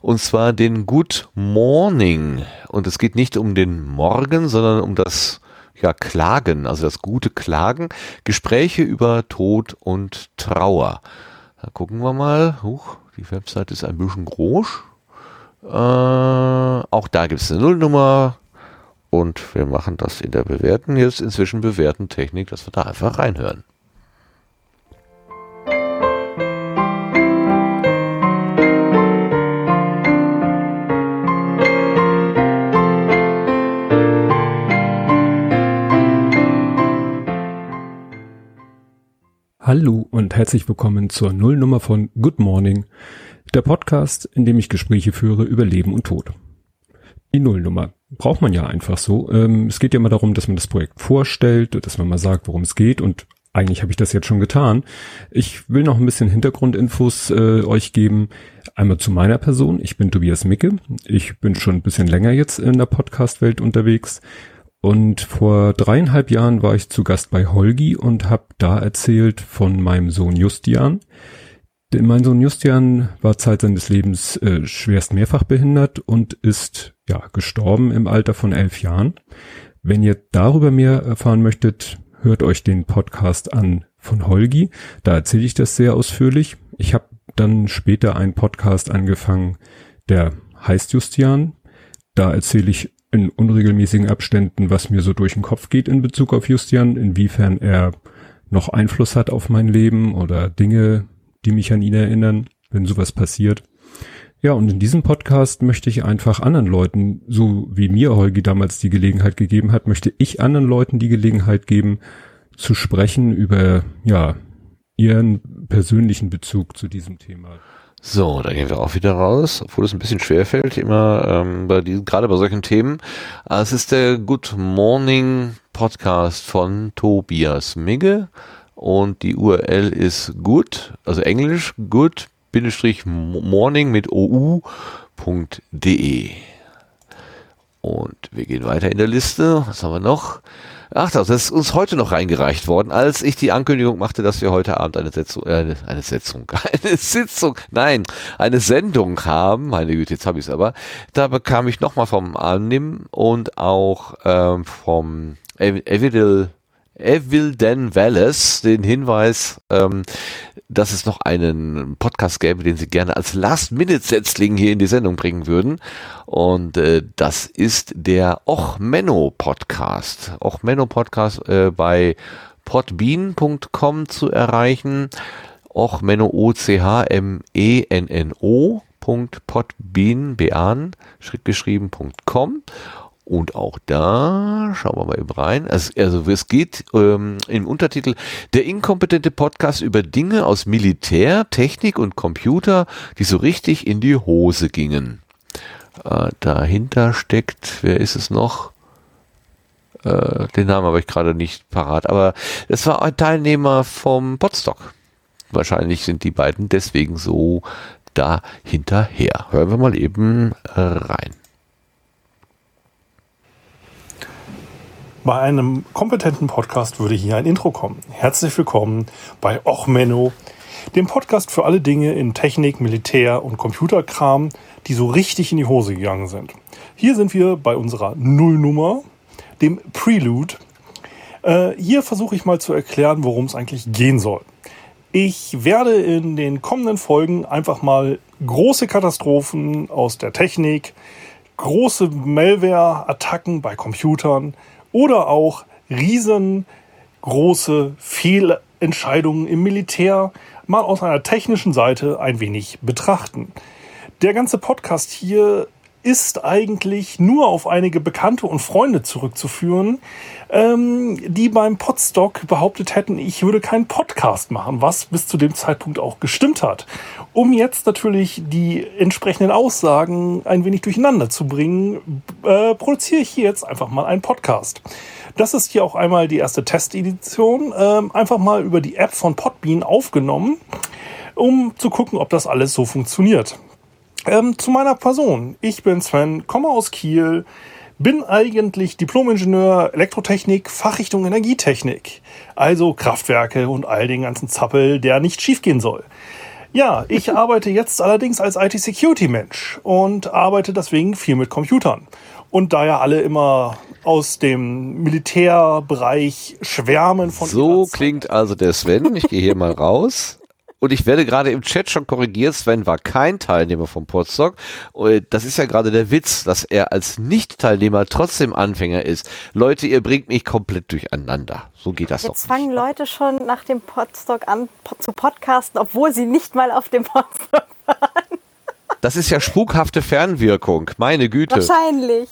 Und zwar den Good Morning. Und es geht nicht um den Morgen, sondern um das ja, Klagen, also das gute Klagen. Gespräche über Tod und Trauer. Da gucken wir mal. Huch, die Website ist ein bisschen groß. Äh, auch da gibt es eine Nullnummer. Und wir machen das in der bewährten, jetzt inzwischen bewährten Technik, dass wir da einfach reinhören. Hallo und herzlich willkommen zur Nullnummer von Good Morning, der Podcast, in dem ich Gespräche führe über Leben und Tod. Die Nullnummer braucht man ja einfach so. Ähm, es geht ja immer darum, dass man das Projekt vorstellt, dass man mal sagt, worum es geht und eigentlich habe ich das jetzt schon getan. Ich will noch ein bisschen Hintergrundinfos äh, euch geben. Einmal zu meiner Person. Ich bin Tobias Micke. Ich bin schon ein bisschen länger jetzt in der Podcast-Welt unterwegs. Und vor dreieinhalb Jahren war ich zu Gast bei Holgi und habe da erzählt von meinem Sohn Justian. Denn mein Sohn Justian war Zeit seines Lebens äh, schwerst mehrfach behindert und ist ja gestorben im Alter von elf Jahren. Wenn ihr darüber mehr erfahren möchtet, hört euch den Podcast an von Holgi. Da erzähle ich das sehr ausführlich. Ich habe dann später einen Podcast angefangen, der heißt Justian. Da erzähle ich in unregelmäßigen Abständen, was mir so durch den Kopf geht in Bezug auf Justian, inwiefern er noch Einfluss hat auf mein Leben oder Dinge, die mich an ihn erinnern, wenn sowas passiert. Ja, und in diesem Podcast möchte ich einfach anderen Leuten, so wie mir Holgi damals die Gelegenheit gegeben hat, möchte ich anderen Leuten die Gelegenheit geben, zu sprechen über, ja, ihren persönlichen Bezug zu diesem Thema. So, da gehen wir auch wieder raus, obwohl es ein bisschen schwer fällt, immer ähm, bei diesen, gerade bei solchen Themen. Ah, es ist der Good Morning Podcast von Tobias Migge und die URL ist good, also Englisch good morning mit ou.de. Und wir gehen weiter in der Liste. Was haben wir noch? Ach, das ist uns heute noch reingereicht worden, als ich die Ankündigung machte, dass wir heute Abend eine Sitzung, äh, eine, Sitzung, eine Sitzung, nein, eine Sendung haben. Meine Güte, jetzt habe ich es aber. Da bekam ich nochmal vom Annim und auch ähm, vom Evidil Evilden Wallace den Hinweis, ähm, dass es noch einen Podcast gäbe, den sie gerne als Last-Minute-Setzling hier in die Sendung bringen würden. Und äh, das ist der Och Menno Podcast. Och Menno Podcast äh, bei podbean.com zu erreichen. Och Menno O-C-H-M-E-N-N-O. Podbean, bean, geschrieben.com und auch da, schauen wir mal eben rein. Also, es geht ähm, im Untertitel Der inkompetente Podcast über Dinge aus Militär, Technik und Computer, die so richtig in die Hose gingen. Äh, dahinter steckt, wer ist es noch? Äh, den Namen habe ich gerade nicht parat, aber es war ein Teilnehmer vom Podstock. Wahrscheinlich sind die beiden deswegen so da hinterher. Hören wir mal eben äh, rein. Bei einem kompetenten Podcast würde hier ein Intro kommen. Herzlich willkommen bei Och Menno, dem Podcast für alle Dinge in Technik, Militär und Computerkram, die so richtig in die Hose gegangen sind. Hier sind wir bei unserer Nullnummer, dem Prelude. Äh, hier versuche ich mal zu erklären, worum es eigentlich gehen soll. Ich werde in den kommenden Folgen einfach mal große Katastrophen aus der Technik, große Malware-Attacken bei Computern, oder auch riesengroße Fehlentscheidungen im Militär mal aus einer technischen Seite ein wenig betrachten. Der ganze Podcast hier ist eigentlich nur auf einige Bekannte und Freunde zurückzuführen, ähm, die beim Podstock behauptet hätten, ich würde keinen Podcast machen, was bis zu dem Zeitpunkt auch gestimmt hat. Um jetzt natürlich die entsprechenden Aussagen ein wenig durcheinander zu bringen, äh, produziere ich hier jetzt einfach mal einen Podcast. Das ist hier auch einmal die erste Testedition, äh, einfach mal über die App von Podbean aufgenommen, um zu gucken, ob das alles so funktioniert. Ähm, zu meiner Person. Ich bin Sven, komme aus Kiel, bin eigentlich Diplomingenieur Elektrotechnik, Fachrichtung Energietechnik. Also Kraftwerke und all den ganzen Zappel, der nicht schiefgehen soll. Ja, ich arbeite jetzt allerdings als IT-Security-Mensch und arbeite deswegen viel mit Computern. Und da ja alle immer aus dem Militärbereich schwärmen von. So klingt also der Sven. Ich gehe hier mal raus. Und ich werde gerade im Chat schon korrigiert, Sven war kein Teilnehmer vom Podstock. Das ist ja gerade der Witz, dass er als Nicht-Teilnehmer trotzdem Anfänger ist. Leute, ihr bringt mich komplett durcheinander. So geht das Jetzt doch. Jetzt fangen Leute schon nach dem Podstock an zu podcasten, obwohl sie nicht mal auf dem Podstock waren. Das ist ja spukhafte Fernwirkung, meine Güte. Wahrscheinlich.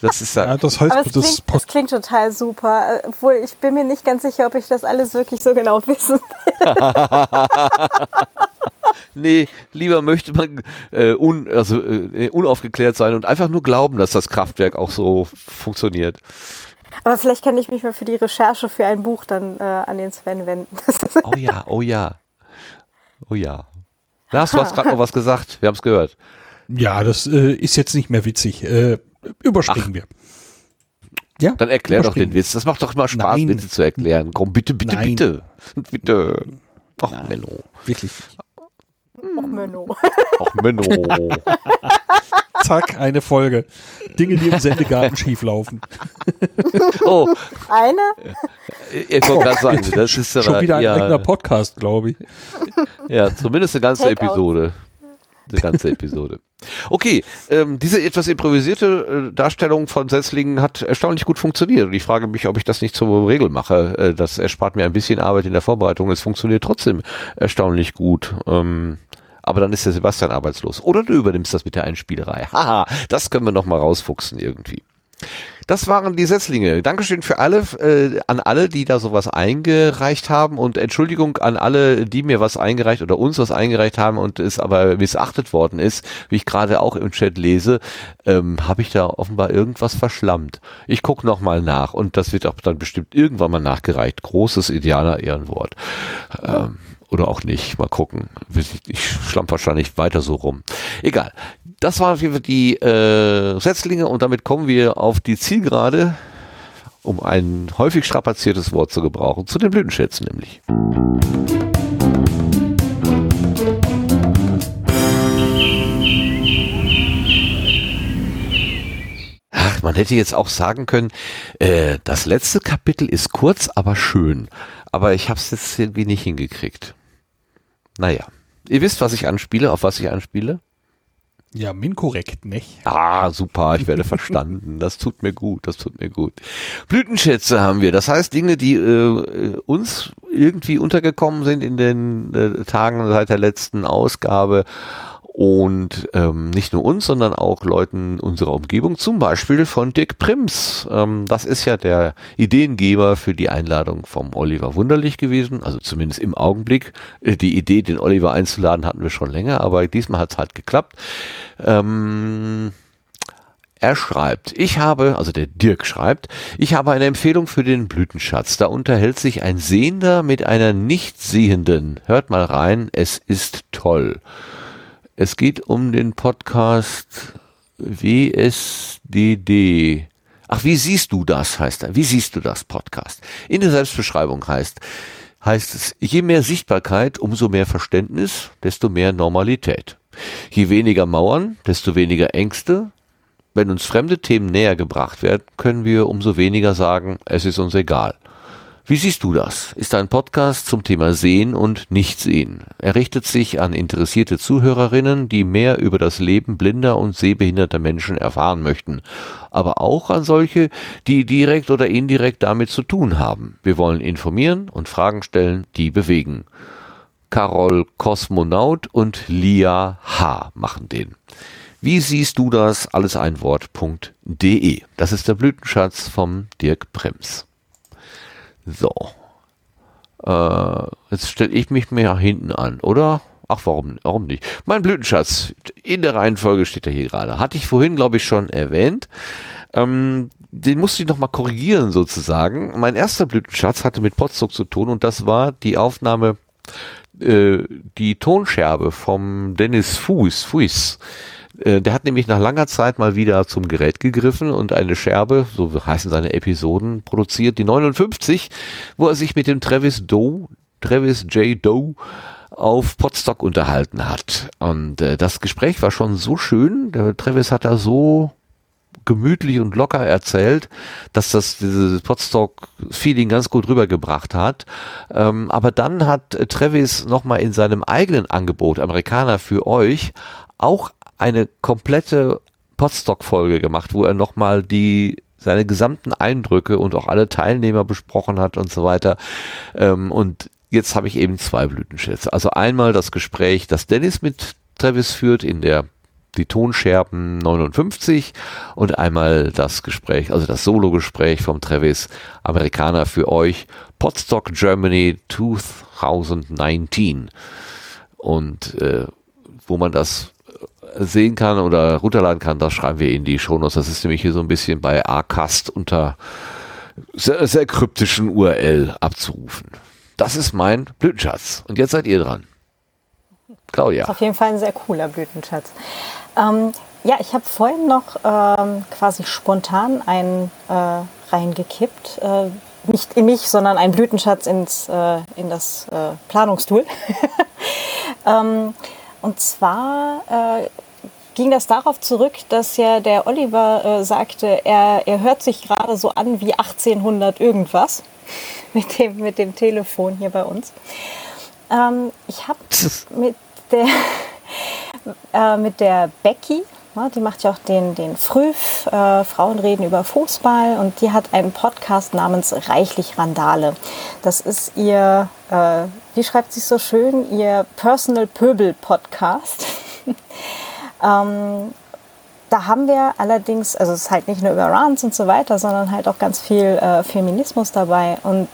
Das ist ja, das Aber es klingt, es klingt total super. äh, Obwohl, ich bin mir nicht ganz sicher, ob ich das alles wirklich so genau wissen nee, lieber möchte man äh, un, also, äh, unaufgeklärt sein und einfach nur glauben, dass das Kraftwerk auch so funktioniert. Aber vielleicht kann ich mich mal für die Recherche für ein Buch dann äh, an den Sven wenden. Oh ja, oh ja. Oh ja. Lars, du hast gerade noch was gesagt. Wir haben es gehört. Ja, das äh, ist jetzt nicht mehr witzig. Äh, überspringen wir. Ja, Dann erklär doch den Witz. Das macht doch immer Spaß, Nein. Witze zu erklären. Komm, bitte, bitte, Nein. bitte. Bitte. Ach, Menno. Wirklich. Och, Menno. Ach, Menno. Zack, eine Folge. Dinge, die im Sendegarten schieflaufen. Oh, Eine? ich wollte gerade sagen, das ist Schon wieder ein ja, eigener Podcast, glaube ich. Ja, zumindest eine ganze Takeout. Episode. Eine ganze Episode. Okay, ähm, diese etwas improvisierte äh, Darstellung von Setzlingen hat erstaunlich gut funktioniert. Und ich frage mich, ob ich das nicht zur Regel mache. Äh, das erspart mir ein bisschen Arbeit in der Vorbereitung. Es funktioniert trotzdem erstaunlich gut. Ähm, aber dann ist der Sebastian arbeitslos. Oder du übernimmst das mit der Einspielerei. Haha, das können wir noch mal rausfuchsen irgendwie. Das waren die Setzlinge. Dankeschön für alle, äh, an alle, die da sowas eingereicht haben und Entschuldigung an alle, die mir was eingereicht oder uns was eingereicht haben und es aber missachtet worden ist, wie ich gerade auch im Chat lese, ähm, habe ich da offenbar irgendwas verschlammt. Ich gucke noch mal nach und das wird auch dann bestimmt irgendwann mal nachgereicht. Großes Idealer Ehrenwort. Ähm, oder auch nicht. Mal gucken. Ich schlamm wahrscheinlich weiter so rum. Egal. Das waren auf jeden Fall die äh, Setzlinge und damit kommen wir auf die Zielgerade, um ein häufig strapaziertes Wort zu gebrauchen, zu den Blütenschätzen nämlich. Ach, man hätte jetzt auch sagen können, äh, das letzte Kapitel ist kurz, aber schön. Aber ich habe es jetzt irgendwie nicht hingekriegt. Naja, ihr wisst, was ich anspiele, auf was ich anspiele? Ja, minkorrekt, nicht? Ah, super, ich werde verstanden. Das tut mir gut, das tut mir gut. Blütenschätze haben wir, das heißt Dinge, die äh, uns irgendwie untergekommen sind in den äh, Tagen seit der letzten Ausgabe und ähm, nicht nur uns, sondern auch Leuten unserer Umgebung, zum Beispiel von Dirk Prims. Ähm, das ist ja der Ideengeber für die Einladung vom Oliver Wunderlich gewesen, also zumindest im Augenblick. Äh, Die Idee, den Oliver einzuladen, hatten wir schon länger, aber diesmal hat es halt geklappt. Ähm, er schreibt, ich habe, also der Dirk schreibt, ich habe eine Empfehlung für den Blütenschatz. Da unterhält sich ein Sehender mit einer Nichtsehenden. Hört mal rein, es ist toll. Es geht um den Podcast WSDD. Ach, wie siehst du das, heißt er. Wie siehst du das Podcast? In der Selbstbeschreibung heißt, heißt es, je mehr Sichtbarkeit, umso mehr Verständnis, desto mehr Normalität. Je weniger Mauern, desto weniger Ängste. Wenn uns fremde Themen näher gebracht werden, können wir umso weniger sagen, es ist uns egal. Wie siehst du das? Ist ein Podcast zum Thema Sehen und Nichtsehen. Er richtet sich an interessierte Zuhörerinnen, die mehr über das Leben blinder und sehbehinderter Menschen erfahren möchten, aber auch an solche, die direkt oder indirekt damit zu tun haben. Wir wollen informieren und Fragen stellen, die bewegen. Carol Kosmonaut und Lia H. machen den. Wie siehst du das? Alles ein Wort.de. Das ist der Blütenschatz vom Dirk Brems. So. Äh, jetzt stelle ich mich mehr hinten an, oder? Ach, warum, warum nicht? Mein Blütenschatz, in der Reihenfolge steht er hier gerade. Hatte ich vorhin, glaube ich, schon erwähnt. Ähm, den musste ich nochmal korrigieren, sozusagen. Mein erster Blütenschatz hatte mit Potsdok zu tun und das war die Aufnahme, äh, die Tonscherbe vom Dennis Fuß, Fuß. Äh, Der hat nämlich nach langer Zeit mal wieder zum Gerät gegriffen und eine Scherbe, so heißen seine Episoden, produziert, die 59, wo er sich mit dem Travis Doe, Travis J. Doe, auf Podstock unterhalten hat. Und äh, das Gespräch war schon so schön, der Travis hat da so gemütlich und locker erzählt, dass das dieses Podstock-Feeling ganz gut rübergebracht hat. Ähm, aber dann hat Travis nochmal in seinem eigenen Angebot, Amerikaner für euch, auch eine komplette Podstock-Folge gemacht, wo er nochmal die seine gesamten Eindrücke und auch alle Teilnehmer besprochen hat und so weiter. Ähm, und jetzt habe ich eben zwei Blütenschätze. Also einmal das Gespräch, das Dennis mit Travis führt in der die Tonscherben 59 und einmal das Gespräch, also das Solo-Gespräch vom Travis Amerikaner für euch, Podstock Germany 2019. Und äh, wo man das sehen kann oder runterladen kann, das schreiben wir in die Shownotes. Das ist nämlich hier so ein bisschen bei Acast unter sehr, sehr kryptischen URL abzurufen. Das ist mein Blütenschatz. Und jetzt seid ihr dran. Claudia. Das ist auf jeden Fall ein sehr cooler Blütenschatz. Ähm, ja, ich habe vorhin noch ähm, quasi spontan einen äh, reingekippt. Äh, nicht in mich, sondern einen Blütenschatz ins, äh, in das äh, Planungstool. ähm, und zwar äh, ging das darauf zurück, dass ja der Oliver äh, sagte, er, er hört sich gerade so an wie 1800 irgendwas mit dem, mit dem Telefon hier bei uns. Ähm, ich habe mit der, äh, mit der Becky, ne, die macht ja auch den, den Früh, äh, Frauen reden über Fußball und die hat einen Podcast namens Reichlich Randale. Das ist ihr, äh, wie schreibt sie so schön, ihr Personal Pöbel Podcast. ähm, da haben wir allerdings, also es ist halt nicht nur über Rants und so weiter, sondern halt auch ganz viel äh, Feminismus dabei. Und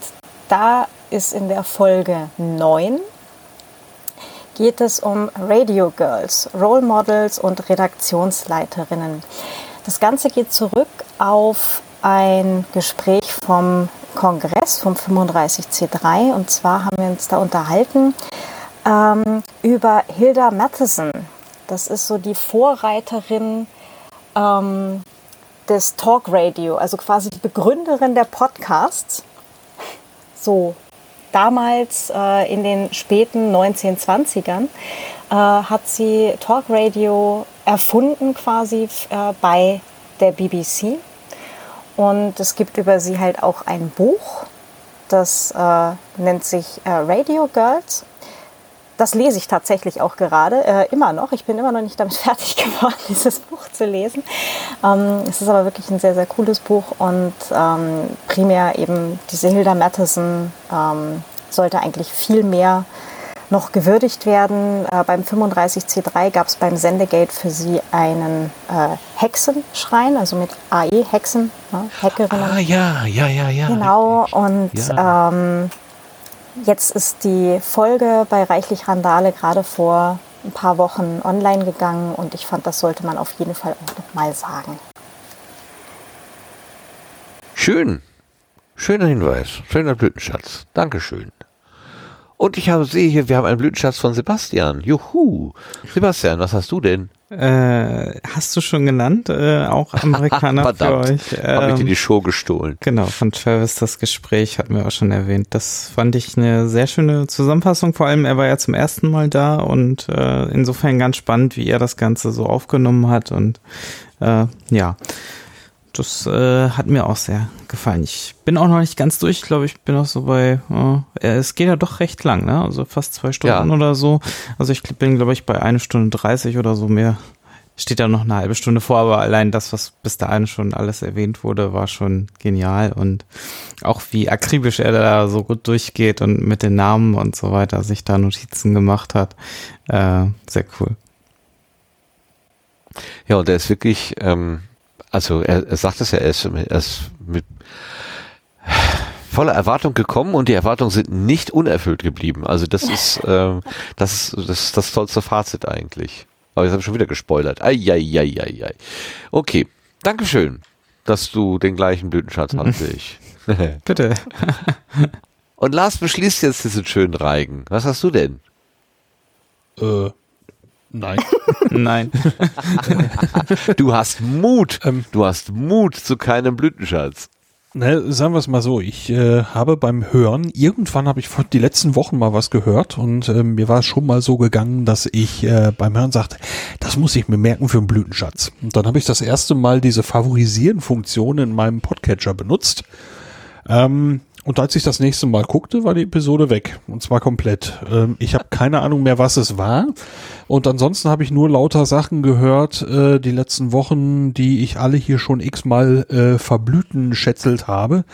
da ist in der Folge 9 geht es um Radio Girls, Role Models und Redaktionsleiterinnen. Das Ganze geht zurück auf ein Gespräch vom Kongress vom 35C3 und zwar haben wir uns da unterhalten ähm, über Hilda Matheson. Das ist so die Vorreiterin ähm, des Talk Radio, also quasi die Begründerin der Podcasts. So damals äh, in den späten 1920ern äh, hat sie Talk Radio erfunden quasi äh, bei der BBC. Und es gibt über sie halt auch ein Buch, das äh, nennt sich äh, Radio Girls das lese ich tatsächlich auch gerade, äh, immer noch. Ich bin immer noch nicht damit fertig geworden, dieses Buch zu lesen. Ähm, es ist aber wirklich ein sehr, sehr cooles Buch und ähm, primär eben diese Hilda Matheson ähm, sollte eigentlich viel mehr noch gewürdigt werden. Äh, beim 35C3 gab es beim Sendegate für sie einen äh, Hexenschrein, also mit AE, Hexen, ne, Hackerinnen. Ah, ja, ja, ja, ja. Genau, und Ja. Jetzt ist die Folge bei Reichlich Randale gerade vor ein paar Wochen online gegangen und ich fand, das sollte man auf jeden Fall auch nochmal sagen. Schön. Schöner Hinweis. Schöner Blütenschatz. Dankeschön. Und ich habe, sehe hier, wir haben einen Blütenschatz von Sebastian. Juhu. Sebastian, was hast du denn? Äh, hast du schon genannt, äh, auch Amerikaner für euch? Hab ich dir Ähm, die Show gestohlen. Genau, von Travis das Gespräch hatten wir auch schon erwähnt. Das fand ich eine sehr schöne Zusammenfassung. Vor allem, er war ja zum ersten Mal da und äh, insofern ganz spannend, wie er das Ganze so aufgenommen hat. Und äh, ja, das äh, hat mir auch sehr gefallen. Ich bin auch noch nicht ganz durch. Ich glaube, ich bin auch so bei, äh, es geht ja doch recht lang, ne? Also fast zwei Stunden Ja. oder so. Also ich bin, glaube ich, bei eine Stunde 30 oder so mehr. Steht ja noch eine halbe Stunde vor, aber allein das, was bis dahin schon alles erwähnt wurde, war schon genial und auch wie akribisch er da so gut durchgeht und mit den Namen und so weiter sich da Notizen gemacht hat. Äh, sehr cool. Ja, und er ist wirklich, ähm, also er, er sagt es ja, er ist, er ist mit voller Erwartung gekommen und die Erwartungen sind nicht unerfüllt geblieben. Also das ist, ähm, das ist das, ist das tollste Fazit eigentlich. Aber jetzt habe ich schon wieder gespoilert. Eieieiei. Okay, Dankeschön, dass du den gleichen Blütenschatz hast wie ich. Bitte. Und Lars beschließt jetzt diesen schönen Reigen. Was hast du denn? Äh, nein. Nein. du hast Mut. du hast Mut zu keinem Blütenschatz. Ne, sagen wir es mal so, ich äh, habe beim Hören, irgendwann habe ich vor die letzten Wochen mal was gehört und äh, mir war es schon mal so gegangen, dass ich äh, beim Hören sagte, das muss ich mir merken für einen Blütenschatz. Und dann habe ich das erste Mal diese Favorisieren-Funktion in meinem Podcatcher benutzt. Ähm, und als ich das nächste Mal guckte, war die Episode weg. Und zwar komplett. Ähm, ich habe keine Ahnung mehr, was es war. Und ansonsten habe ich nur lauter Sachen gehört, äh, die letzten Wochen, die ich alle hier schon x-mal äh, verblüten schätzelt habe.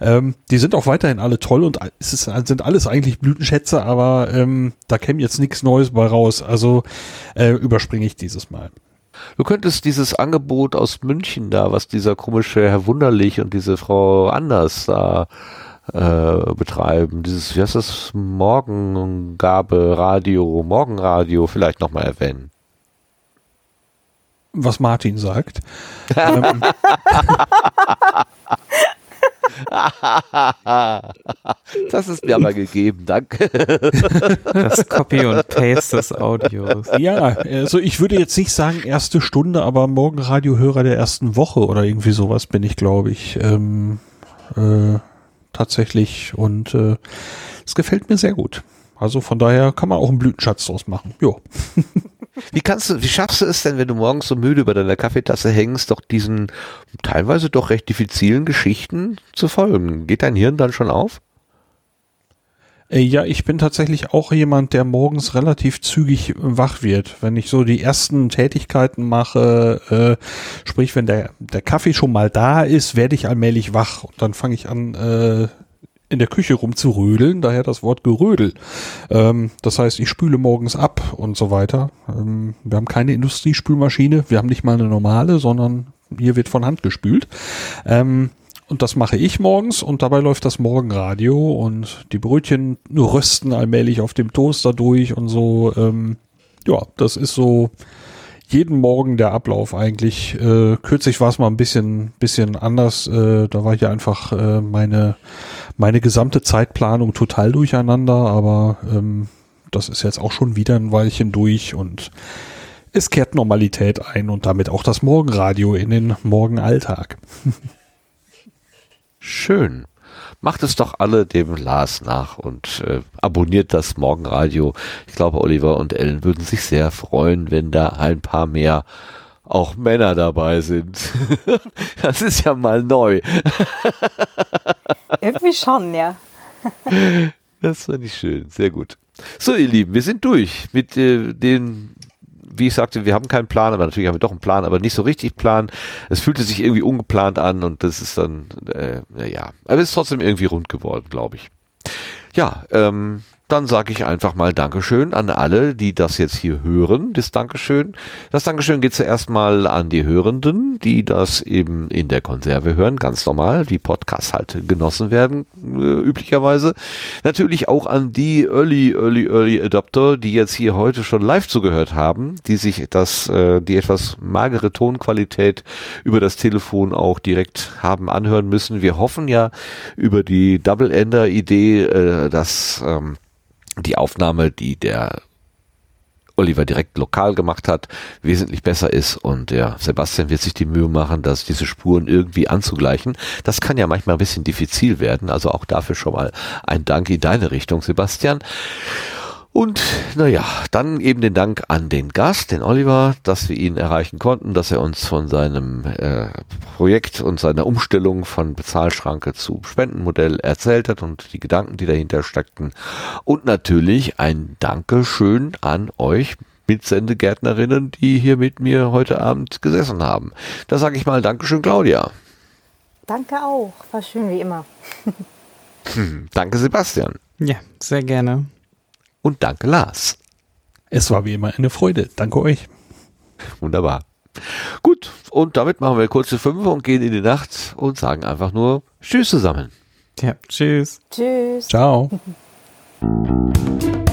Ähm, die sind auch weiterhin alle toll und es ist, sind alles eigentlich Blütenschätze, aber ähm, da käme jetzt nichts Neues bei raus. Also äh, überspringe ich dieses Mal. Du könntest dieses Angebot aus München da, was dieser komische Herr Wunderlich und diese Frau Anders da äh, betreiben, dieses, wie heißt das, Morgengabe Radio, Morgenradio, vielleicht nochmal erwähnen. Was Martin sagt. ähm, das ist mir aber gegeben, danke. Das Copy und Paste des Audios. Ja, also ich würde jetzt nicht sagen erste Stunde, aber Morgenradiohörer der ersten Woche oder irgendwie sowas bin ich, glaube ich, ähm, äh, tatsächlich. Und äh, es gefällt mir sehr gut. Also von daher kann man auch einen Blütenschatz draus machen. Jo. Wie kannst du, wie schaffst du es denn, wenn du morgens so müde bei deiner Kaffeetasse hängst, doch diesen teilweise doch recht diffizilen Geschichten zu folgen? Geht dein Hirn dann schon auf? Äh, Ja, ich bin tatsächlich auch jemand, der morgens relativ zügig wach wird. Wenn ich so die ersten Tätigkeiten mache, äh, sprich, wenn der, der Kaffee schon mal da ist, werde ich allmählich wach. Und dann fange ich an, äh, in der Küche rumzurödeln, daher das Wort Gerödel. Ähm, das heißt, ich spüle morgens ab und so weiter. Ähm, wir haben keine Industriespülmaschine, wir haben nicht mal eine normale, sondern hier wird von Hand gespült. Ähm, und das mache ich morgens und dabei läuft das Morgenradio und die Brötchen rösten allmählich auf dem Toaster durch und so. Ähm, ja, das ist so jeden Morgen der Ablauf eigentlich. Äh, kürzlich war es mal ein bisschen, bisschen anders. Äh, da war hier einfach äh, meine, meine gesamte Zeitplanung total durcheinander, aber ähm, das ist jetzt auch schon wieder ein Weilchen durch und es kehrt Normalität ein und damit auch das Morgenradio in den Morgenalltag. Schön. Macht es doch alle dem Lars nach und äh, abonniert das Morgenradio. Ich glaube, Oliver und Ellen würden sich sehr freuen, wenn da ein paar mehr auch Männer dabei sind. das ist ja mal neu. Irgendwie schon, ja. Das fand ich schön, sehr gut. So, ihr Lieben, wir sind durch mit äh, den, wie ich sagte, wir haben keinen Plan, aber natürlich haben wir doch einen Plan, aber nicht so richtig Plan. Es fühlte sich irgendwie ungeplant an und das ist dann, äh, naja, aber es ist trotzdem irgendwie rund geworden, glaube ich. Ja, ähm, dann sage ich einfach mal Dankeschön an alle, die das jetzt hier hören. Das Dankeschön. Das Dankeschön geht zuerst mal an die Hörenden, die das eben in der Konserve hören, ganz normal, wie Podcasts halt genossen werden, äh, üblicherweise. Natürlich auch an die Early, Early, Early Adopter, die jetzt hier heute schon live zugehört haben, die sich das, äh, die etwas magere Tonqualität über das Telefon auch direkt haben anhören müssen. Wir hoffen ja über die Double-Ender-Idee, äh, dass ähm, die Aufnahme, die der Oliver direkt lokal gemacht hat, wesentlich besser ist und der Sebastian wird sich die Mühe machen, dass diese Spuren irgendwie anzugleichen. Das kann ja manchmal ein bisschen diffizil werden, also auch dafür schon mal ein Dank in deine Richtung, Sebastian. Und naja, dann eben den Dank an den Gast, den Oliver, dass wir ihn erreichen konnten, dass er uns von seinem äh, Projekt und seiner Umstellung von Bezahlschranke zu Spendenmodell erzählt hat und die Gedanken, die dahinter steckten. Und natürlich ein Dankeschön an euch Mitsendegärtnerinnen, die hier mit mir heute Abend gesessen haben. Da sage ich mal Dankeschön, Claudia. Danke auch. War schön wie immer. Danke, Sebastian. Ja, sehr gerne. Und danke, Lars. Es war wie immer eine Freude. Danke euch. Wunderbar. Gut, und damit machen wir kurze Fünfe und gehen in die Nacht und sagen einfach nur Tschüss zusammen. Ja, tschüss. Tschüss. Ciao.